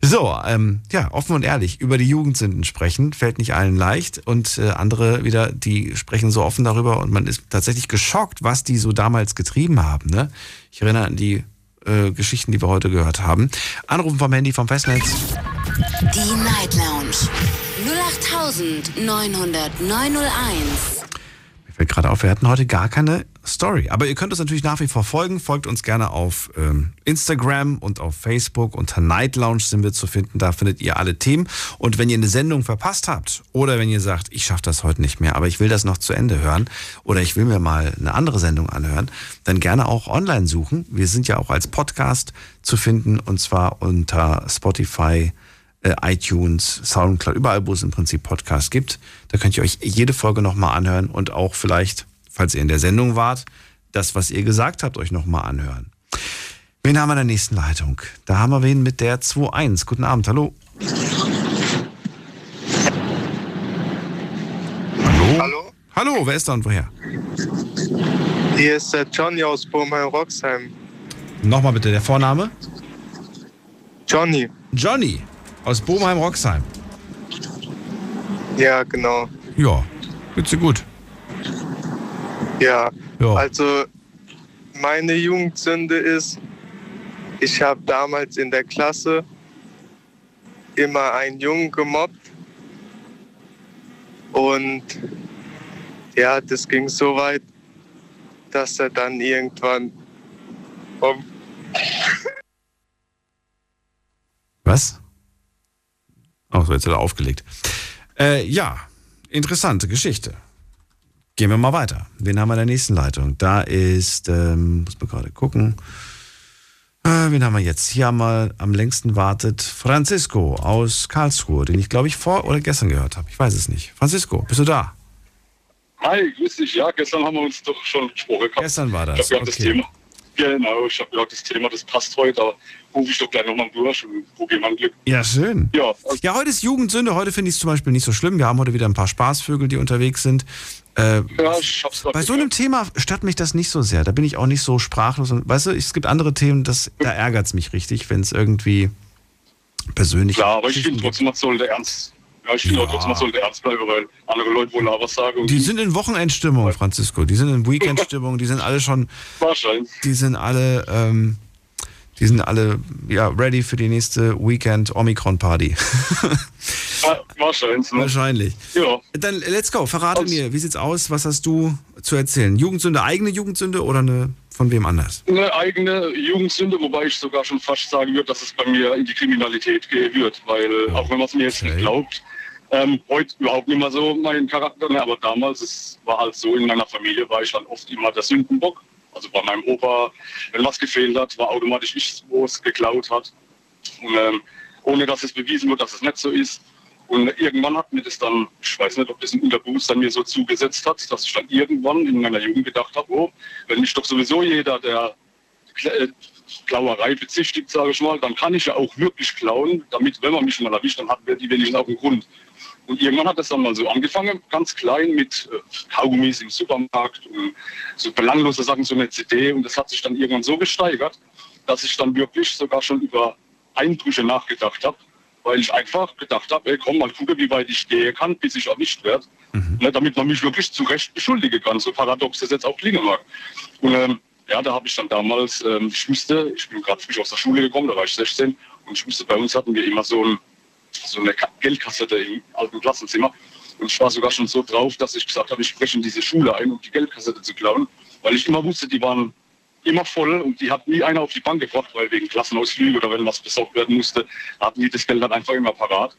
So, ähm, ja, offen und ehrlich, über die Jugendsünden sprechen, fällt nicht allen leicht. Und äh, andere wieder, die sprechen so offen darüber und man ist tatsächlich geschockt, was die so damals getrieben haben. Ne? Ich erinnere an die äh, Geschichten, die wir heute gehört haben. Anrufen vom Handy vom Festnetz. Die Night Lounge 0890901. Mir fällt gerade auf, wir hatten heute gar keine Story. Aber ihr könnt uns natürlich nach wie vor folgen. Folgt uns gerne auf ähm, Instagram und auf Facebook. Unter Night Lounge sind wir zu finden. Da findet ihr alle Themen. Und wenn ihr eine Sendung verpasst habt oder wenn ihr sagt, ich schaffe das heute nicht mehr, aber ich will das noch zu Ende hören oder ich will mir mal eine andere Sendung anhören, dann gerne auch online suchen. Wir sind ja auch als Podcast zu finden und zwar unter Spotify, äh, iTunes, Soundcloud, überall, wo es im Prinzip Podcasts gibt. Da könnt ihr euch jede Folge nochmal anhören und auch vielleicht, falls ihr in der Sendung wart, das, was ihr gesagt habt, euch nochmal anhören. Wen haben wir in der nächsten Leitung? Da haben wir wen mit der 2.1. Guten Abend, hallo. Hallo? Hallo? Hallo, wer ist da und woher? Hier ist der Johnny aus Burmheim-Roxheim. Nochmal bitte, der Vorname? Johnny. Johnny aus Bohmheim-Roxheim. Ja, genau. Ja, geht's dir gut? Ja. Ja. Also, meine Jugendsünde ist, ich habe damals in der Klasse immer einen Jungen gemobbt. Und ja, das ging so weit, dass er dann irgendwann vom Was? Ach so, jetzt hat er aufgelegt. Äh, ja, interessante Geschichte. Gehen wir mal weiter. Wen haben wir in der nächsten Leitung? Da ist, ähm, muss man gerade gucken. Äh, wen haben wir jetzt? Hier haben wir am längsten wartet Francisco aus Karlsruhe, den ich glaube ich vor oder gestern gehört habe. Ich weiß es nicht. Francisco, bist du da? Hi, grüß dich. Ja, gestern haben wir uns doch schon gesprochen. gehabt. Gestern war das, Ich habe das okay. Thema. Genau, ich habe gesagt, das Thema, das passt heute, aber rufe ich doch gleich nochmal durch und probiere mein Glück. Ja, schön. Ja, Ja, heute ist Jugendsünde. Heute finde ich es zum Beispiel nicht so schlimm. Wir haben heute wieder ein paar Spaßvögel, die unterwegs sind. Äh, ja ich hab's bei so einem Thema stört mich das nicht so sehr. Da bin ich auch nicht so sprachlos. Und, weißt du, es gibt andere Themen, das, da ärgert es mich richtig, wenn es irgendwie persönlich Klar, aber ich finde trotzdem, man sollte ernst. Ja, ich finde auch trotzdem, man sollte ernst bleiben, weil andere Leute wollen auch was sagen. und Die sind in Wochenendstimmung, Francisco. Die sind in Weekendstimmung. Die sind alle schon. Wahrscheinlich. Die sind alle. Ähm, die sind alle ja ready für die nächste Weekend Omikron Party. Wahrscheinlich. Ne? Wahrscheinlich. Ja. Dann let's go. Verrate mir, wie sieht's aus? Was hast du zu erzählen? Jugendsünde, eigene Jugendsünde oder eine von wem anders? Eine eigene Jugendsünde, wobei ich sogar schon fast sagen würde, dass es bei mir in die Kriminalität gehen wird, weil auch wenn man es mir jetzt nicht glaubt, ähm, heute überhaupt nicht mehr so mein Charakter, ne, aber damals, es war halt so, in meiner Familie war ich halt oft immer der Sündenbock. Also bei meinem Opa, wenn was gefehlt hat, war automatisch ich, wo es geklaut hat. Und ähm, ohne dass es bewiesen wird, dass es nicht so ist. Und irgendwann hat mir das dann, ich weiß nicht, ob das ein Unterbewusstsein mir so zugesetzt hat, dass ich dann irgendwann in meiner Jugend gedacht habe, oh, wenn mich doch sowieso jeder, der Kla- Klauerei bezichtigt, sage ich mal, dann kann ich ja auch wirklich klauen, damit, wenn man mich mal erwischt, dann hat wer die wenigstens auch einen Grund. Und irgendwann hat das dann mal so angefangen, ganz klein mit äh, Kaugummis im Supermarkt und so belanglose Sachen, so eine CD. Und das hat sich dann irgendwann so gesteigert, dass ich dann wirklich sogar schon über Einbrüche nachgedacht habe, weil ich einfach gedacht habe, ey, komm mal gucke, wie weit ich gehen kann, bis ich erwischt werde, ne, damit man mich wirklich zu Recht beschuldigen kann, so paradox das jetzt auch klingen mag. Und ähm, ja, da habe ich dann damals, ähm, ich musste, ich bin gerade frisch aus der Schule gekommen, da war ich 16 und ich musste, bei uns hatten wir immer so, ein, so eine Ka- Geldkassette im alten Klassenzimmer und ich war sogar schon so drauf, dass ich gesagt habe, ich spreche in diese Schule ein, um die Geldkassette zu klauen, weil ich immer wusste, die waren immer voll und die hat nie einer auf die Bank gebracht, weil wegen Klassenausflügen oder wenn was besorgt werden musste, hatten die das Geld dann einfach immer parat.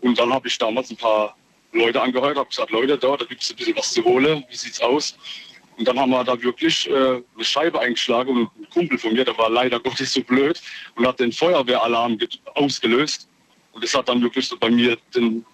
Und dann habe ich damals ein paar Leute angehört, habe gesagt, Leute, da, da gibt es ein bisschen was zu holen, wie sieht's aus? Und dann haben wir da wirklich äh, eine Scheibe eingeschlagen und ein Kumpel von mir, der war leider Gottes so blöd und hat den Feuerwehralarm ausgelöst. Und das hat dann wirklich so bei mir den,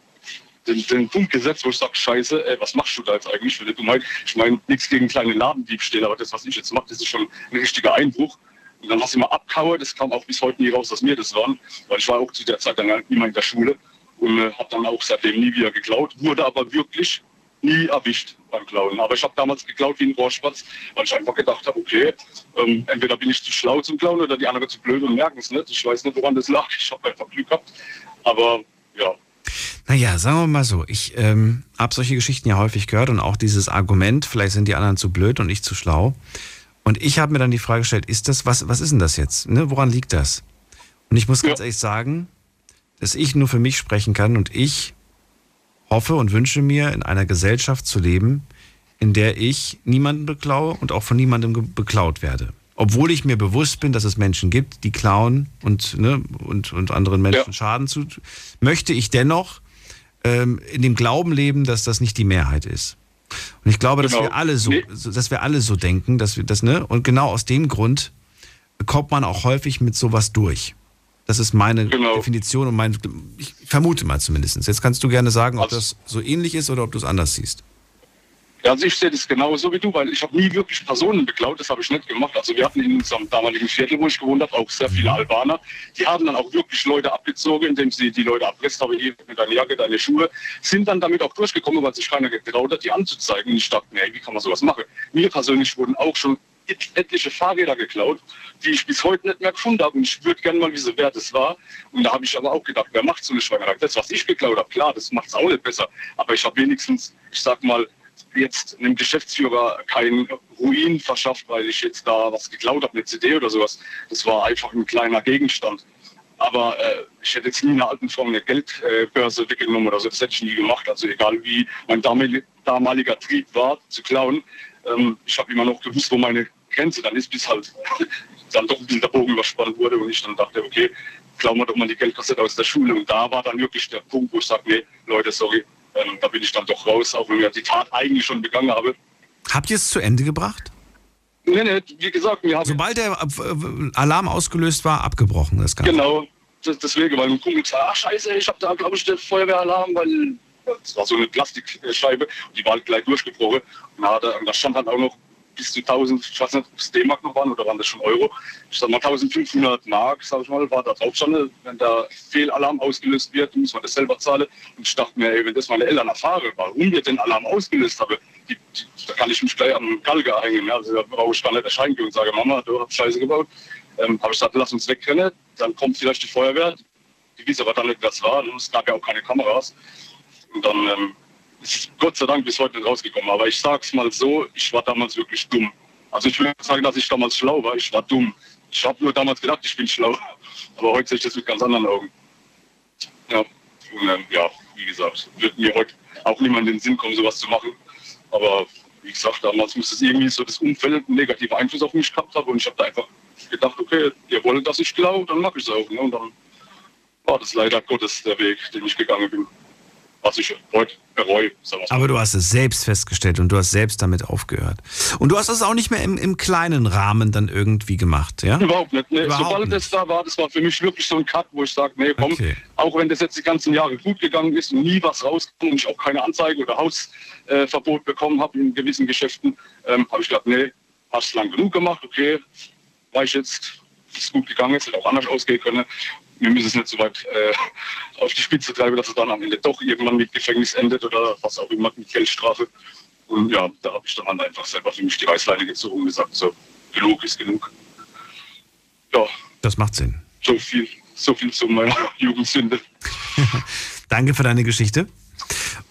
den, den Punkt gesetzt, wo ich sage, scheiße, ey, was machst du da jetzt eigentlich für eine? Ich meine, nichts gegen kleine Ladendiebstähle, aber das, was ich jetzt mache, das ist schon ein richtiger Einbruch. Und dann hast du immer abkaue, das kam auch bis heute nie raus, dass mir das waren, weil ich war auch zu der Zeit dann immer in der Schule und äh, habe dann auch seitdem nie wieder geklaut, wurde aber wirklich nie erwischt beim Klauen. Aber ich habe damals geklaut wie ein Rohrspatz, weil ich einfach gedacht habe, okay, ähm, entweder bin ich zu schlau zum Klauen oder die anderen zu blöd und merken es nicht. Ich weiß nicht, woran das lag. Ich habe einfach Glück gehabt. Aber ja, Naja, sagen wir mal so, ich ähm, habe solche Geschichten ja häufig gehört und auch dieses Argument, vielleicht sind die anderen zu blöd und ich zu schlau. Und ich habe mir dann die Frage gestellt, ist das, was, was ist denn das jetzt? Ne? Woran liegt das? Und ich muss ganz ehrlich sagen, dass ich nur für mich sprechen kann und ich hoffe und wünsche mir, in einer Gesellschaft zu leben, in der ich niemanden beklaue und auch von niemandem beklaut werde. Obwohl ich mir bewusst bin, dass es Menschen gibt, die klauen und, ne, und, und anderen Menschen Schaden zu, möchte ich dennoch ähm, in dem Glauben leben, dass das nicht die Mehrheit ist. Und ich glaube, dass Genau. wir alle so, so, dass wir alle so denken, dass wir das, ne? Und genau aus dem Grund kommt man auch häufig mit sowas durch. Das ist meine Definition und mein, ich vermute mal zumindest. Jetzt kannst du gerne sagen, ob das so ähnlich ist oder ob du es anders siehst. Ja, also ich sehe das genauso wie du, weil ich habe nie wirklich Personen beklaut, das habe ich nicht gemacht. Also wir hatten in unserem damaligen Viertel, wo ich gewohnt habe, auch sehr viele Albaner. Die haben dann auch wirklich Leute abgezogen, indem sie die Leute abgesetzt haben, hier mit deiner Jacke, deine Schuhe, sind dann damit auch durchgekommen, weil sich keiner getraut hat, die anzuzeigen. Und ich dachte, nee, wie kann man sowas machen? Mir persönlich wurden auch schon et- etliche Fahrräder geklaut, die ich bis heute nicht mehr gefunden habe. Und ich würde gerne mal wissen, wer das war. Und da habe ich aber auch gedacht, wer macht so eine Schweinerei? Das, was ich geklaut habe, klar, das macht es auch nicht besser. Aber ich habe wenigstens, ich sag mal, jetzt einem Geschäftsführer keinen Ruin verschafft, weil ich jetzt da was geklaut habe, eine CD oder sowas. Das war einfach ein kleiner Gegenstand. Aber äh, ich hätte jetzt nie einer alten Frau eine Geldbörse weggenommen oder so. Das hätte ich nie gemacht. Also egal wie mein damalig- damaliger Trieb war, zu klauen. Ähm, ich habe immer noch gewusst, wo meine Grenze dann ist, bis halt dann doch ein bisschen der Bogen überspannt wurde und ich dann dachte, okay, klauen wir doch mal die Geldkassette aus der Schule. Und da war dann wirklich der Punkt, wo ich sage, nee, Leute, sorry, ähm, da bin ich dann doch raus, auch wenn ich die Tat eigentlich schon begangen habe. Habt ihr es zu Ende gebracht? Nee, nee, wie gesagt, wir haben... Sobald der äh, Alarm ausgelöst war, abgebrochen das Ganze. Genau, deswegen, weil ein Kumpel gesagt ach scheiße, ich habe da, glaube ich, den Feuerwehralarm, weil das war so eine Plastikscheibe und die war halt gleich durchgebrochen. Und da, hat und da stand halt auch noch bis zu 1000, ich weiß nicht, ob es D-Mark noch waren oder waren das schon Euro. Ich sag mal 1500 Mark, sag ich mal, war da drauf schon. Wenn der Fehlalarm ausgelöst wird, muss man das selber zahlen. Und ich dachte mir, ey, wenn das meine Eltern erfahren, warum wir den Alarm ausgelöst haben, die, die, da kann ich mich gleich am Galgen hängen. Also da brauche ich gar nicht erscheinen gehen und sage, Mama, du hast Scheiße gebaut. Ähm, habe ich gesagt, lass uns wegrennen, dann kommt vielleicht die Feuerwehr. Die wissen aber dann nicht, wer es war. Und es gab ja auch keine Kameras. Und dann ähm, ist Gott sei Dank bis heute nicht rausgekommen. Aber ich sag's mal so, ich war damals wirklich dumm. Also ich will nicht sagen, dass ich damals schlau war, ich war dumm. Ich habe nur damals gedacht, ich bin schlau. Aber heute sehe ich das mit ganz anderen Augen. Ja, und ähm, ja, wie gesagt, wird mir heute auch niemand in den Sinn kommen, sowas zu machen. Aber wie gesagt, damals muss es irgendwie so das Umfeld einen negativen Einfluss auf mich gehabt haben. Und ich habe da einfach gedacht, okay, ihr wollt, dass ich glaube, dann mache ich es auch. Ne? Und dann war das leider Gottes der Weg, den ich gegangen bin. Was ich heute bereue. Aber du hast es selbst festgestellt und du hast selbst damit aufgehört. Und du hast es auch nicht mehr im, im kleinen Rahmen dann irgendwie gemacht, ja? Überhaupt nicht. Nee, Überhaupt Sobald es da war, das war für mich wirklich so ein Cut, wo ich sage, nee, komm, auch wenn das jetzt die ganzen Jahre gut gegangen ist und nie was rauskam und ich auch keine Anzeige oder Hausverbot äh, bekommen habe in gewissen Geschäften, ähm, habe ich gedacht, nee, hast lang genug gemacht, okay, war ich jetzt, ist gut gegangen, es hätte auch anders ausgehen können. Wir müssen es nicht so weit äh, auf die Spitze treiben, dass es dann am Ende doch irgendwann mit Gefängnis endet oder was auch immer mit Geldstrafe. Und ja, da habe ich dann einfach selber für mich die Reißleine gezogen und gesagt, so, genug ist genug. Ja, Das macht Sinn. so viel, so viel zu meiner Jugendsünde. Danke für deine Geschichte.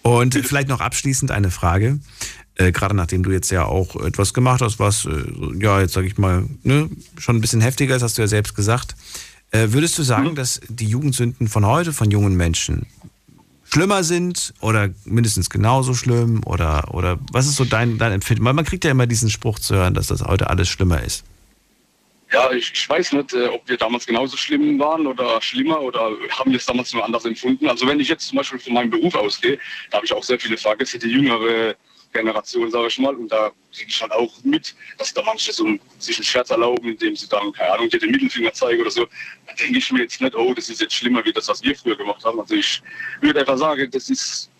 Und vielleicht noch abschließend eine Frage. Äh, gerade nachdem du jetzt ja auch etwas gemacht hast, was, äh, ja, jetzt sage ich mal, ne, schon ein bisschen heftiger ist, hast du ja selbst gesagt. Äh, würdest du sagen, dass die Jugendsünden von heute, von jungen Menschen, schlimmer sind oder mindestens genauso schlimm? Oder, oder was ist so dein, dein Empfinden? Weil man kriegt ja immer diesen Spruch zu hören, dass das heute alles schlimmer ist. Ja, ich, ich weiß nicht, äh, ob wir damals genauso schlimm waren oder schlimmer oder haben wir es damals nur anders empfunden. Also wenn ich jetzt zum Beispiel von meinem Beruf ausgehe, da habe ich auch sehr viele Fahrgäste, die jüngere Generation, sage ich mal, und da kriege ich halt auch mit, dass da manche so sich einen Scherz erlauben, indem sie dann, keine Ahnung, dir den Mittelfinger zeigen oder so. Da denke ich mir jetzt nicht, oh, das ist jetzt schlimmer wie das, was wir früher gemacht haben. Also ich würde einfach sagen, das ist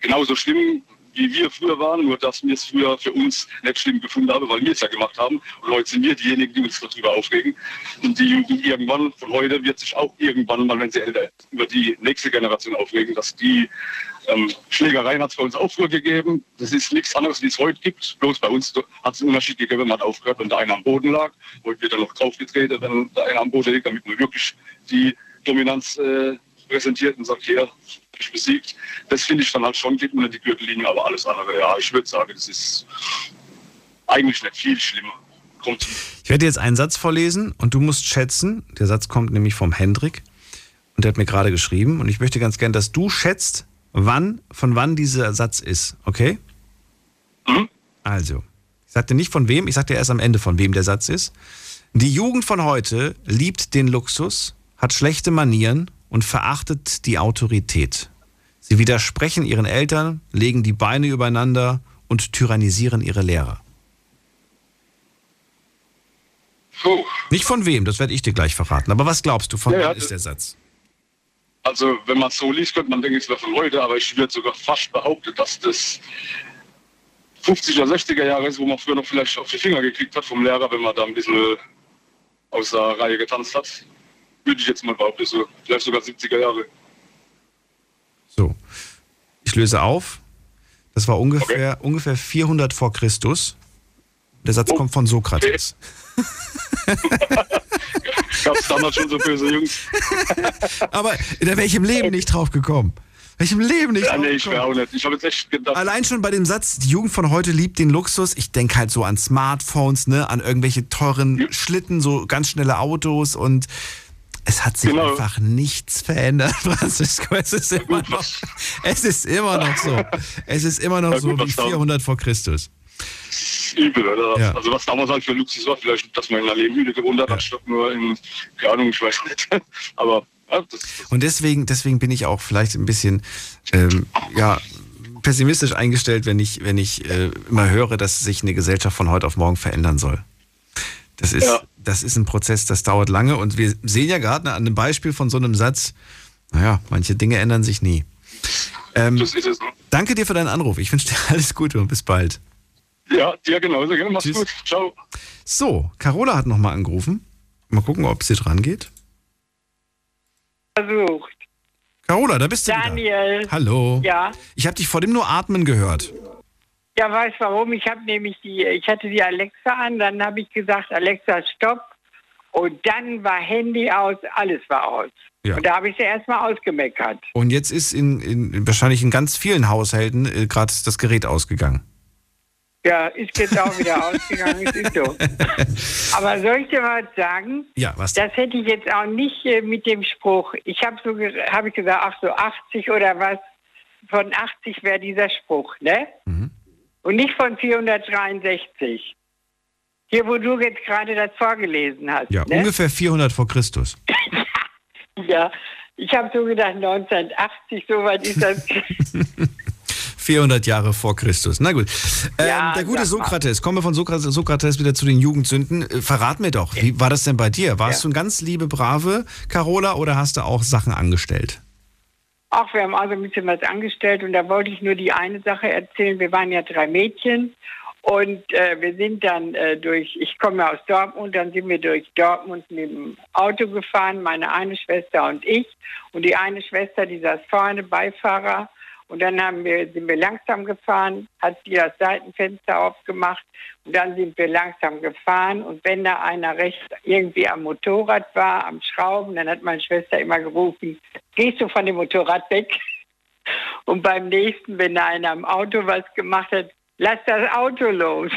genauso schlimm, wie wir früher waren, nur dass wir es früher für uns nicht schlimm gefunden haben, weil wir es ja gemacht haben. Und heute sind wir diejenigen, die uns darüber aufregen. Und die Jugend irgendwann von heute wird sich auch irgendwann mal, wenn sie älter über die nächste Generation aufregen, dass die ähm, Schlägereien hat es bei uns auch früher gegeben. Das ist nichts anderes, wie es heute gibt. Bloß bei uns hat es einen Unterschied gegeben. Man hat aufgehört, wenn der eine am Boden lag. Heute wird er noch draufgetreten, wenn der eine am Boden liegt, damit man wirklich die Dominanz äh, präsentiert und sagt, hier, ich besiegt. Das finde ich dann halt schon, geht unter die Gürtellinie, aber alles andere, ja, ich würde sagen, das ist eigentlich nicht viel schlimmer. Kommt Ich werde dir jetzt einen Satz vorlesen und du musst schätzen. Der Satz kommt nämlich vom Hendrik und der hat mir gerade geschrieben und ich möchte ganz gern, dass du schätzt, wann, von wann dieser Satz ist, okay? Also, ich sagte nicht von wem, ich sagte erst am Ende, von wem der Satz ist. Die Jugend von heute liebt den Luxus, hat schlechte Manieren und verachtet die Autorität. Sie widersprechen ihren Eltern, legen die Beine übereinander und tyrannisieren ihre Lehrer. Puh. Nicht von wem, das werde ich dir gleich verraten. Aber was glaubst du, von Ja, ja, ist der Satz? Also, wenn man es so liest, könnte man denken, es wäre von heute, aber ich würde sogar fast behaupten, dass das 50er, 60er Jahre ist, wo man früher noch vielleicht auf die Finger gekriegt hat vom Lehrer, wenn man da ein bisschen aus der Reihe getanzt hat. Würde ich jetzt mal behaupten, so, vielleicht sogar 70er Jahre. So, ich löse auf. Das war ungefähr, ungefähr 400 vor Christus. Der Satz kommt von Sokrates. Gab es damals schon so böse Jungs? Aber da wäre ich im Leben nicht drauf gekommen. Wäre ich im Leben nicht Ja, drauf nee, ich wäre auch nicht. Ich habe jetzt echt gedacht. Allein schon bei dem Satz, die Jugend von heute liebt den Luxus. Ich denke halt so an Smartphones, ne, an irgendwelche teuren Schlitten, so ganz schnelle Autos und es hat sich Genau. einfach nichts verändert, Francisco. Es ist immer noch, es ist immer noch so. Es ist immer noch Ja, so gut, wie was da- 400 vor Christus. Übel, oder? Ja. Also was damals halt für Luxus war, vielleicht, dass man in einer Lehmhütte gewohnt hat, anstatt nur in, keine Ahnung, ich weiß nicht. Aber ja, das, Und deswegen, deswegen bin ich auch vielleicht ein bisschen ähm, ja, pessimistisch eingestellt, wenn ich, wenn ich äh, immer höre, dass sich eine Gesellschaft von heute auf morgen verändern soll. Das ist, Ja. das ist ein Prozess, das dauert lange und wir sehen ja gerade an einem Beispiel von so einem Satz, naja, manche Dinge ändern sich nie. Ähm, das ist es. ne? danke dir für deinen Anruf. Ich wünsche dir alles Gute und bis bald. Ja, dir genauso. Gerne. Mach's Tschüss. gut. Ciao. So, Carola hat nochmal angerufen. Mal gucken, ob sie dran geht. versucht. Carola, da bist du Daniel. wieder. Hallo. Ja. Ich habe dich vor dem nur atmen gehört. Ja, weiß warum? Ich habe nämlich die, ich hatte die Alexa an, dann habe ich gesagt, Alexa, stopp. Und dann war Handy aus, alles war aus. Ja. Und da habe ich sie erstmal ausgemeckert. Und jetzt ist in, in wahrscheinlich in ganz vielen Haushalten äh, gerade das Gerät ausgegangen. Ja, ist jetzt auch wieder ausgegangen, es ist so. Aber soll ich dir mal sagen, Ja, was das hätte ich jetzt auch nicht äh, mit dem Spruch. Ich habe so, habe ich gesagt, ach so 80 oder was. Von 80 wäre dieser Spruch, ne? Mhm. Und nicht von 463. Hier, wo du jetzt gerade das vorgelesen hast. Ja, ne? ungefähr 400 vor Christus. Ja, Ich habe so gedacht, 1980, so weit ist das. 400 Jahre vor Christus. Na gut. Ähm, Ja, der gute. Sokrates, kommen wir von Sokrates, Sokrates wieder zu den Jugendsünden. Äh, Verrat mir doch, wie war das denn bei dir? Warst Ja. du ein ganz liebe, brave Carola oder hast du auch Sachen angestellt? Ach, wir haben also ein bisschen was angestellt und da wollte ich nur die eine Sache erzählen. Wir waren ja drei Mädchen und äh, wir sind dann äh, durch, ich komme aus Dortmund, dann sind wir durch Dortmund mit dem Auto gefahren, meine eine Schwester und ich. Und die eine Schwester, die saß vorne, Beifahrer. Und dann haben wir, sind wir langsam gefahren, hat sie das Seitenfenster aufgemacht und dann sind wir langsam gefahren. Und wenn da einer rechts irgendwie am Motorrad war, am Schrauben, dann hat meine Schwester immer gerufen, gehst du von dem Motorrad weg? Und beim nächsten, wenn da einer am Auto was gemacht hat, lass das Auto los.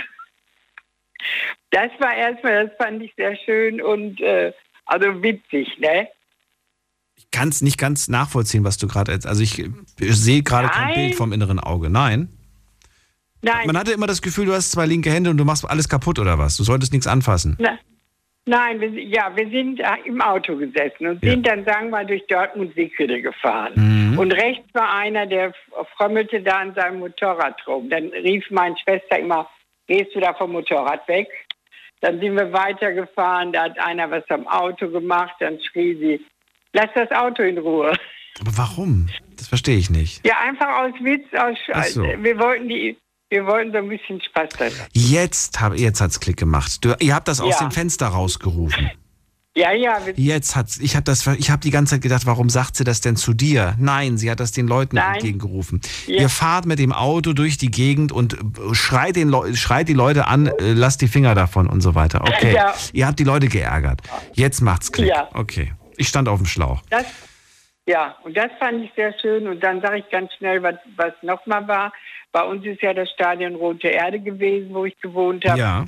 Das war erstmal, das fand ich sehr schön und äh, also witzig, ne? Kann es nicht ganz nachvollziehen, was du gerade erzählst. Also ich, ich sehe gerade kein. Bild vom inneren Auge. Nein. Nein. Man hatte immer das Gefühl, du hast zwei linke Hände und du machst alles kaputt oder was? Du solltest nichts anfassen. Na, nein, wir, ja, wir sind äh, im Auto gesessen und sind dann, sagen wir mal, durch Dortmund-Sickede gefahren. Mhm. Und rechts war einer, der frömmelte da an seinem Motorrad rum. Dann rief meine Schwester immer, gehst du da vom Motorrad weg? Dann sind wir weitergefahren, da hat einer was am Auto gemacht, dann schrie sie, lass das Auto in Ruhe. Aber warum? Das verstehe ich nicht. Ja, einfach aus Witz, aus so. wir wollten die, wir wollten so ein bisschen Spaß daran. Jetzt, hab, jetzt hat's Klick gemacht. Du, ihr habt das aus Ja. dem Fenster rausgerufen. Ja, ja, Jetzt hat's, ich habe das, ich habe die ganze Zeit gedacht, warum sagt sie das denn zu dir? Nein, sie hat das den Leuten Nein. entgegengerufen. Ja. Ihr fahrt mit dem Auto durch die Gegend und äh, schreit, den Leu schreit die Leute an, äh, lasst die Finger davon und so weiter. Okay. Ja. Ihr habt die Leute geärgert. Jetzt macht's Klick. Ja. Okay. Ich stand auf dem Schlauch. Das, ja, und das fand ich sehr schön. Und dann sage ich ganz schnell, was, was nochmal war. Bei uns ist ja das Stadion Rote Erde gewesen, wo ich gewohnt habe. Ja.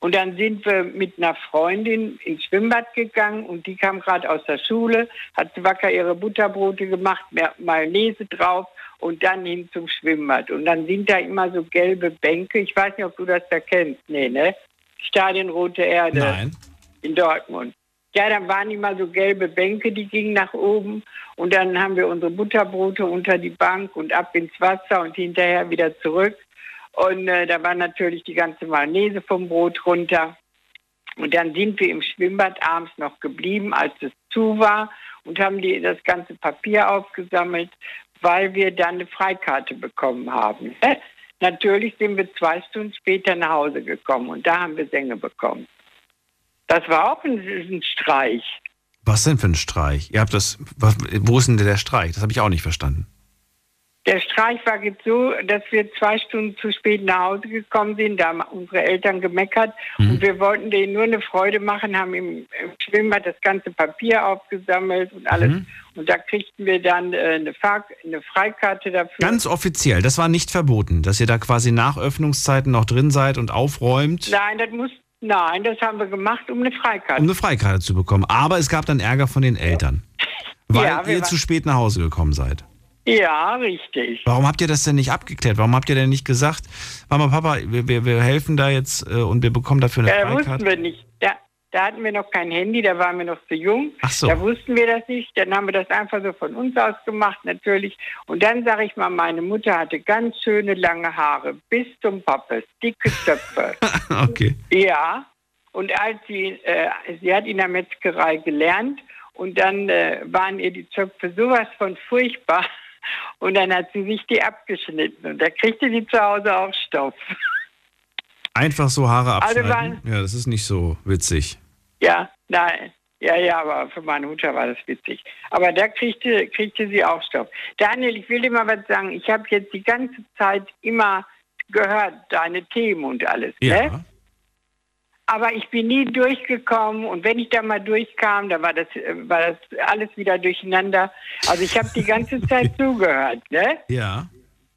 Und dann sind wir mit einer Freundin ins Schwimmbad gegangen und die kam gerade aus der Schule, hat wacker ihre Butterbrote gemacht, Mayonnaise drauf und dann hin zum Schwimmbad. Und dann sind da immer so gelbe Bänke. Ich weiß nicht, ob du das da kennst. Nee, ne? Stadion Rote Erde Nein. in Dortmund. Ja, dann waren immer so gelbe Bänke, die gingen nach oben. Und dann haben wir unsere Butterbrote unter die Bank und ab ins Wasser und hinterher wieder zurück. Und äh, da war natürlich die ganze Mayonnaise vom Brot runter. Und dann sind wir im Schwimmbad abends noch geblieben, als es zu war und haben die, das ganze Papier aufgesammelt, weil wir dann eine Freikarte bekommen haben. Natürlich sind wir zwei Stunden später nach Hause gekommen und da haben wir Sänge bekommen. Das war auch ein, ein Streich. Was denn für ein Streich? Ihr habt das. Was, wo ist denn der Streich? Das habe ich auch nicht verstanden. Der Streich war jetzt so, dass wir zwei Stunden zu spät nach Hause gekommen sind. Da haben unsere Eltern gemeckert und wir wollten denen nur eine Freude machen, haben im, im Schwimmbad das ganze Papier aufgesammelt und alles. Mhm. Und da kriegten wir dann äh, eine, Fahr eine Freikarte dafür. Ganz offiziell, das war nicht verboten, dass ihr da quasi nach Öffnungszeiten noch drin seid und aufräumt, Nein, das muss, nein, das haben wir gemacht, um eine Freikarte. um eine Freikarte zu bekommen. Aber es gab dann Ärger von den Eltern, weil Ja, ihr zu spät nach Hause gekommen seid. Ja, richtig. Warum habt ihr das denn nicht abgeklärt? Warum habt ihr denn nicht gesagt, Mama, Papa, wir, wir, wir helfen da jetzt äh, und wir bekommen dafür eine da wussten Freikarte? wir nicht. Da, da hatten wir noch kein Handy, da waren wir noch zu jung. Ach so. Da wussten wir das nicht. Dann haben wir das einfach so von uns aus gemacht, natürlich. Und dann sage ich mal, meine Mutter hatte ganz schöne lange Haare, bis zum Pappes, dicke Zöpfe. okay. ja. Und als sie, äh, sie hat in der Metzgerei gelernt und dann äh, waren ihr die Zöpfe sowas von furchtbar. Und dann hat sie sich die abgeschnitten und da kriegte die zu Hause auch Stoff. Einfach so Haare Also abschneiden? ja, das ist nicht so witzig. Ja, nein. Ja, ja, aber für meine Mutter war das witzig. Aber da kriegte, kriegte sie auch Stoff. Daniel, ich will dir mal was sagen. Ich habe jetzt die ganze Zeit immer gehört, deine Themen und alles. Ja. Ne? Aber ich bin nie durchgekommen und wenn ich da mal durchkam, da war das, äh, war das alles wieder durcheinander. Also ich habe die ganze Zeit zugehört. Ne? Ja.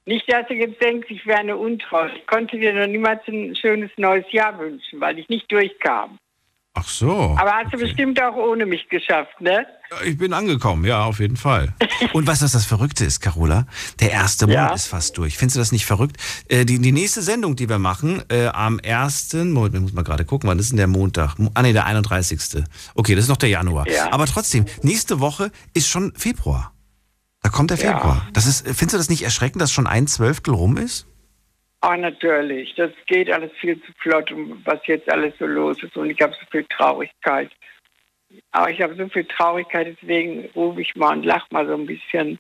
Nicht, dass du jetzt denkst, ich wäre eine Untrau. Ich konnte dir noch niemals ein schönes neues Jahr wünschen, weil ich nicht durchkam. Ach so. Aber hast du bestimmt auch ohne mich geschafft, ne? Ich bin angekommen, ja, auf jeden Fall. Und weißt du, was das Verrückte ist, Carola? Der erste Monat Ja. ist fast durch. Findest du das nicht verrückt? Äh, die, die nächste Sendung, die wir machen, äh, am 1. Moment, ich muss mal gerade gucken, wann ist denn der Montag? Mo- Ah, nee, der 31. Okay, das ist noch der Januar. Ja. Aber trotzdem, nächste Woche ist schon Februar. Da kommt der Ja. Februar. Das ist, findest du das nicht erschreckend, dass schon ein Zwölftel rum ist? Ah, natürlich. Das geht alles viel zu flott, was jetzt alles so los ist. Und ich habe so viel Traurigkeit. Aber ich habe so viel Traurigkeit, deswegen rufe ich mal und lach mal so ein bisschen.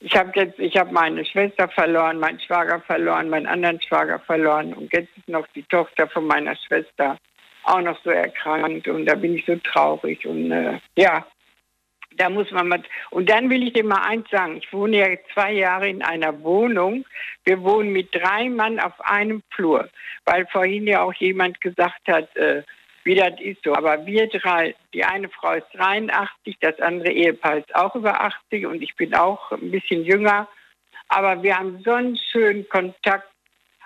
Ich habe jetzt, ich habe meine Schwester verloren, meinen Schwager verloren, meinen anderen Schwager verloren und jetzt ist noch die Tochter von meiner Schwester auch noch so erkrankt und da bin ich so traurig und äh, ja, da muss man mal. Und dann will ich dir mal eins sagen. Ich wohne ja zwei Jahre in einer Wohnung. Wir wohnen mit drei Mann auf einem Flur, weil vorhin ja auch jemand gesagt hat, äh, wie das ist so. Aber wir drei, die eine Frau ist 83, das andere Ehepaar ist auch über 80 und ich bin auch ein bisschen jünger. Aber wir haben so einen schönen Kontakt.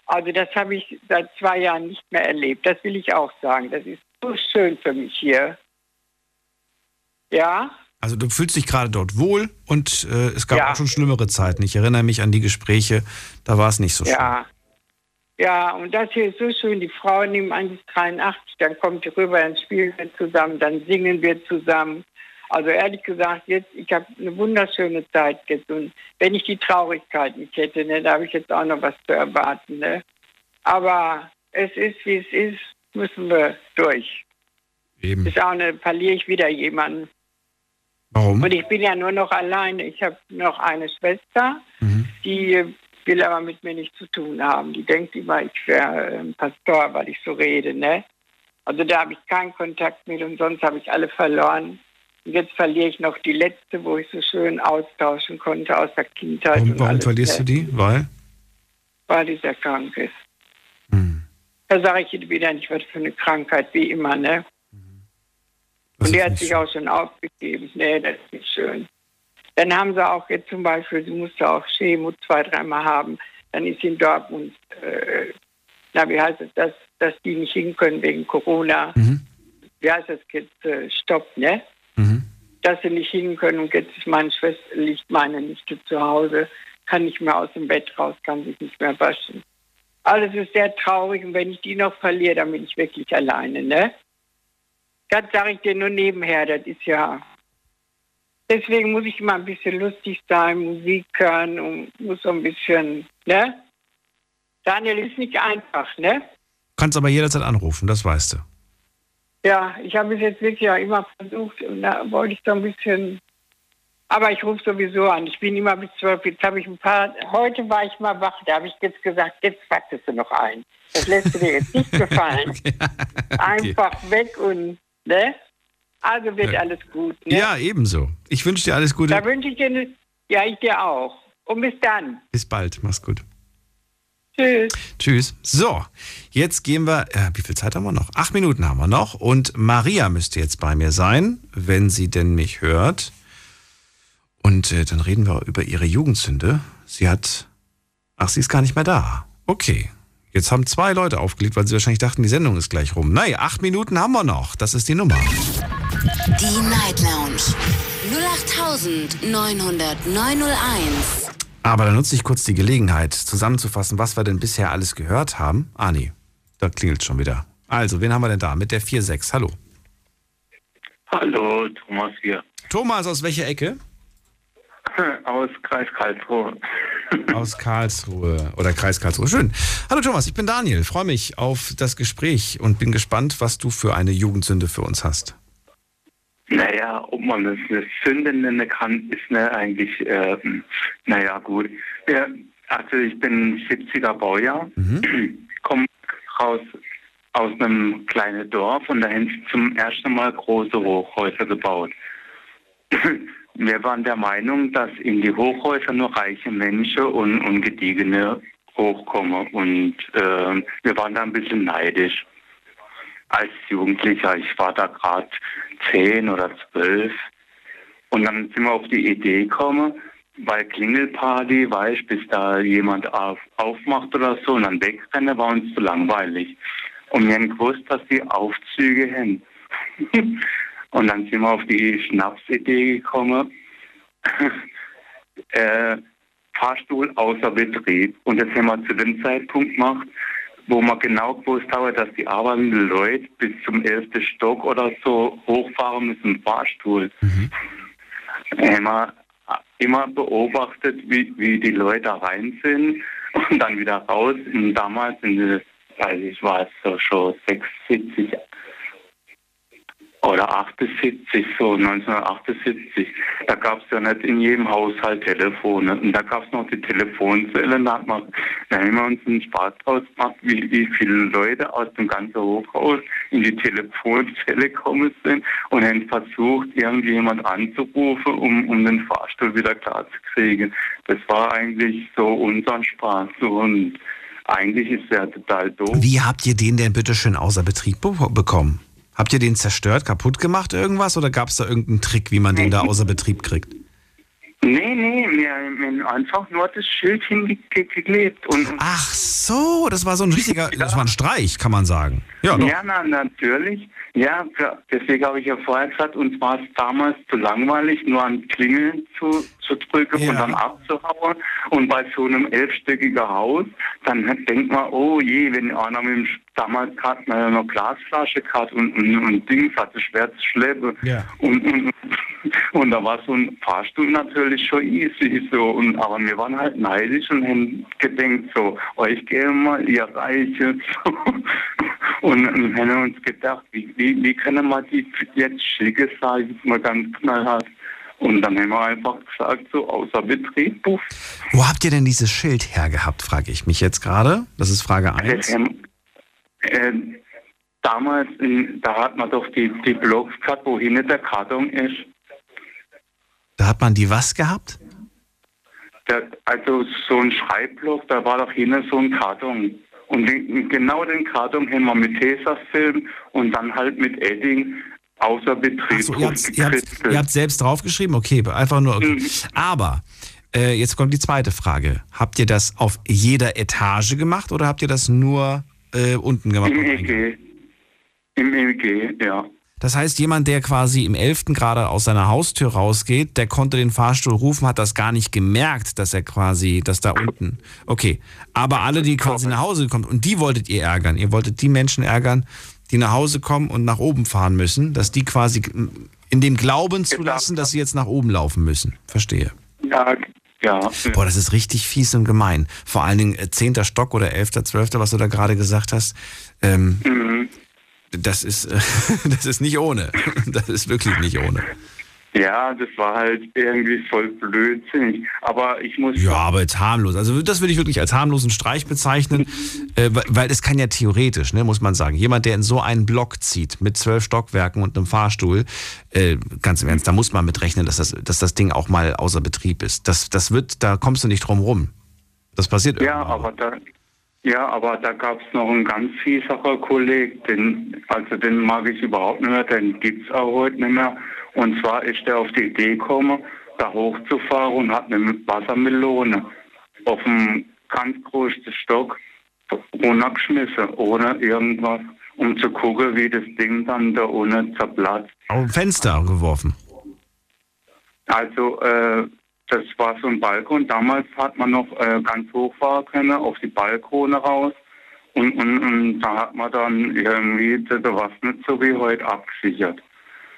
Also das habe ich seit zwei Jahren nicht mehr erlebt. Das will ich auch sagen. Das ist so schön für mich hier. Ja, Also du fühlst dich gerade dort wohl und äh, es gab Ja. auch schon schlimmere Zeiten. Ich erinnere mich an die Gespräche, da war es nicht so schön. Ja. Ja, und das hier ist so schön. Die Frau nebenan ist 83, dann kommt die rüber, dann spielen wir zusammen, dann singen wir zusammen. Also ehrlich gesagt, jetzt, ich habe eine wunderschöne Zeit jetzt. Und wenn ich die Traurigkeit nicht hätte, ne, da habe ich jetzt auch noch was zu erwarten. Ne? Aber es ist, wie es ist, müssen wir durch. Eben. Ist auch eine, verliere ich wieder jemanden. Warum? Und ich bin ja nur noch alleine. Ich habe noch eine Schwester, die will aber mit mir nichts zu tun haben. Die denkt immer, ich wäre ähm, Pastor, weil ich so rede. Ne? Also da habe ich keinen Kontakt mit und sonst habe ich alle verloren. Und jetzt verliere ich noch die letzte, wo ich so schön austauschen konnte aus der Kindheit. Warum, und warum verlierst du die? Weil? Weil die sehr krank ist. Hm. Da sage ich wieder nicht, was für eine Krankheit, wie immer. Ne? Und die hat sich auch schon aufgegeben. Nee, das ist nicht schön. Dann haben sie auch jetzt zum Beispiel, sie musste auch Chemo zwei, dreimal haben. Dann ist sie in Dortmund, äh, na, wie heißt es, dass, dass die nicht hin können wegen Corona. Wie heißt das jetzt? Äh, Stopp, ne? Dass sie nicht hin können und jetzt ist meine Schwester, liegt meine Nichte zu Hause, kann nicht mehr aus dem Bett raus, kann sich nicht mehr waschen. Alles ist sehr traurig und wenn ich die noch verliere, dann bin ich wirklich alleine, ne? Das sage ich dir nur nebenher, das ist ja. Deswegen muss ich immer ein bisschen lustig sein, Musik hören und muss so ein bisschen, ne? Daniel ist nicht einfach, ne? Kannst aber jederzeit anrufen, das weißt du. Ja, ich habe es jetzt wirklich auch immer versucht und da wollte ich so ein bisschen. Aber ich rufe sowieso an. Ich bin immer bis zwölf. Jetzt habe ich ein paar. Heute war ich mal wach. Da habe ich jetzt gesagt, jetzt wartest du noch ein. Das lässt du dir jetzt nicht gefallen. Einfach weg und ne? Also wird alles gut. Ne? Ja, ebenso. Ich wünsche dir alles Gute. Da wünsche ich dir, ne, ja, ich dir auch. Und bis dann. Bis bald. Mach's gut. Tschüss. Tschüss. So, jetzt gehen wir. Äh, wie viel Zeit haben wir noch? Acht Minuten haben wir noch. Und Maria müsste jetzt bei mir sein, wenn sie denn mich hört. Und äh, dann reden wir über ihre Jugendsünde. Sie hat. Ach, sie ist gar nicht mehr da. Okay. Jetzt haben zwei Leute aufgelegt, weil sie wahrscheinlich dachten, die Sendung ist gleich rum. Naja, acht Minuten haben wir noch. Das ist die Nummer. Die Night Lounge 0890901. Aber dann nutze ich kurz die Gelegenheit, zusammenzufassen, was wir denn bisher alles gehört haben. Ah, nee, da klingelt schon wieder. Also, wen haben wir denn da? Mit der 4.6. Hallo. Hallo, Thomas hier. Thomas, aus welcher Ecke? Aus Kreis Karlsruhe. Aus Karlsruhe oder Kreis Karlsruhe. Schön. Hallo Thomas, ich bin Daniel. Freue mich auf das Gespräch und bin gespannt, was du für eine Jugendsünde für uns hast. Naja, ob man das eine Sünde nennen kann, ist ne, eigentlich, äh, naja, gut. Ja, also ich bin 70er Baujahr, komme raus aus einem kleinen Dorf und da sie zum ersten Mal große Hochhäuser gebaut. Wir waren der Meinung, dass in die Hochhäuser nur reiche Menschen und, und Gediegene hochkommen und äh, wir waren da ein bisschen neidisch als Jugendlicher. Ich war da gerade zehn oder zwölf. Und dann sind wir auf die Idee gekommen, bei Klingelparty, weiß ich, bis da jemand auf, aufmacht oder so und dann wegrennen, war uns zu langweilig. Und wir haben gewusst, dass die Aufzüge haben. Und dann sind wir auf die Schnapsidee gekommen. äh, Fahrstuhl außer Betrieb. Und das haben wir zu dem Zeitpunkt gemacht, wo man genau gewusst haben, dass die arbeitenden Leute bis zum 11. Stock oder so hochfahren müssen Fahrstuhl. Mhm. Haben wir immer beobachtet, wie, wie die Leute da rein sind und dann wieder raus. Und damals, in der, also ich war so schon 76, oder 78, so 1978, da gab es ja nicht in jedem Haushalt Telefone. Und da gab es noch die Telefonzelle. Da, hat man, da haben wir uns einen Spaß draus gemacht, wie, wie viele Leute aus dem ganzen Hochhaus in die Telefonzelle gekommen sind und haben versucht, irgendjemand anzurufen, um, um den Fahrstuhl wieder klar zu kriegen. Das war eigentlich so unser Spaß. Und eigentlich ist der total doof. Wie habt ihr den denn bitte schön außer Betrieb be bekommen? Habt ihr den zerstört, kaputt gemacht, irgendwas? Oder gab es da irgendeinen Trick, wie man den da außer Betrieb kriegt? Nee, nee, wir haben einfach nur das Schild hingeklebt. Und, Ach so, das war so ein richtiger, das war ein Streich, kann man sagen. Ja, doch. ja na, natürlich. Ja, deswegen habe ich ja vorher gesagt, uns war es damals zu langweilig, nur an Klingeln zu, zu drücken ja. und dann abzuhauen. Und bei so einem elfstöckigen Haus, dann denkt man, oh je, wenn einer mit dem, damals hat man ja noch Glasflasche gehabt und, und, und Dings hatte schwer zu schleppen. Ja. Und, und, und da war so ein Fahrstuhl natürlich schon easy so. Und, aber wir waren halt neidisch und haben gedacht so, euch gehe mal, ihr Reiche. und, und haben uns gedacht, wie, wie, wie können wir die jetzt schicken, sage ich mal ganz knallhart. Und dann haben wir einfach gesagt, so außer Betrieb, puff. Wo habt ihr denn dieses Schild hergehabt, frage ich mich jetzt gerade. Das ist Frage 1. Äh, damals, da hat man doch die, die Blogs gehabt, wo hinten der Karton ist. Da hat man die was gehabt? Der, also so ein Schreibblock, da war doch hinten so ein Karton. Und den, genau den Karton haben wir mit Tesafilm und dann halt mit Edding außer Betrieb. So, ihr, habt, ihr, habt, ihr, habt, selbst draufgeschrieben? Okay, einfach nur. Okay. Mhm. Aber äh, jetzt kommt die zweite Frage. Habt ihr das auf jeder Etage gemacht oder habt ihr das nur äh, unten gemacht? Im EG. Im EG, ja. Das heißt, jemand, der quasi im 11. gerade aus seiner Haustür rausgeht, der konnte den Fahrstuhl rufen, hat das gar nicht gemerkt, dass er quasi, dass da unten. Okay. Aber alle, die quasi nach Hause kommen, und die wolltet ihr ärgern. Ihr wolltet die Menschen ärgern, die nach Hause kommen und nach oben fahren müssen, dass die quasi in dem Glauben zu lassen, dass sie jetzt nach oben laufen müssen. Verstehe. Ja, ja. Boah, das ist richtig fies und gemein. Vor allen Dingen äh, 10. Stock oder 11., 12., was du da gerade gesagt hast. Ähm, mhm das ist, das ist nicht ohne. Das ist wirklich nicht ohne. Ja, das war halt irgendwie voll blödsinnig. Aber ich muss. Ja, aber jetzt harmlos. Also das würde ich wirklich als harmlosen Streich bezeichnen, äh, weil es kann ja theoretisch, ne, muss man sagen, jemand, der in so einen Block zieht mit zwölf Stockwerken und einem Fahrstuhl, äh, ganz im Ernst, da muss man mitrechnen, dass das, dass das Ding auch mal außer Betrieb ist. Das, das wird, da kommst du nicht drum rum. Das passiert Ja, aber da, ja, aber da gab es noch einen ganz fieserer Kollegen, den, also den mag ich überhaupt nicht mehr, den gibt es auch heute nicht mehr. Und zwar ist er auf die Idee gekommen, da hochzufahren und hat eine Wassermelone auf dem ganz großen Stock runtergeschmissen, ohne irgendwas, um zu gucken, wie das Ding dann da unten zerplatzt. Auf dem Fenster geworfen? Also, äh, das war so ein Balkon. Damals hat man noch äh, ganz hoch fahren können, auf die Balkone raus. Und, und, und da hat man dann irgendwie das was nicht so wie heute abgesichert.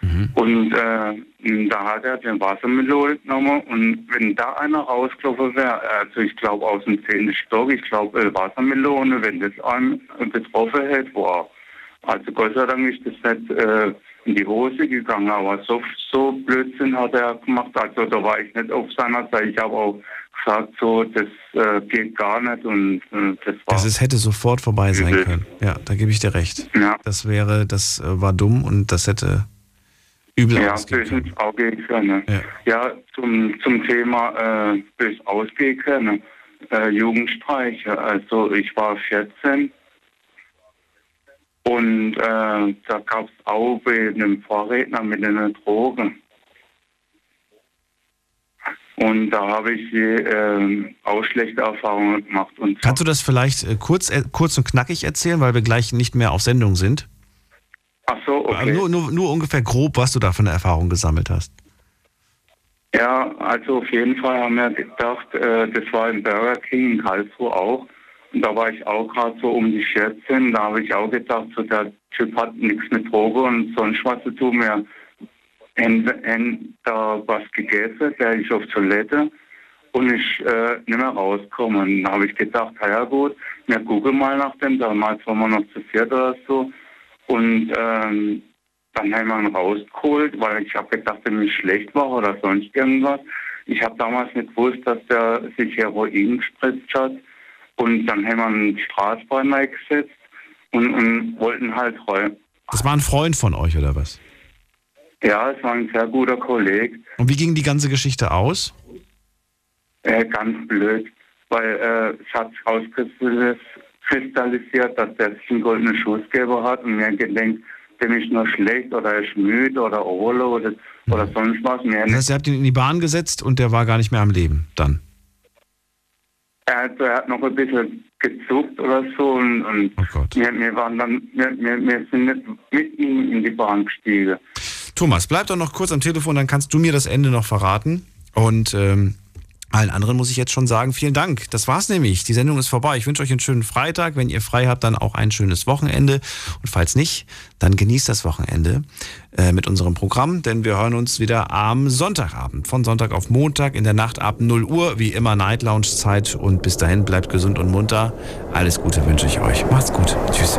Mhm. Und äh, da hat er den Wassermelone genommen und wenn da einer rausgelaufen wäre, also ich glaube aus dem 10. Stock, ich glaube äh, Wassermelone, wenn das einen betroffen hätte, wow. Also Gott sei Dank ist das nicht äh, in die Hose gegangen, aber so, so Blödsinn hat er gemacht. Also da war ich nicht auf seiner Seite. Ich habe auch gesagt, so, das äh, geht gar nicht und äh, das war. Das ist, hätte sofort vorbei sein können. Ja, da gebe ich dir recht. Ja. Das wäre, das äh, war dumm und das hätte übel ja, ausgehen können. Ja, ausgehen können. Ja, ja zum, zum Thema äh, bös ausgehen können. Äh, Jugendstreiche. Also ich war 14 und äh, da gab es auch bei einem Vorredner mit einer Drogen. Und da habe ich äh, auch schlechte Erfahrungen gemacht. Und Kannst du das vielleicht äh, kurz, äh, kurz und knackig erzählen, weil wir gleich nicht mehr auf Sendung sind? Ach so, okay. Nur, nur, nur ungefähr grob, was du da für eine Erfahrung gesammelt hast. Ja, also auf jeden Fall haben wir gedacht, äh, das war im Burger King in Karlsruhe auch. Und da war ich auch gerade so um die 14. Da habe ich auch gedacht, so der Typ hat nichts mit Droge und sonst was zu tun. Wir haben, da was gegessen, der ist auf Toilette und ich äh, nicht mehr rauskommen. Da habe ich gedacht, ja gut, wir gucken mal nach dem. Damals waren wir noch zu viert oder so. Und ähm, dann haben wir ihn rausgeholt, weil ich habe gedacht, dass er schlecht war oder sonst irgendwas. Ich habe damals nicht gewusst, dass der sich Heroin gespritzt hat. Und dann haben wir einen Straßbein gesetzt und, und wollten halt räumen. Das war ein Freund von euch, oder was? Ja, es war ein sehr guter Kollege. Und wie ging die ganze Geschichte aus? Äh, ganz blöd, weil äh, es hat sich rauskristallisiert, dass der sich einen goldenen Schussgeber hat und mir gedenkt, dem ist nur schlecht oder er ist müde oder Ole oder, oder sonst was. Mehr Das heißt, ihr habt ihn in die Bahn gesetzt und der war gar nicht mehr am Leben dann? Er hat, er hat noch ein bisschen gezuckt oder so und, und wir, wir, waren dann, wir, wir, wir sind nicht mit ihm in die Bahn gestiegen. Thomas, bleib doch noch kurz am Telefon, dann kannst du mir das Ende noch verraten. Und ähm, allen anderen muss ich jetzt schon sagen, vielen Dank. Das war's nämlich. Die Sendung ist vorbei. Ich wünsche euch einen schönen Freitag. Wenn ihr frei habt, dann auch ein schönes Wochenende. Und falls nicht, dann genießt das Wochenende äh, mit unserem Programm, denn wir hören uns wieder am Sonntagabend. Von Sonntag auf Montag in der Nacht ab 0 Uhr, wie immer Night Lounge Zeit. Und bis dahin bleibt gesund und munter. Alles Gute wünsche ich euch. Macht's gut. Tschüss.